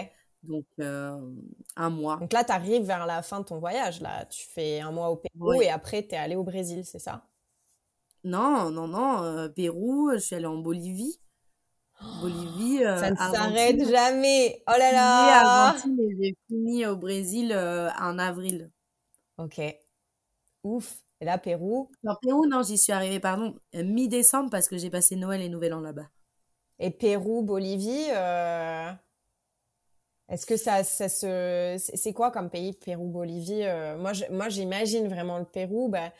Donc un mois. Donc là, tu arrives vers la fin de ton voyage. Là, tu fais un mois au Pérou et après, tu es allé au Brésil, c'est ça? Non, non, non. Pérou, je suis allée en Bolivie. Bolivie. Euh, ça ne s'arrête jamais. Oh là là. j'ai fini au Brésil euh, en avril. Ok. Ouf. Et là, Pérou? Non, Pérou, non, j'y suis arrivée, pardon, mi-décembre parce que j'ai passé Noël et Nouvel An là-bas. Et Pérou, Bolivie, euh, est-ce que ça, ça se. C'est quoi comme pays, Pérou, Bolivie Moi, j'imagine vraiment le Pérou. Bah,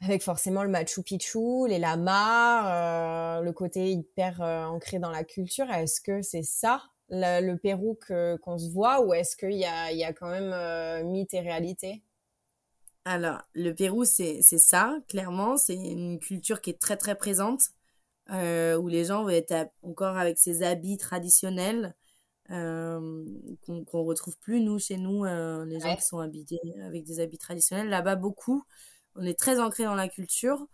avec forcément le Machu Picchu, les lamas, euh, le côté hyper euh, ancré dans la culture. Est-ce que c'est ça le, Pérou que qu'on se voit ou est-ce qu'il y a, y a quand même euh, mythe et réalité? Alors, le Pérou, c'est ça, clairement. C'est une culture qui est très, très présente, où les gens vont être encore avec ces habits traditionnels qu'on qu'on retrouve plus, nous, chez nous, les gens qui sont habillés avec des habits traditionnels. Là-bas, beaucoup on est très ancré dans la culture.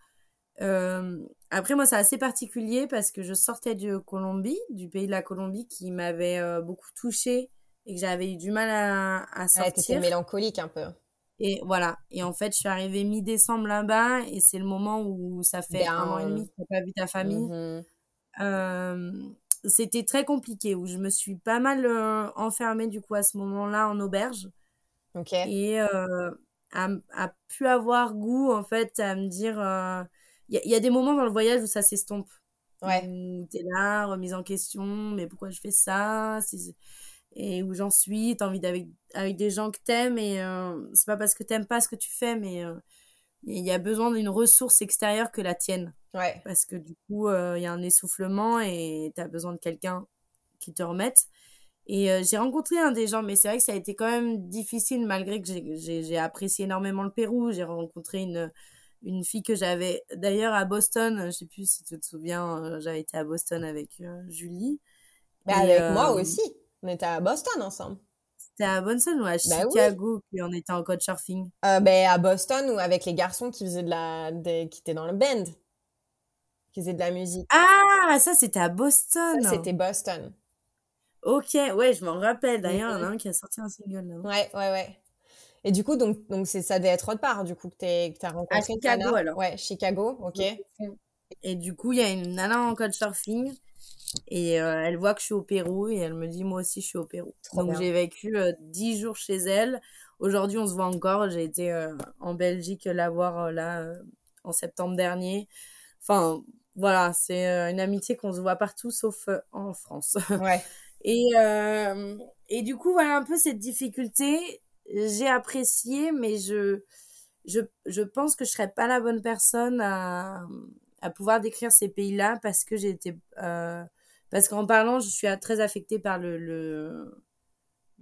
Euh, après, moi, c'est assez particulier parce que je sortais de Colombie, du pays de la Colombie, qui m'avait euh, beaucoup touchée et que j'avais eu du mal à, à sortir. Ouais, mélancolique un peu. Et voilà. Et en fait, je suis arrivée mi-décembre là-bas et c'est le moment où ça fait un an et demi que tu n'as pas vu ta famille. Mm-hmm. Euh, c'était très compliqué, où je me suis pas mal enfermée du coup à ce moment-là en auberge. Ok. Et a, pu avoir goût en fait à me dire il euh, y, a des moments dans le voyage où ça s'estompe. Ouais. Où t'es là remise en question mais pourquoi je fais ça? Et où j'en suis t'as envie d'avec avec des gens que t'aimes et euh, c'est pas parce que t'aimes pas ce que tu fais mais euh, il y a besoin d'une ressource extérieure que la tienne. Ouais. Parce que du coup il y a un essoufflement et t'as besoin de quelqu'un qui te remette et euh, j'ai rencontré un des gens, mais c'est vrai que ça a été quand même difficile malgré que j'ai apprécié énormément le Pérou. J'ai rencontré une, une fille que j'avais d'ailleurs à Boston. Je sais plus si tu te souviens, euh, j'avais été à Boston avec euh, Julie. Bah, avec moi aussi. On était à Boston ensemble. C'était à Boston ou à bah Chicago oui. on était en surfing ben, À Boston ou avec les garçons qui faisaient de la, qui étaient dans le band, qui faisaient de la musique. Ah, ça c'était à Boston. C'était Boston. Ok, ouais, je m'en rappelle. D'ailleurs, il y en a un qui a sorti un single. Là. Ouais, ouais, ouais. Et du coup, donc, donc c'est ça devait être autre part, du coup, que tu as rencontré. À Chicago, alors. Ouais, Chicago, ok. Et du coup, il y a une nana en surfing et euh, elle voit que je suis au Pérou et elle me dit, moi aussi, je suis au Pérou. donc, j'ai vécu euh, dix jours chez elle. Aujourd'hui, on se voit encore. J'ai été euh, en Belgique la voir là en septembre dernier. Enfin, voilà, c'est une amitié qu'on se voit partout sauf en France. Ouais. Et, euh, et du coup, voilà un peu cette difficulté. J'ai apprécié, mais je, je, je pense que je serais pas la bonne personne à, à pouvoir décrire ces pays-là parce que j'ai été, euh, parce qu'en parlant, je suis très affectée par le, le,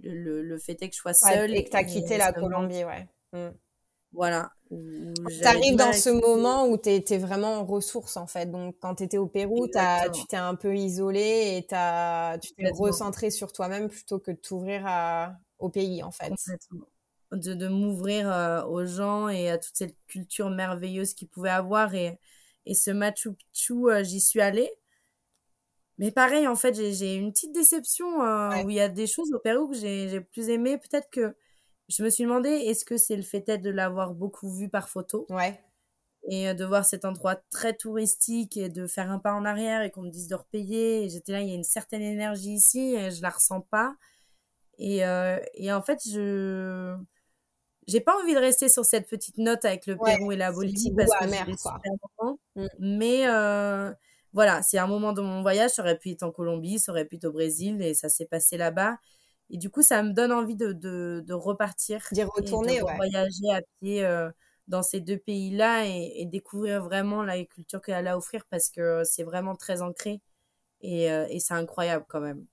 le, le fait que je sois seule. et que tu as quitté la Colombie, ouais. Mm. Voilà. Tu arrives dans ce moment où tu es, vraiment en ressources, en fait. Donc, quand tu étais au Pérou, as, tu t'es un peu isolé et as, tu t'es recentré sur toi-même plutôt que de t'ouvrir au pays, en fait. De, de m'ouvrir euh, aux gens et à toute cette culture merveilleuse qu'ils pouvaient avoir. Et, et ce Machu Picchu, euh, j'y suis allée. Mais pareil, en fait, j'ai une petite déception euh, où il y a des choses au Pérou que j'ai plus aimé. Peut-être que je me suis demandé, est-ce que c'est le fait de l'avoir beaucoup vu par photo Ouais. Et euh, de voir cet endroit très touristique et de faire un pas en arrière et qu'on me dise de repayer. J'étais là, il y a une certaine énergie ici et je la ressens pas. Et, euh, et en fait, je j'ai pas envie de rester sur cette petite note avec le Pérou et la Bolivie parce que c'est super mmh. Mais voilà, c'est un moment de mon voyage, ça aurait pu être en Colombie, ça aurait pu être au Brésil, et ça s'est passé là-bas. Et du coup, ça me donne envie de, de, de repartir. D'y retourner, de voyager à pied euh, dans ces deux pays-là et, découvrir vraiment la culture qu'elle a à offrir parce que c'est vraiment très ancré. Et, euh, et c'est incroyable quand même.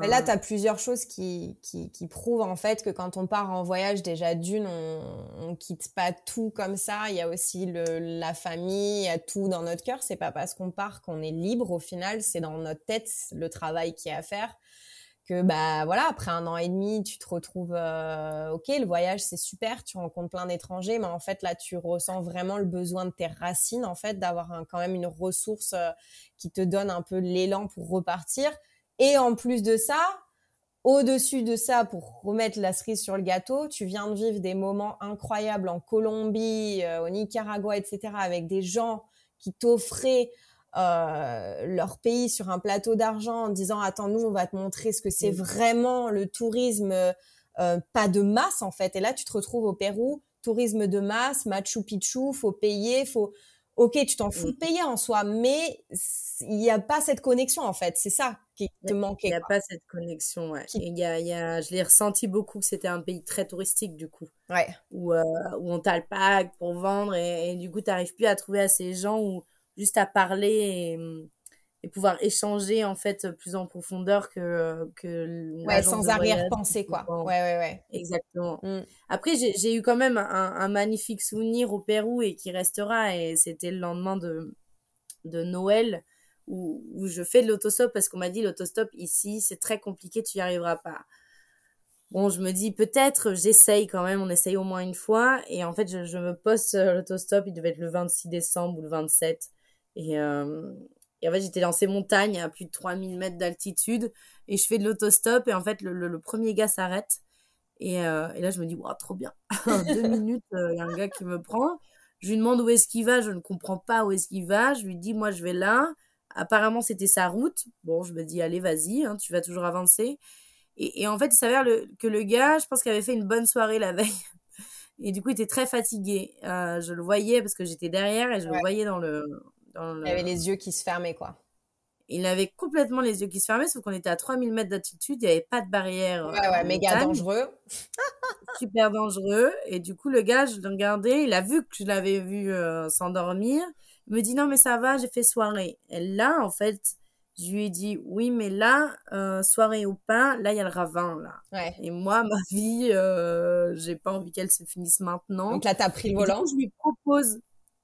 Mais là, tu as plusieurs choses qui, qui, qui, prouvent en fait que quand on part en voyage, déjà d'une, on, on quitte pas tout comme ça. Il y a aussi le, la famille, il y a tout dans notre cœur. C'est pas parce qu'on part qu'on est libre au final, c'est dans notre tête le travail qui est à faire que bah voilà après un an et demi tu te retrouves euh, ok le voyage c'est super tu rencontres plein d'étrangers mais en fait là tu ressens vraiment le besoin de tes racines en fait d'avoir quand même une ressource euh, qui te donne un peu l'élan pour repartir et en plus de ça au-dessus de ça, pour remettre la cerise sur le gâteau, tu viens de vivre des moments incroyables en Colombie, euh, au Nicaragua, etc., avec des gens qui t'offraient euh, leur pays sur un plateau d'argent en disant attends nous on va te montrer ce que c'est vraiment le tourisme euh, pas de masse en fait. Et là tu te retrouves au Pérou tourisme de masse Machu Picchu faut payer faut ok tu t'en fous de payer en soi mais il n'y a pas cette connexion en fait. C'est ça qui te manquait il n'y a pas cette connexion ouais. Il y a, y a, je l'ai ressenti beaucoup que c'était un pays très touristique du coup. Ouais. Où, euh, où on t'a le pack pour vendre et, et du coup tu n'arrives plus à trouver assez gens où juste à parler et, pouvoir échanger en fait plus en profondeur que que ouais sans arrière-pensée quoi ouais ouais ouais exactement mm. après j'ai eu quand même un, magnifique souvenir au Pérou et qui restera et c'était le lendemain de de Noël où, où je fais de l'autostop parce qu'on m'a dit l'autostop ici c'est très compliqué tu y arriveras pas Bon, je me dis peut-être, j'essaye quand même, on essaye au moins une fois. Et en fait, je, je me poste l'autostop, il devait être le 26 décembre ou le 27. Et, euh, et en fait, j'étais dans ces montagnes à plus de 3000 mètres d'altitude et je fais de l'autostop et en fait, le, le, premier gars s'arrête. Et, euh, et, là, je me dis, wow, trop bien. Deux minutes, euh, il y a un gars qui me prend. Je lui demande où est-ce qu'il va. Je ne comprends pas où est-ce qu'il va. Je lui dis, moi, je vais là. Apparemment, c'était sa route. Bon, je me dis, allez, vas-y, hein, tu vas toujours avancer. Et, et en fait, il s'avère que le gars, je pense qu'il avait fait une bonne soirée la veille. Et du coup, il était très fatigué. Euh, je le voyais parce que j'étais derrière et je le voyais dans le, il avait les yeux qui se fermaient, quoi. Il avait complètement les yeux qui se fermaient, sauf qu'on était à 3000 mètres d'altitude, il n'y avait pas de barrière. Ouais, ouais, méga dangereux. Super dangereux. Et du coup, le gars, je le regardais, il a vu que je l'avais vu euh, s'endormir. Il me dit, non, mais ça va, j'ai fait soirée. Et là, en fait, je lui ai dit, oui, mais là, euh, soirée ou pas, là, il y a le ravin, là. Ouais. Et moi, ma vie, euh, j'ai pas envie qu'elle se finisse maintenant. Donc là, t'as pris le volant. je lui propose,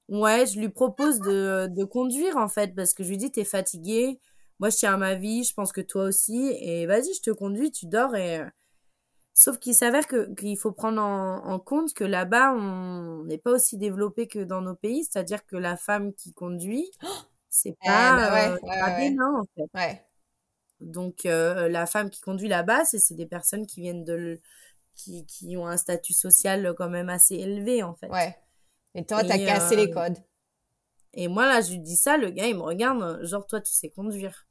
Ouais, je lui propose de, de conduire en fait parce que je lui dis t'es fatigué, moi je tiens à ma vie, je pense que toi aussi et vas-y je te conduis, tu dors et sauf qu'il s'avère que qu'il faut prendre en, en compte que là-bas on n'est pas aussi développé que dans nos pays, c'est-à-dire que la femme qui conduit c'est eh pas, bah ouais, euh, pas des nains en fait. Ouais. Donc euh, la femme qui conduit là-bas c'est c'est des personnes qui viennent de qui qui ont un statut social quand même assez élevé en fait. Ouais. Et toi, t'as cassé les euh, codes. Et moi, là, je lui dis ça, le gars, il me regarde, genre, toi, tu sais conduire.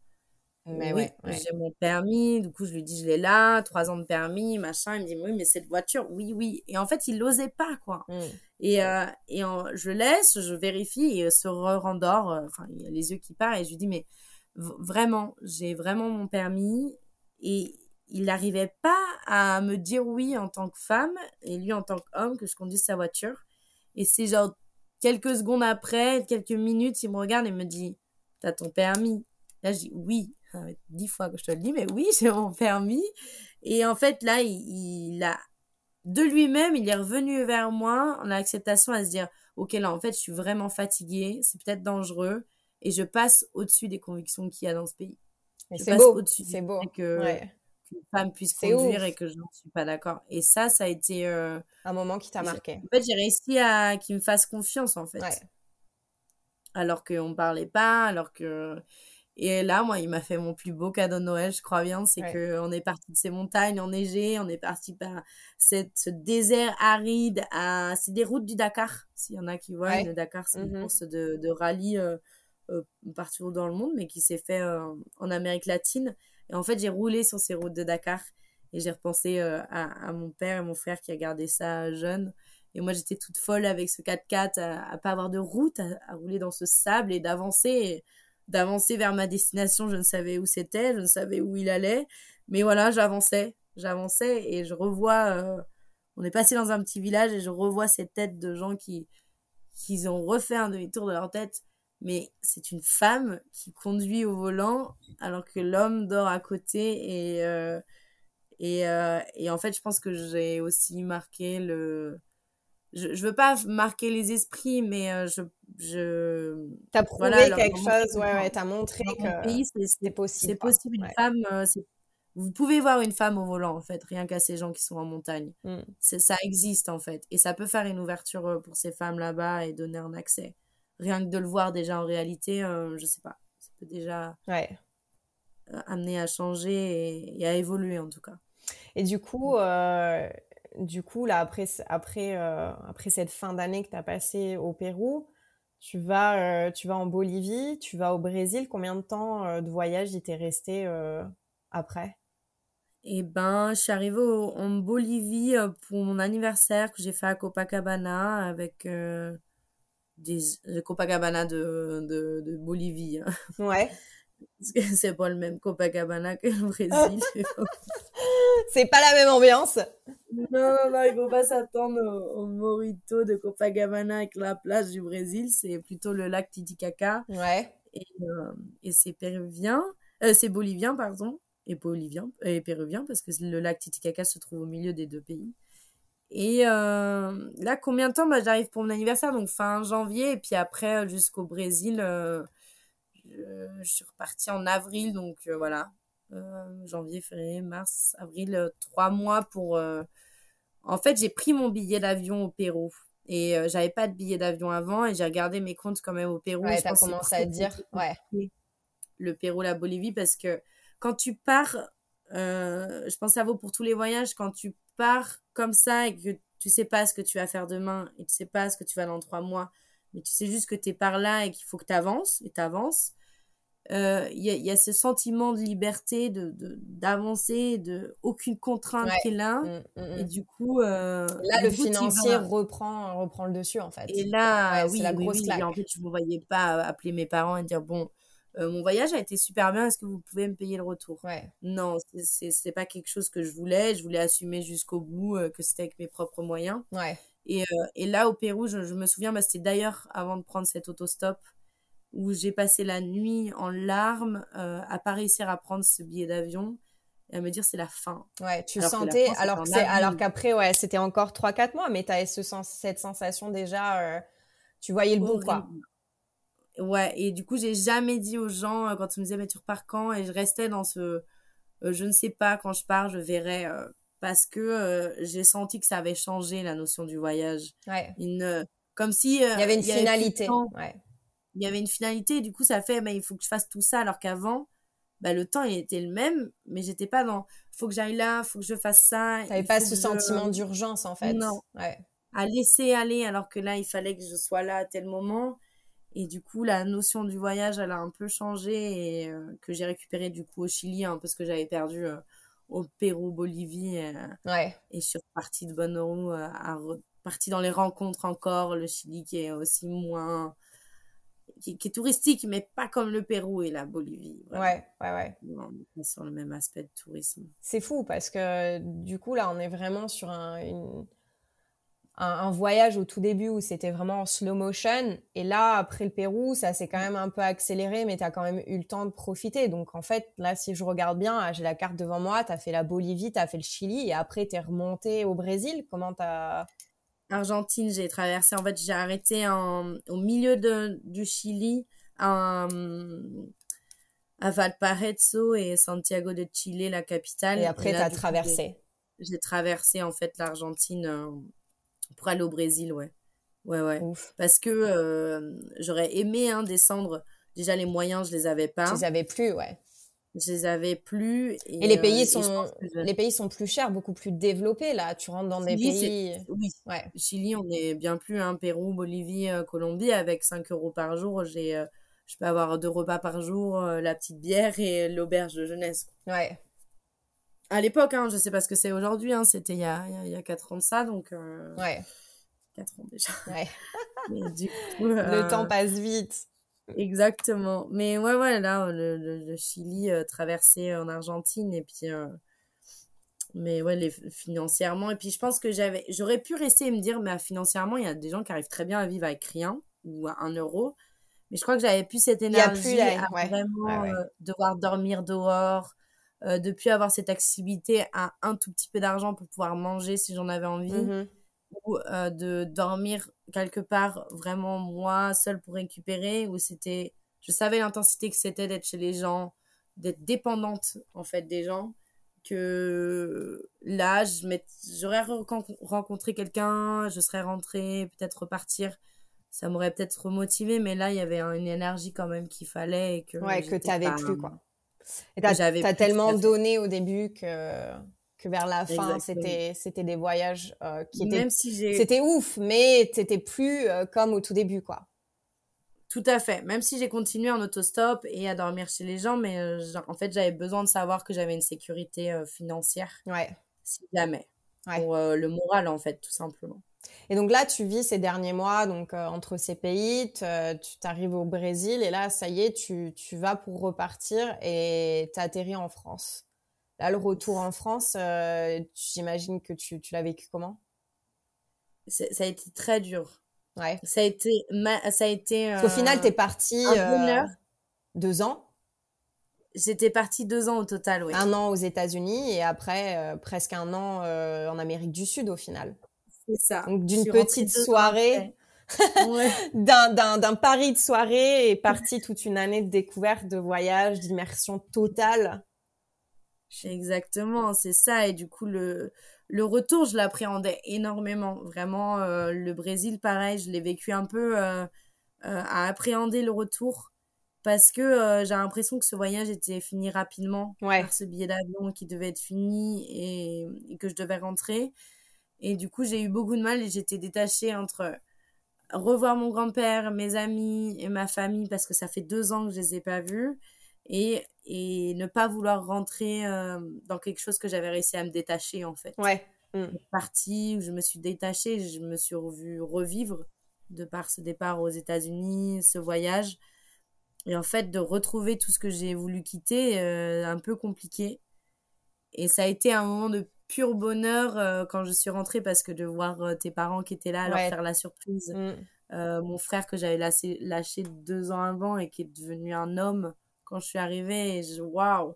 Mais oui, ouais, j'ai mon permis, du coup, je lui dis, je l'ai là, trois ans de permis, machin. Il me dit, oui, mais cette voiture, oui, oui. Et en fait, il n'osait pas, quoi. Mm. Et, euh, et je laisse, je vérifie, et se rendort, euh, enfin, il a les yeux qui partent, et je lui dis, mais vraiment, j'ai vraiment mon permis, Et il n'arrivait pas à me dire oui en tant que femme et lui en tant qu'homme que je conduise sa voiture. Et c'est genre quelques secondes après, quelques minutes, il me regarde et me dit T'as ton permis Là, je dis Oui. Dix fois que je te le dis, mais oui, j'ai mon permis. Et en fait, là, il, a. De lui-même, il est revenu vers moi en acceptation à se dire Ok, là, en fait, je suis vraiment fatiguée, c'est peut-être dangereux, et je passe au-dessus des convictions qu'il y a dans ce pays. C'est beau. C'est beau. Que, qu'une femme puisse conduire et que je n'en suis pas d'accord. Et ça, ça a été euh, un moment qui t'a marqué. En fait, j'ai réussi à qu'il me fasse confiance en fait. Alors qu'on ne parlait pas, alors que et là, moi, il m'a fait mon plus beau cadeau de Noël, je crois bien, c'est que qu'on est parti de ces montagnes enneigées, on est parti par cette, ce désert aride. À... C'est des routes du Dakar, s'il y en a qui voient. Le Dakar, c'est une mmh course de, de rallye euh, euh, partout dans le monde, mais qui s'est fait en Amérique latine. Et en fait, j'ai roulé sur ces routes de Dakar et j'ai repensé euh, à, mon père et mon frère qui a gardé ça jeune. Et moi, j'étais toute folle avec ce 4x4 à, pas avoir de route, à, rouler dans ce sable et d'avancer, d'avancer vers ma destination. Je ne savais où c'était, je ne savais où il allait. Mais voilà, j'avançais, j'avançais et je revois. Euh, on est passé dans un petit village et je revois ces têtes de gens qui, qui ont refait un demi-tour de leur tête mais c'est une femme qui conduit au volant alors que l'homme dort à côté et euh, et, euh, et en fait je pense que j'ai aussi marqué le je, je veux pas marquer les esprits mais euh, je je t'as prouvé quelque chose ouais ouais t'as montré que c'est possible c'est possible une femme vous pouvez voir une femme au volant en fait rien qu'à ces gens qui sont en montagne. Mm. ça existe en fait. Et ça peut faire une ouverture pour ces femmes là-bas et donner un accès rien que de le voir déjà en réalité, euh, je sais pas, ça peut déjà ouais. Euh, amener à changer et, à évoluer en tout cas. Et du coup, euh, du coup là après après après cette fin d'année que tu as passée au Pérou, tu vas tu vas en Bolivie, tu vas au Brésil. Combien de temps de voyage il t'est resté après? Eh ben, je suis arrivée en Bolivie pour mon anniversaire que j'ai fait à Copacabana avec des Copacabana de, de, de Bolivie. Hein. Ouais. Parce que c'est pas le même Copacabana que le Brésil. c'est pas la même ambiance. Non, non, il faut pas s'attendre au, Morito de Copacabana avec la plage du Brésil. C'est plutôt le lac Titicaca. Ouais. Et, euh, et c'est péruvien. Euh, c'est bolivien, pardon. Et bolivien, et péruvien, parce que le lac Titicaca se trouve au milieu des deux pays. Et euh, là, combien de temps? Bah, J'arrive pour mon anniversaire, donc fin janvier, et puis après euh, jusqu'au Brésil, euh, je, suis repartie en avril, donc voilà, janvier, février, mars, avril, trois mois pour... En fait, j'ai pris mon billet d'avion au Pérou. Et j'avais pas de billet d'avion avant, et j'ai regardé mes comptes quand même au Pérou. Ouais, t'as commencé à dire, ouais. Le Pérou, la Bolivie, parce que quand tu pars, je pense que ça vaut pour tous les voyages, quand tu pars comme ça et que tu sais pas ce que tu vas faire demain et tu sais pas ce que tu vas dans trois mois, mais tu sais juste que tu es par là et qu'il faut que tu avances et tu avances, euh, il y, a, ce sentiment de liberté, de d'avancer, de, aucune contrainte qui est là. Mmh, mmh, mmh. Et du coup, euh, là, le financier reprend, reprend le dessus en fait. Et là, oui, la grosse oui, en fait, je ne voyais pas appeler mes parents et dire bon, euh, mon voyage a été super bien, est-ce que vous pouvez me payer le retour? Ouais. Non, c'est pas quelque chose que je voulais, je voulais assumer jusqu'au bout euh, que c'était avec mes propres moyens. Ouais. Et, euh, et là, au Pérou, je, me souviens, bah, c'était d'ailleurs avant de prendre cet autostop où j'ai passé la nuit en larmes à pas réussir à prendre ce billet d'avion et à me dire c'est la fin. Ouais, tu sentais alors alors qu'après ouais, c'était encore 3 4 mois mais tu avais ce sens, cette sensation déjà tu voyais le bout quoi. Ouais, et du coup, j'ai jamais dit aux gens euh, quand ils me disaient, mais tu repars quand? Et je restais dans ce, euh, je ne sais pas, quand je pars, je verrai. Euh, parce que j'ai senti que ça avait changé la notion du voyage. Ouais. Une, comme si. il y avait une finalité. ouais. Il y avait une finalité, et du coup, ça fait, mais il faut que je fasse tout ça, alors qu'avant, bah, le temps, il était le même, mais j'étais pas dans, faut que j'aille là, faut que je fasse ça. T'avais pas ce sentiment d'urgence, en fait. Non. Ouais. À laisser aller, alors que là, il fallait que je sois là à tel moment. Et du coup, la notion du voyage, elle a un peu changé et euh, que j'ai récupéré du coup au Chili, un peu ce que j'avais perdu euh, au Pérou, Bolivie. Euh, ouais. Et je suis repartie de bonne roue, à repartie dans les rencontres encore. Le Chili qui est aussi moins. qui, est touristique, mais pas comme le Pérou et la Bolivie. Ouais, ouais, ouais. On est sur le même aspect de tourisme. C'est fou parce que du coup, là, on est vraiment sur un, un, voyage au tout début où c'était vraiment en slow motion. Et là, après le Pérou, ça s'est quand même un peu accéléré, mais tu as quand même eu le temps de profiter. Donc, en fait, là, si je regarde bien, j'ai la carte devant moi, tu as fait la Bolivie, tu as fait le Chili, et après, tu es remonté au Brésil. Comment tu as... Argentine, j'ai traversé, en fait, j'ai arrêté en, au milieu de, du Chili, à Valparaiso et Santiago de Chile, la capitale. Et après, tu as traversé. J'ai traversé, en fait, l'Argentine euh, pour aller au Brésil, ouais. Ouais, ouais. Parce que euh, j'aurais aimé hein, descendre. Déjà, les moyens, je les avais pas. Je les avais plus, ouais. Je les avais plus. Et, les pays euh, sont les pays sont plus chers, beaucoup plus développés là. Tu rentres dans des pays. Oui. Ouais. Chili, on est bien plus. Hein, Pérou, Bolivie, euh, Colombie, avec 5 euros par jour, j'ai je peux avoir deux repas par jour, la petite bière et l'auberge de jeunesse. Ouais. À l'époque, hein, je sais pas ce que c'est aujourd'hui, hein, c'était il y a, il y a 4 ans de ça, donc... Ouais. 4 ans déjà. Ouais. Le temps passe vite. Exactement. Mais ouais, ouais, là, le, le, Chili euh, traversé en Argentine et puis. Euh, mais ouais, les, financièrement. Et puis je pense que j'avais, j'aurais pu rester et me dire, mais financièrement, il y a des gens qui arrivent très bien à vivre avec rien ou à un euro. Mais je crois que j'avais plus cette énergie à vraiment euh, devoir dormir dehors, euh, de plus avoir cette accessibilité à un tout petit peu d'argent pour pouvoir manger si j'en avais envie. Mmh ou euh, de dormir quelque part vraiment moi seule pour récupérer où c'était je savais l'intensité que c'était d'être chez les gens d'être dépendante en fait des gens que là j'aurais rencontré quelqu'un je serais rentrée peut-être repartir ça m'aurait peut-être remotivé mais là il y avait une énergie quand même qu'il fallait et que ouais que t'avais plus quoi et t'as as tellement donné au début que que vers la fin c'était c'était des voyages euh, qui étaient c'était ouf mais c'était plus euh, comme au tout début quoi. Tout à fait. Même si j'ai continué en autostop et à dormir chez les gens mais euh, en fait j'avais besoin de savoir que j'avais une sécurité financière. Ouais. Si jamais. Pour le moral en fait tout simplement et donc là tu vis ces derniers mois donc entre ces pays tu t'arrives au Brésil et là ça y est tu tu vas pour repartir et t'atterris en France Là, le retour en France, euh, j'imagine que tu, tu l'as vécu comment? Ça a été très dur. Ouais. Ça a été. Ça a été Au final, tu es parti euh, deux ans. J'étais partie deux ans au total, oui. Un an aux États-Unis et après euh, presque un an en Amérique du Sud au final. Ça. Donc d'une petite soirée, ouais. d'un pari de soirée et parti toute une année de découverte, de voyage, d'immersion totale. Exactement, c'est ça. Et du coup, le, le retour, je l'appréhendais énormément. Vraiment, euh, le Brésil, pareil, je l'ai vécu un peu euh, euh, à appréhender le retour parce que j'ai l'impression que ce voyage était fini rapidement par ce billet d'avion qui devait être fini et, et, que je devais rentrer. Et du coup, j'ai eu beaucoup de mal et j'étais détachée entre revoir mon grand-père, mes amis et ma famille parce que ça fait deux ans que je les ai pas vus et, et ne pas vouloir rentrer euh, dans quelque chose que j'avais réussi à me détacher en fait. Ouais. Mmh. Partie où je me suis détachée, je me suis revue revivre de par ce départ aux États-Unis, ce voyage. Et en fait, de retrouver tout ce que j'ai voulu quitter, euh, un peu compliqué. Et ça a été un moment de pur bonheur euh, quand je suis rentrée parce que de voir tes parents qui étaient là, leur faire la surprise. Mmh. mon frère que j'avais lâché, lâché deux ans avant et qui est devenu un homme quand je suis arrivée, je, waouh,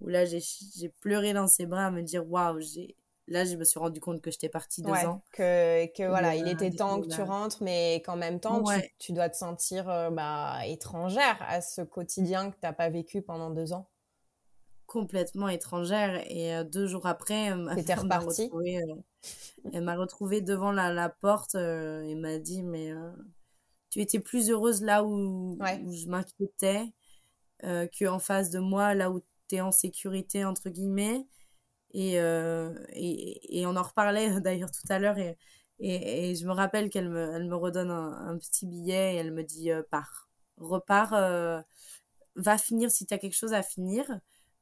où là j'ai pleuré dans ses bras à me dire waouh, j'ai là je me suis rendu compte que j'étais partie deux ans. Que, que voilà, il était temps que tu rentres, mais qu'en même temps tu, tu, dois te sentir euh, bah, étrangère à ce quotidien que tu n'as pas vécu pendant deux ans. Complètement étrangère et euh, deux jours après, ma m'a retrouvée, euh, elle m'a retrouvée devant la, la porte et m'a dit mais tu étais plus heureuse là où, où je m'inquiétais euh, qu'en face de moi, là où tu es en sécurité, entre guillemets. Et, euh, et, et, on en reparlait d'ailleurs tout à l'heure. Et, et, je me rappelle qu'elle me, elle me redonne un, petit billet et elle me dit euh, pars, repars, va finir si tu as quelque chose à finir.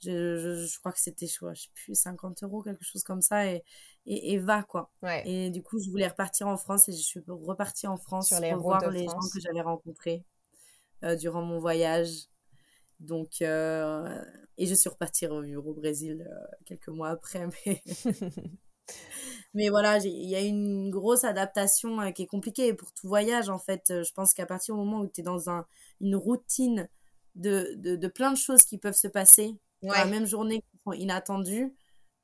Je, je, je crois que c'était, je, sais plus, 50 euros, quelque chose comme ça. Et, et, va, quoi. Et du coup, je voulais repartir en France et je suis repartie en France Sur les pour voir les gens que j'avais rencontrés. durant mon voyage. Donc, et je suis repartie au Brésil quelques mois après. Mais, mais voilà, il y a une grosse adaptation qui est compliquée pour tout voyage en fait. Je pense qu'à partir du moment où tu es dans un, une routine de, de, de, plein de choses qui peuvent se passer dans la même journée qui sont inattendues,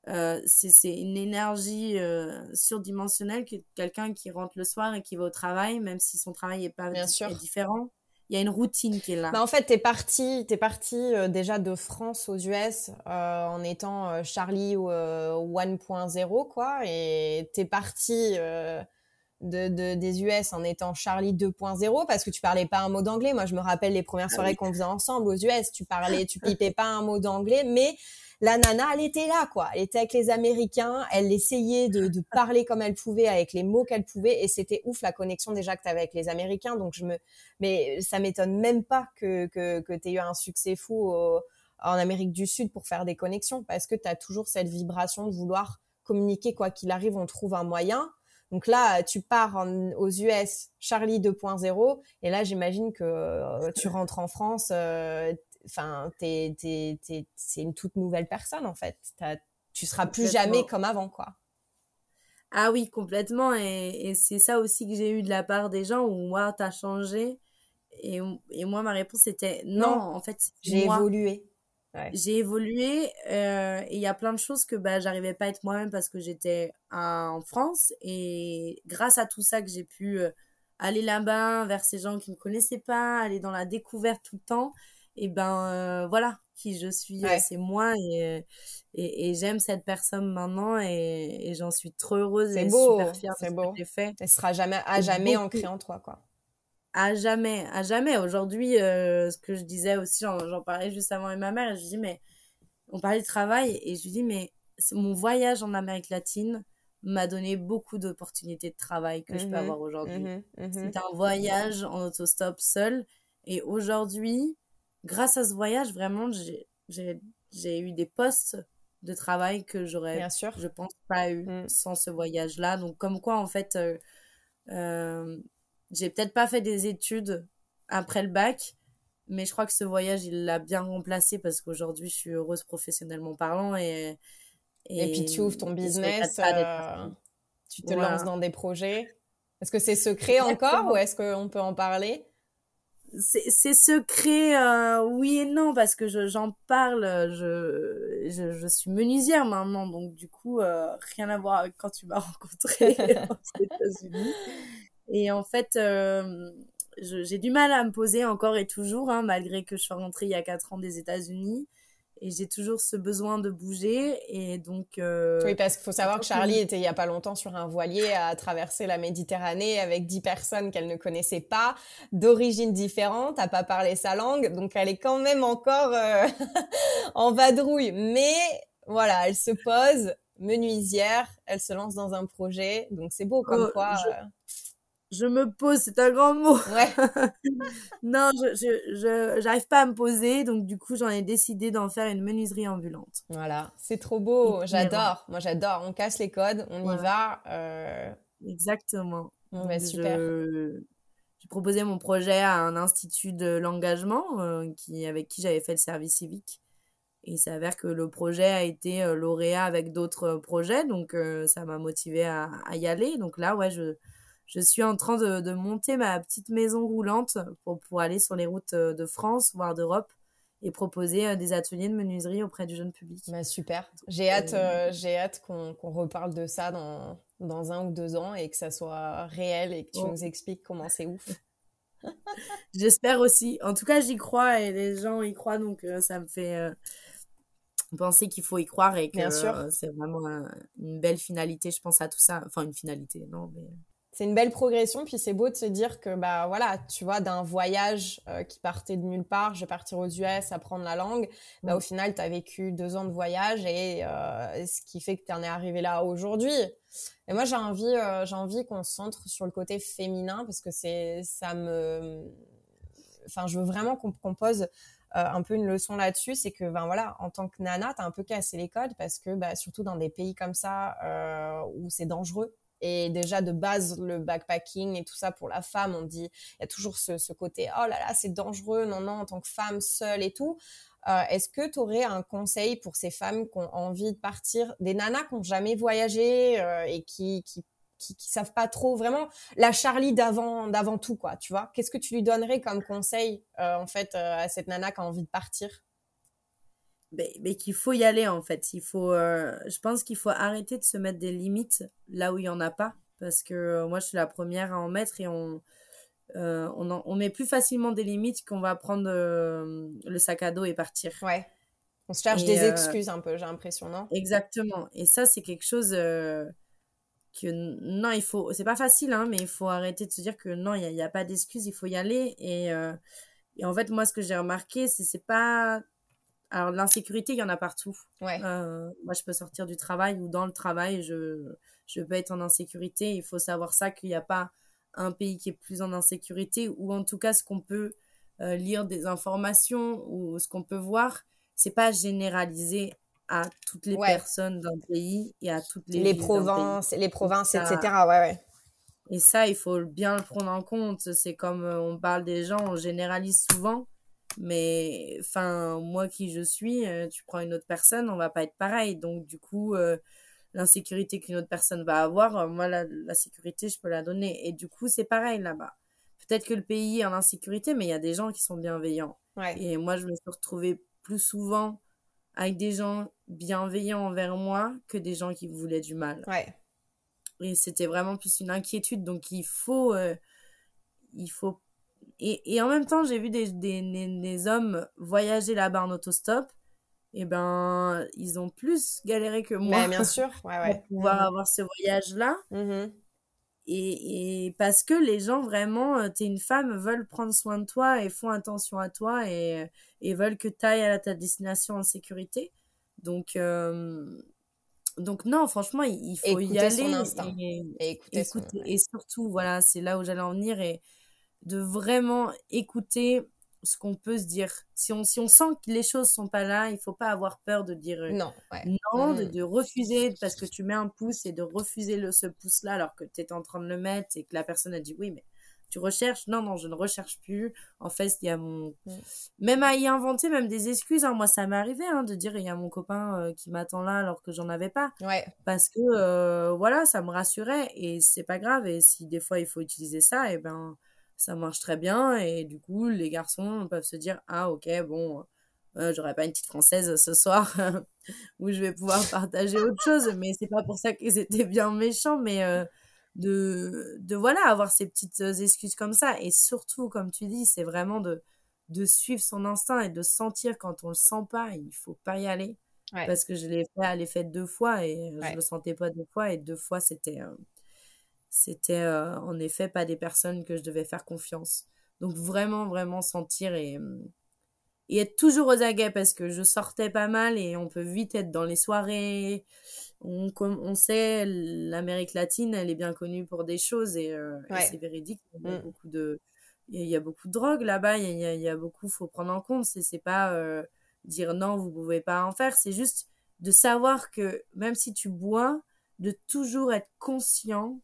euh, c'est une énergie euh, surdimensionnelle que quelqu'un qui rentre le soir et qui va au travail, même si son travail est pas différent. Il y a une routine qui est là. Bah en fait, tu es parti, es parti euh, déjà de France aux US en étant Charlie 1.0, quoi. Et tu es parti de, des US en étant Charlie 2.0 parce que tu parlais pas un mot d'anglais. Moi, je me rappelle les premières ah soirées qu'on faisait ensemble aux US. Tu parlais, tu pipais pas un mot d'anglais, mais la nana, elle était là, quoi. Elle était avec les Américains, elle essayait de, de parler comme elle pouvait, avec les mots qu'elle pouvait, et c'était ouf la connexion déjà que tu avais avec les Américains. Donc je me, mais ça m'étonne même pas que que, que tu aies eu un succès fou en Amérique du Sud pour faire des connexions, parce que tu as toujours cette vibration de vouloir communiquer quoi qu'il arrive, on trouve un moyen. Donc là, tu pars aux US, Charlie 2.0, et là, j'imagine que euh, tu rentres en France, euh, enfin, c'est une toute nouvelle personne en fait. Tu seras plus jamais comme avant, quoi. Ah oui, complètement. Et, c'est ça aussi que j'ai eu de la part des gens où moi, t'as changé. Et, et, moi, ma réponse était non, en fait, j'ai évolué. J'ai évolué euh, et il y a plein de choses que bah, j'arrivais pas à être moi-même parce que j'étais en France. Et grâce à tout ça que j'ai pu euh, aller là-bas vers ces gens qui me connaissaient pas, aller dans la découverte tout le temps, et ben euh, voilà qui je suis c'est moi et, et, j'aime cette personne maintenant et, j'en suis trop heureuse et beau, super fière de ce beau. que j'ai fait elle sera jamais à jamais ancrée en toi quoi à jamais à jamais aujourd'hui euh, ce que je disais aussi j'en parlais juste avant avec ma mère et je dis mais on parlait de travail et je lui dis mais mon voyage en Amérique latine m'a donné beaucoup d'opportunités de travail que je peux mmh avoir aujourd'hui. Mmh mmh c'est un voyage en autostop seul. Et aujourd'hui, grâce à ce voyage, vraiment, j'ai eu des postes de travail que j'aurais, je pense, pas eu mm. sans ce voyage-là. Donc, comme quoi, en fait, euh, euh, j'ai peut-être pas fait des études après le bac, mais je crois que ce voyage, il l'a bien remplacé parce qu'aujourd'hui, je suis heureuse professionnellement parlant et. Et, puis, tu ouvres ton business, euh, tu te lances dans des projets. Est-ce que c'est secret encore ou est-ce qu'on peut en parler? C'est secret, euh, oui et non, parce que j'en parle, je, je, je, suis menuisière maintenant, donc du coup, euh, rien à voir avec quand tu m'as rencontré aux États-Unis. Et en fait, euh, j'ai du mal à me poser encore et toujours, hein, malgré que je sois rentrée il y a 4 ans des États-Unis. Et j'ai toujours ce besoin de bouger. Et donc euh, oui parce qu'il faut savoir que Charlie était il y a pas longtemps sur un voilier à traverser la Méditerranée avec dix personnes qu'elle ne connaissait pas d'origine différente à pas parler sa langue. Donc elle est quand même encore euh, en vadrouille. Mais voilà elle se pose menuisière elle se lance dans un projet. Donc c'est beau comme oh, quoi euh, je me pose, c'est un grand mot. Ouais. non, je, je, j'arrive pas à me poser, donc du coup, j'en ai décidé d'en faire une menuiserie ambulante. Voilà, c'est trop beau, j'adore. Moi, j'adore. On casse les codes, on y va. Euh... Exactement. super. J'ai proposé mon projet à un institut de l'engagement euh, qui, avec qui j'avais fait le service civique. Et il s'avère que le projet a été euh, lauréat avec d'autres projets, donc euh, ça m'a motivé à, à, y aller. Donc là, ouais, je, je suis en train de, monter ma petite maison roulante pour, pour aller sur les routes euh, de France, voire d'Europe, et proposer euh, des ateliers de menuiserie auprès du jeune public. Bah, super. J'ai hâte, euh, j'ai hâte qu'on reparle de ça dans, dans un ou deux ans et que ça soit réel et que tu oh. nous expliques comment c'est ouf. J'espère aussi. En tout cas, j'y crois et les gens y croient, donc ça me fait penser qu'il faut y croire et que c'est vraiment une belle finalité, je pense à tout ça. Enfin, une finalité, non, mais c'est une belle progression puis c'est beau de se dire que bah voilà tu vois d'un voyage euh, qui partait de nulle part je vais partir aux US apprendre la langue bah, au final tu as vécu deux ans de voyage et euh, ce qui fait que tu en es arrivé là aujourd'hui. Et moi j'ai envie euh, j'ai envie qu'on se centre sur le côté féminin parce que c'est ça me enfin je veux vraiment qu'on pose un peu une leçon là-dessus, c'est que ben voilà, en tant que nana, t'as un peu cassé les codes parce que bah, surtout dans des pays comme ça où c'est dangereux, Et déjà de base, le backpacking et tout ça pour la femme, on dit, il y a toujours ce, ce côté, oh là là, c'est dangereux, non, non, en tant que femme seule et tout. Euh, Est-ce que tu aurais un conseil pour ces femmes qui ont envie de partir, des nanas qui n'ont jamais voyagé euh, et qui, qui, qui, qui, savent pas trop vraiment la Charlie d'avant d'avant tout quoi, tu vois? Qu'est-ce que tu lui donnerais comme conseil euh, en fait euh, à cette nana qui a envie de partir? Mais, mais qu'il faut y aller en fait. Il faut, euh, je pense qu'il faut arrêter de se mettre des limites là où il y en a pas, parce que euh, moi je suis la première à en mettre et on euh, on, en, on met plus facilement des limites qu'on va prendre le sac à dos et partir. Ouais. On se cherche Et, des excuses un peu, j'ai l'impression, non? Exactement. Et ça c'est quelque chose que non il faut, c'est pas facile hein, mais il faut arrêter de se dire que non il y a, a pas d'excuses, il faut y aller et euh, et en fait moi ce que j'ai remarqué c'est c'est pas alors l'insécurité il y en a partout. Ouais. Euh, moi, je peux sortir du travail ou dans le travail, je, je peux être en insécurité. Il faut savoir ça, qu'il n'y a pas un pays qui est plus en insécurité, ou en tout cas, ce qu'on peut euh, lire des informations ou ce qu'on peut voir, c'est pas généralisé à toutes les Ouais. personnes d'un pays et à toutes les, Les provinces, les provinces, Ça- etc. Ouais. Et ça, il faut bien le prendre en compte. C'est comme euh, on parle des gens, on généralise souvent. Mais enfin, moi qui je suis, euh, tu prends une autre personne, on va pas être pareil. Donc du coup, euh, l'insécurité qu'une autre personne va avoir, euh, moi la, la sécurité, je peux la donner. Et du coup, c'est pareil là-bas. Peut-être que le pays est en insécurité, mais il y a des gens qui sont bienveillants. Ouais. Et moi, je me suis retrouvée plus souvent avec des gens bienveillants envers moi que des gens qui voulaient du mal. Ouais. Et c'était vraiment plus une inquiétude. Donc il faut, euh, il faut. Et, et en même temps, j'ai vu des, des, des, des hommes voyager là-bas en autostop. Et ben, ils ont plus galéré que moi Mais bien sûr. Ouais, ouais. pour pouvoir avoir ce voyage-là. Mhm. Et, et parce que les gens vraiment, euh, t'es une femme, veulent prendre soin de toi et font attention à toi et, et veulent que tu ailles à ta destination en sécurité. Donc, euh, donc non, franchement, il, il faut y aller. son instinct. Et, Et écouter son- écouter- et surtout, voilà, c'est là où j'allais en venir et de vraiment écouter ce qu'on peut se dire. Si on, si on sent que les choses sont pas là, il faut pas avoir peur de dire euh, Non, ouais. non, de, Mm. de refuser parce que tu mets un pouce et de refuser le, ce pouce-là alors que tu es en train de le mettre et que la personne a dit oui, mais tu recherches? Non, non, je ne recherche plus. En fait, il y a mon. Mm. Même à y inventer même des excuses. hein. Moi, ça m'est arrivé hein, de dire il y a mon copain euh, qui m'attend là alors que j'en avais pas. Ouais. Parce que euh, voilà, ça me rassurait et c'est pas grave. Et si des fois il faut utiliser ça, et ben ça marche très bien. Et du coup, les garçons peuvent se dire ah ok bon. euh, j'aurais pas une petite française ce soir où je vais pouvoir partager autre chose mais c'est pas pour ça qu'ils étaient bien méchants mais euh, de de voilà avoir ces petites euh, excuses comme ça et surtout comme tu dis c'est vraiment de de suivre son instinct et de sentir quand on le sent pas il faut pas y aller Ouais. parce que je l'ai fait à fait deux fois et euh, Ouais. je le sentais pas deux fois et deux fois c'était euh, c'était euh, en effet pas des personnes que je devais faire confiance donc vraiment vraiment sentir et et être toujours aux aguets parce que je sortais pas mal et on peut vite être dans les soirées. On, comme on sait, l'Amérique latine, elle est bien connue pour des choses et, euh, et c'est véridique. Il y a Mm. beaucoup de, il y a, il y a beaucoup de drogue là-bas. Il y a, il y a, il y a beaucoup, faut prendre en compte. C'est, c'est pas euh, dire non, vous pouvez pas en faire. C'est juste de savoir que même si tu bois, de toujours être conscient.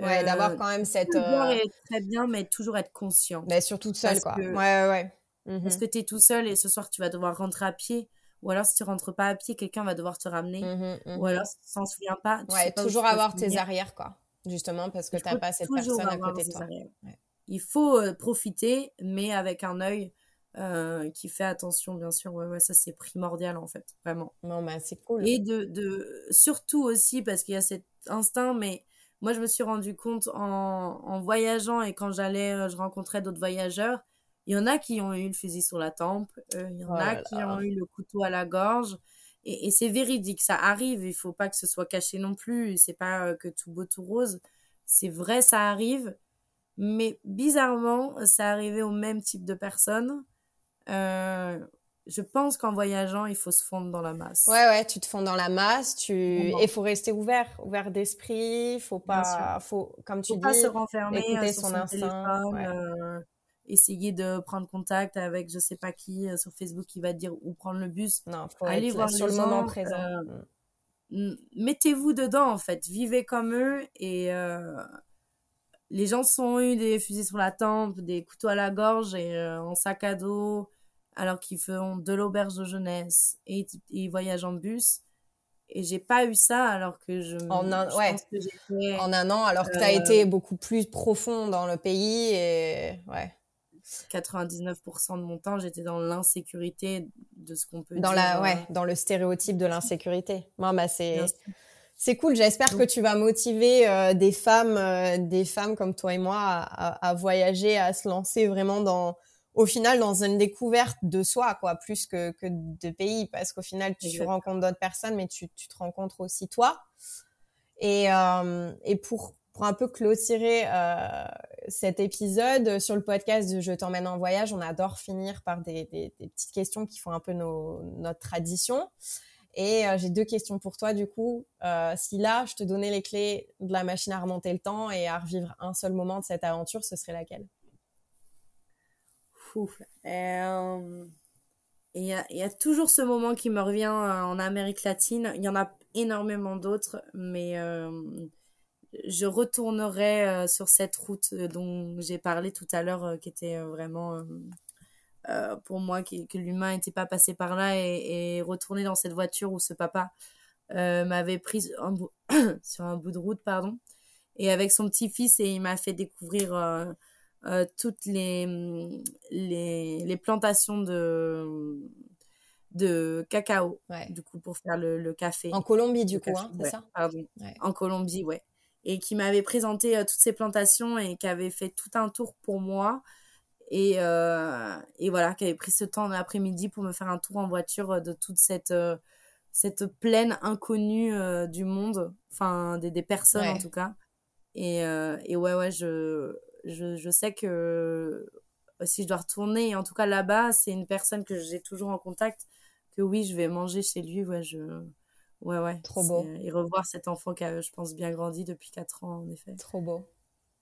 Ouais, euh, d'avoir quand même cette. Euh... très bien, mais toujours être conscient. Bah, surtout seule, quoi. que- Ouais, ouais, ouais. Mhm. Parce que tu es tout seul et ce soir tu vas devoir rentrer à pied. Ou alors si tu rentres pas à pied, quelqu'un va devoir te ramener. Mhm, mhm. Ou alors si tu t'en souviens pas, tu Ouais, sais pas toujours tu avoir tes arrières, quoi. Justement, parce que t'as faut pas cette personne à côté de toi. Ouais. Il faut euh, profiter, mais avec un œil euh, qui fait attention, bien sûr. Ouais, ouais, ça c'est primordial en fait, vraiment. Bon, bah, c'est cool. Et de, de surtout aussi parce qu'il y a cet instinct, mais moi je me suis rendu compte en, en voyageant et quand j'allais, euh, je rencontrais d'autres voyageurs. Il y en a qui ont eu le fusil sur la tempe, euh, il y en a qui ont eu le couteau à la gorge. Et, et c'est véridique, ça arrive, il faut pas que ce soit caché non plus, c'est pas euh, que tout beau tout rose. C'est vrai, ça arrive, mais bizarrement, ça arrivait au même type de personnes. Euh, je pense qu'en voyageant, il faut se fondre dans la masse. Ouais, ouais, tu te fonds dans la masse, tu... Vraiment. et faut rester ouvert, ouvert d'esprit, faut pas, faut, comme tu faut pas dis, se renfermer écouter euh, sur son son, instinct, ouais. euh, essayer de prendre contact avec je sais pas qui euh, sur Facebook qui va te dire où prendre le bus. non, faut Allez être voir sur le moment présent. euh, Mm. mettez-vous dedans en fait, vivez comme eux et les gens sont eu des fusils sur la tempe, des couteaux à la gorge et en sac à dos alors qu'ils font de l'auberge de jeunesse et ils voyagent en bus. Et j'ai pas eu ça alors que je en un ouais. en un an alors que tu as été beaucoup plus profond dans le pays et ouais. 99% de mon temps j'étais dans l'insécurité de ce qu'on peut dans dire la ouais euh, dans le stéréotype de l'insécurité. Moi bah c'est c'est cool. J'espère que tu vas motiver euh, des femmes euh, des femmes comme toi et moi à, à, voyager à se lancer vraiment dans au final dans une découverte de soi, quoi, plus que, que de pays, parce qu'au final, tu rencontres d'autres personnes, mais tu, tu, te rencontres aussi toi. Et, euh, et pour, pour un peu clôturer euh, cet épisode sur le podcast de Je t'emmène en voyage, on adore finir par des, des, des, petites questions qui font un peu nos, notre tradition. Et euh, j'ai deux questions pour toi, du coup. Euh, si là, je te donnais les clés de la machine à remonter le temps et à revivre un seul moment de cette aventure, ce serait laquelle? Euh, il y, a, toujours ce moment qui me revient euh, en Amérique latine. Il y en a énormément d'autres, mais euh, je retournerai sur cette route dont j'ai parlé tout à l'heure, qui était vraiment pour moi que, l'humain n'était pas passé par là et, retourner dans cette voiture où ce papa m'avait pris sur un bout de route, pardon, et avec son petit-fils et il m'a fait découvrir euh, toutes les, les, les, plantations de, de cacao, du coup, pour faire le, le café. En Colombie, du coup, hein, c'est ça Pardon. En Colombie, ouais. Et qui m'avait présenté euh, toutes ces plantations et qui avait fait tout un tour pour moi. Et, euh, et voilà, qui avait pris ce temps l'après-midi pour me faire un tour en voiture de toute cette, cette plaine inconnue du monde, enfin, des, des personnes en tout cas. Et, et ouais, ouais, je, je, je, sais que euh, si je dois retourner, en tout cas là-bas, c'est une personne que j'ai toujours en contact, que oui, je vais manger chez lui. Ouais, je... ouais, ouais. Trop beau. Et revoir cet enfant qui a, je pense, bien grandi depuis 4 ans, en effet. Trop beau.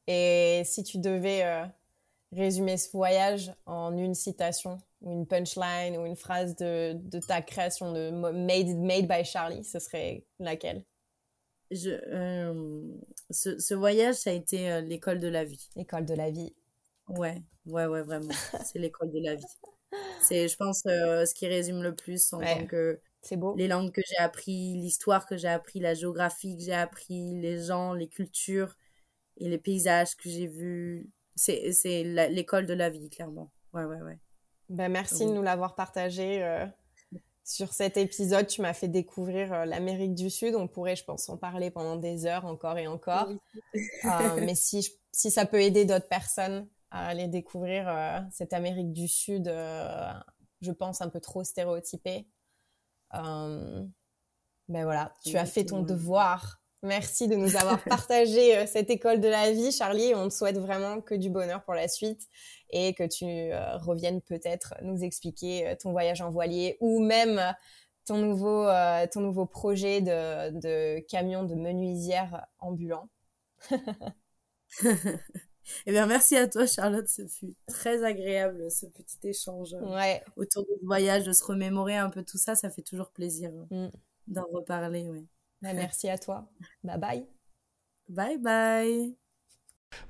Et si tu devais euh, résumer ce voyage en une citation, ou une punchline, ou une phrase de, de ta création de Made, Made by Charlie, ce serait laquelle? Je, euh, ce, ce, voyage, ça a été euh, l'école de la vie. L'école de la vie. Ouais, ouais, ouais, vraiment. c'est l'école de la vie. C'est, je pense, euh, ce qui résume le plus en tant que. C'est beau. Les langues que j'ai appris, l'histoire que j'ai appris, la géographie que j'ai appris, les gens, les cultures et les paysages que j'ai vus. C'est, c'est l'école de la vie, clairement. Ouais, ouais, ouais. Ben, merci de nous l'avoir partagé sur cet épisode, tu m'as fait découvrir euh, l'Amérique du Sud. On pourrait, je pense, en parler pendant des heures encore et encore. Euh, mais si, si ça peut aider d'autres personnes à aller découvrir euh, cette Amérique du Sud, je pense un peu trop stéréotypée. ben voilà, tu as fait ton devoir Merci de nous avoir partagé cette école de la vie, Charlie. On te souhaite vraiment que du bonheur pour la suite et que tu euh, reviennes peut-être nous expliquer euh, ton voyage en voilier ou même ton nouveau, ton nouveau projet de, de camion de menuisière ambulant. eh bien, merci à toi, Charlotte. Ce fut très agréable, ce petit échange autour du voyage, de se remémorer un peu tout ça. Ça fait toujours plaisir mm. d'en reparler. Ouais. Bah, merci à toi. Bye bye. Bye bye.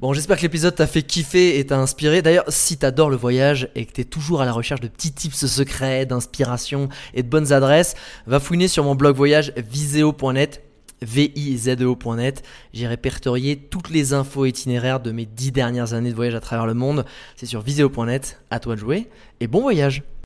Bon, j'espère que l'épisode t'a fait kiffer et t'a inspiré. D'ailleurs, si t'adores le voyage et que t'es toujours à la recherche de petits tips secrets, d'inspiration et de bonnes adresses, va fouiner sur mon blog voyage viseo.net V-I-Z-E-O.net. J'ai répertorié toutes les infos itinéraires de mes dix dernières années de voyage à travers le monde. C'est sur viseo.net. À toi de jouer et bon voyage!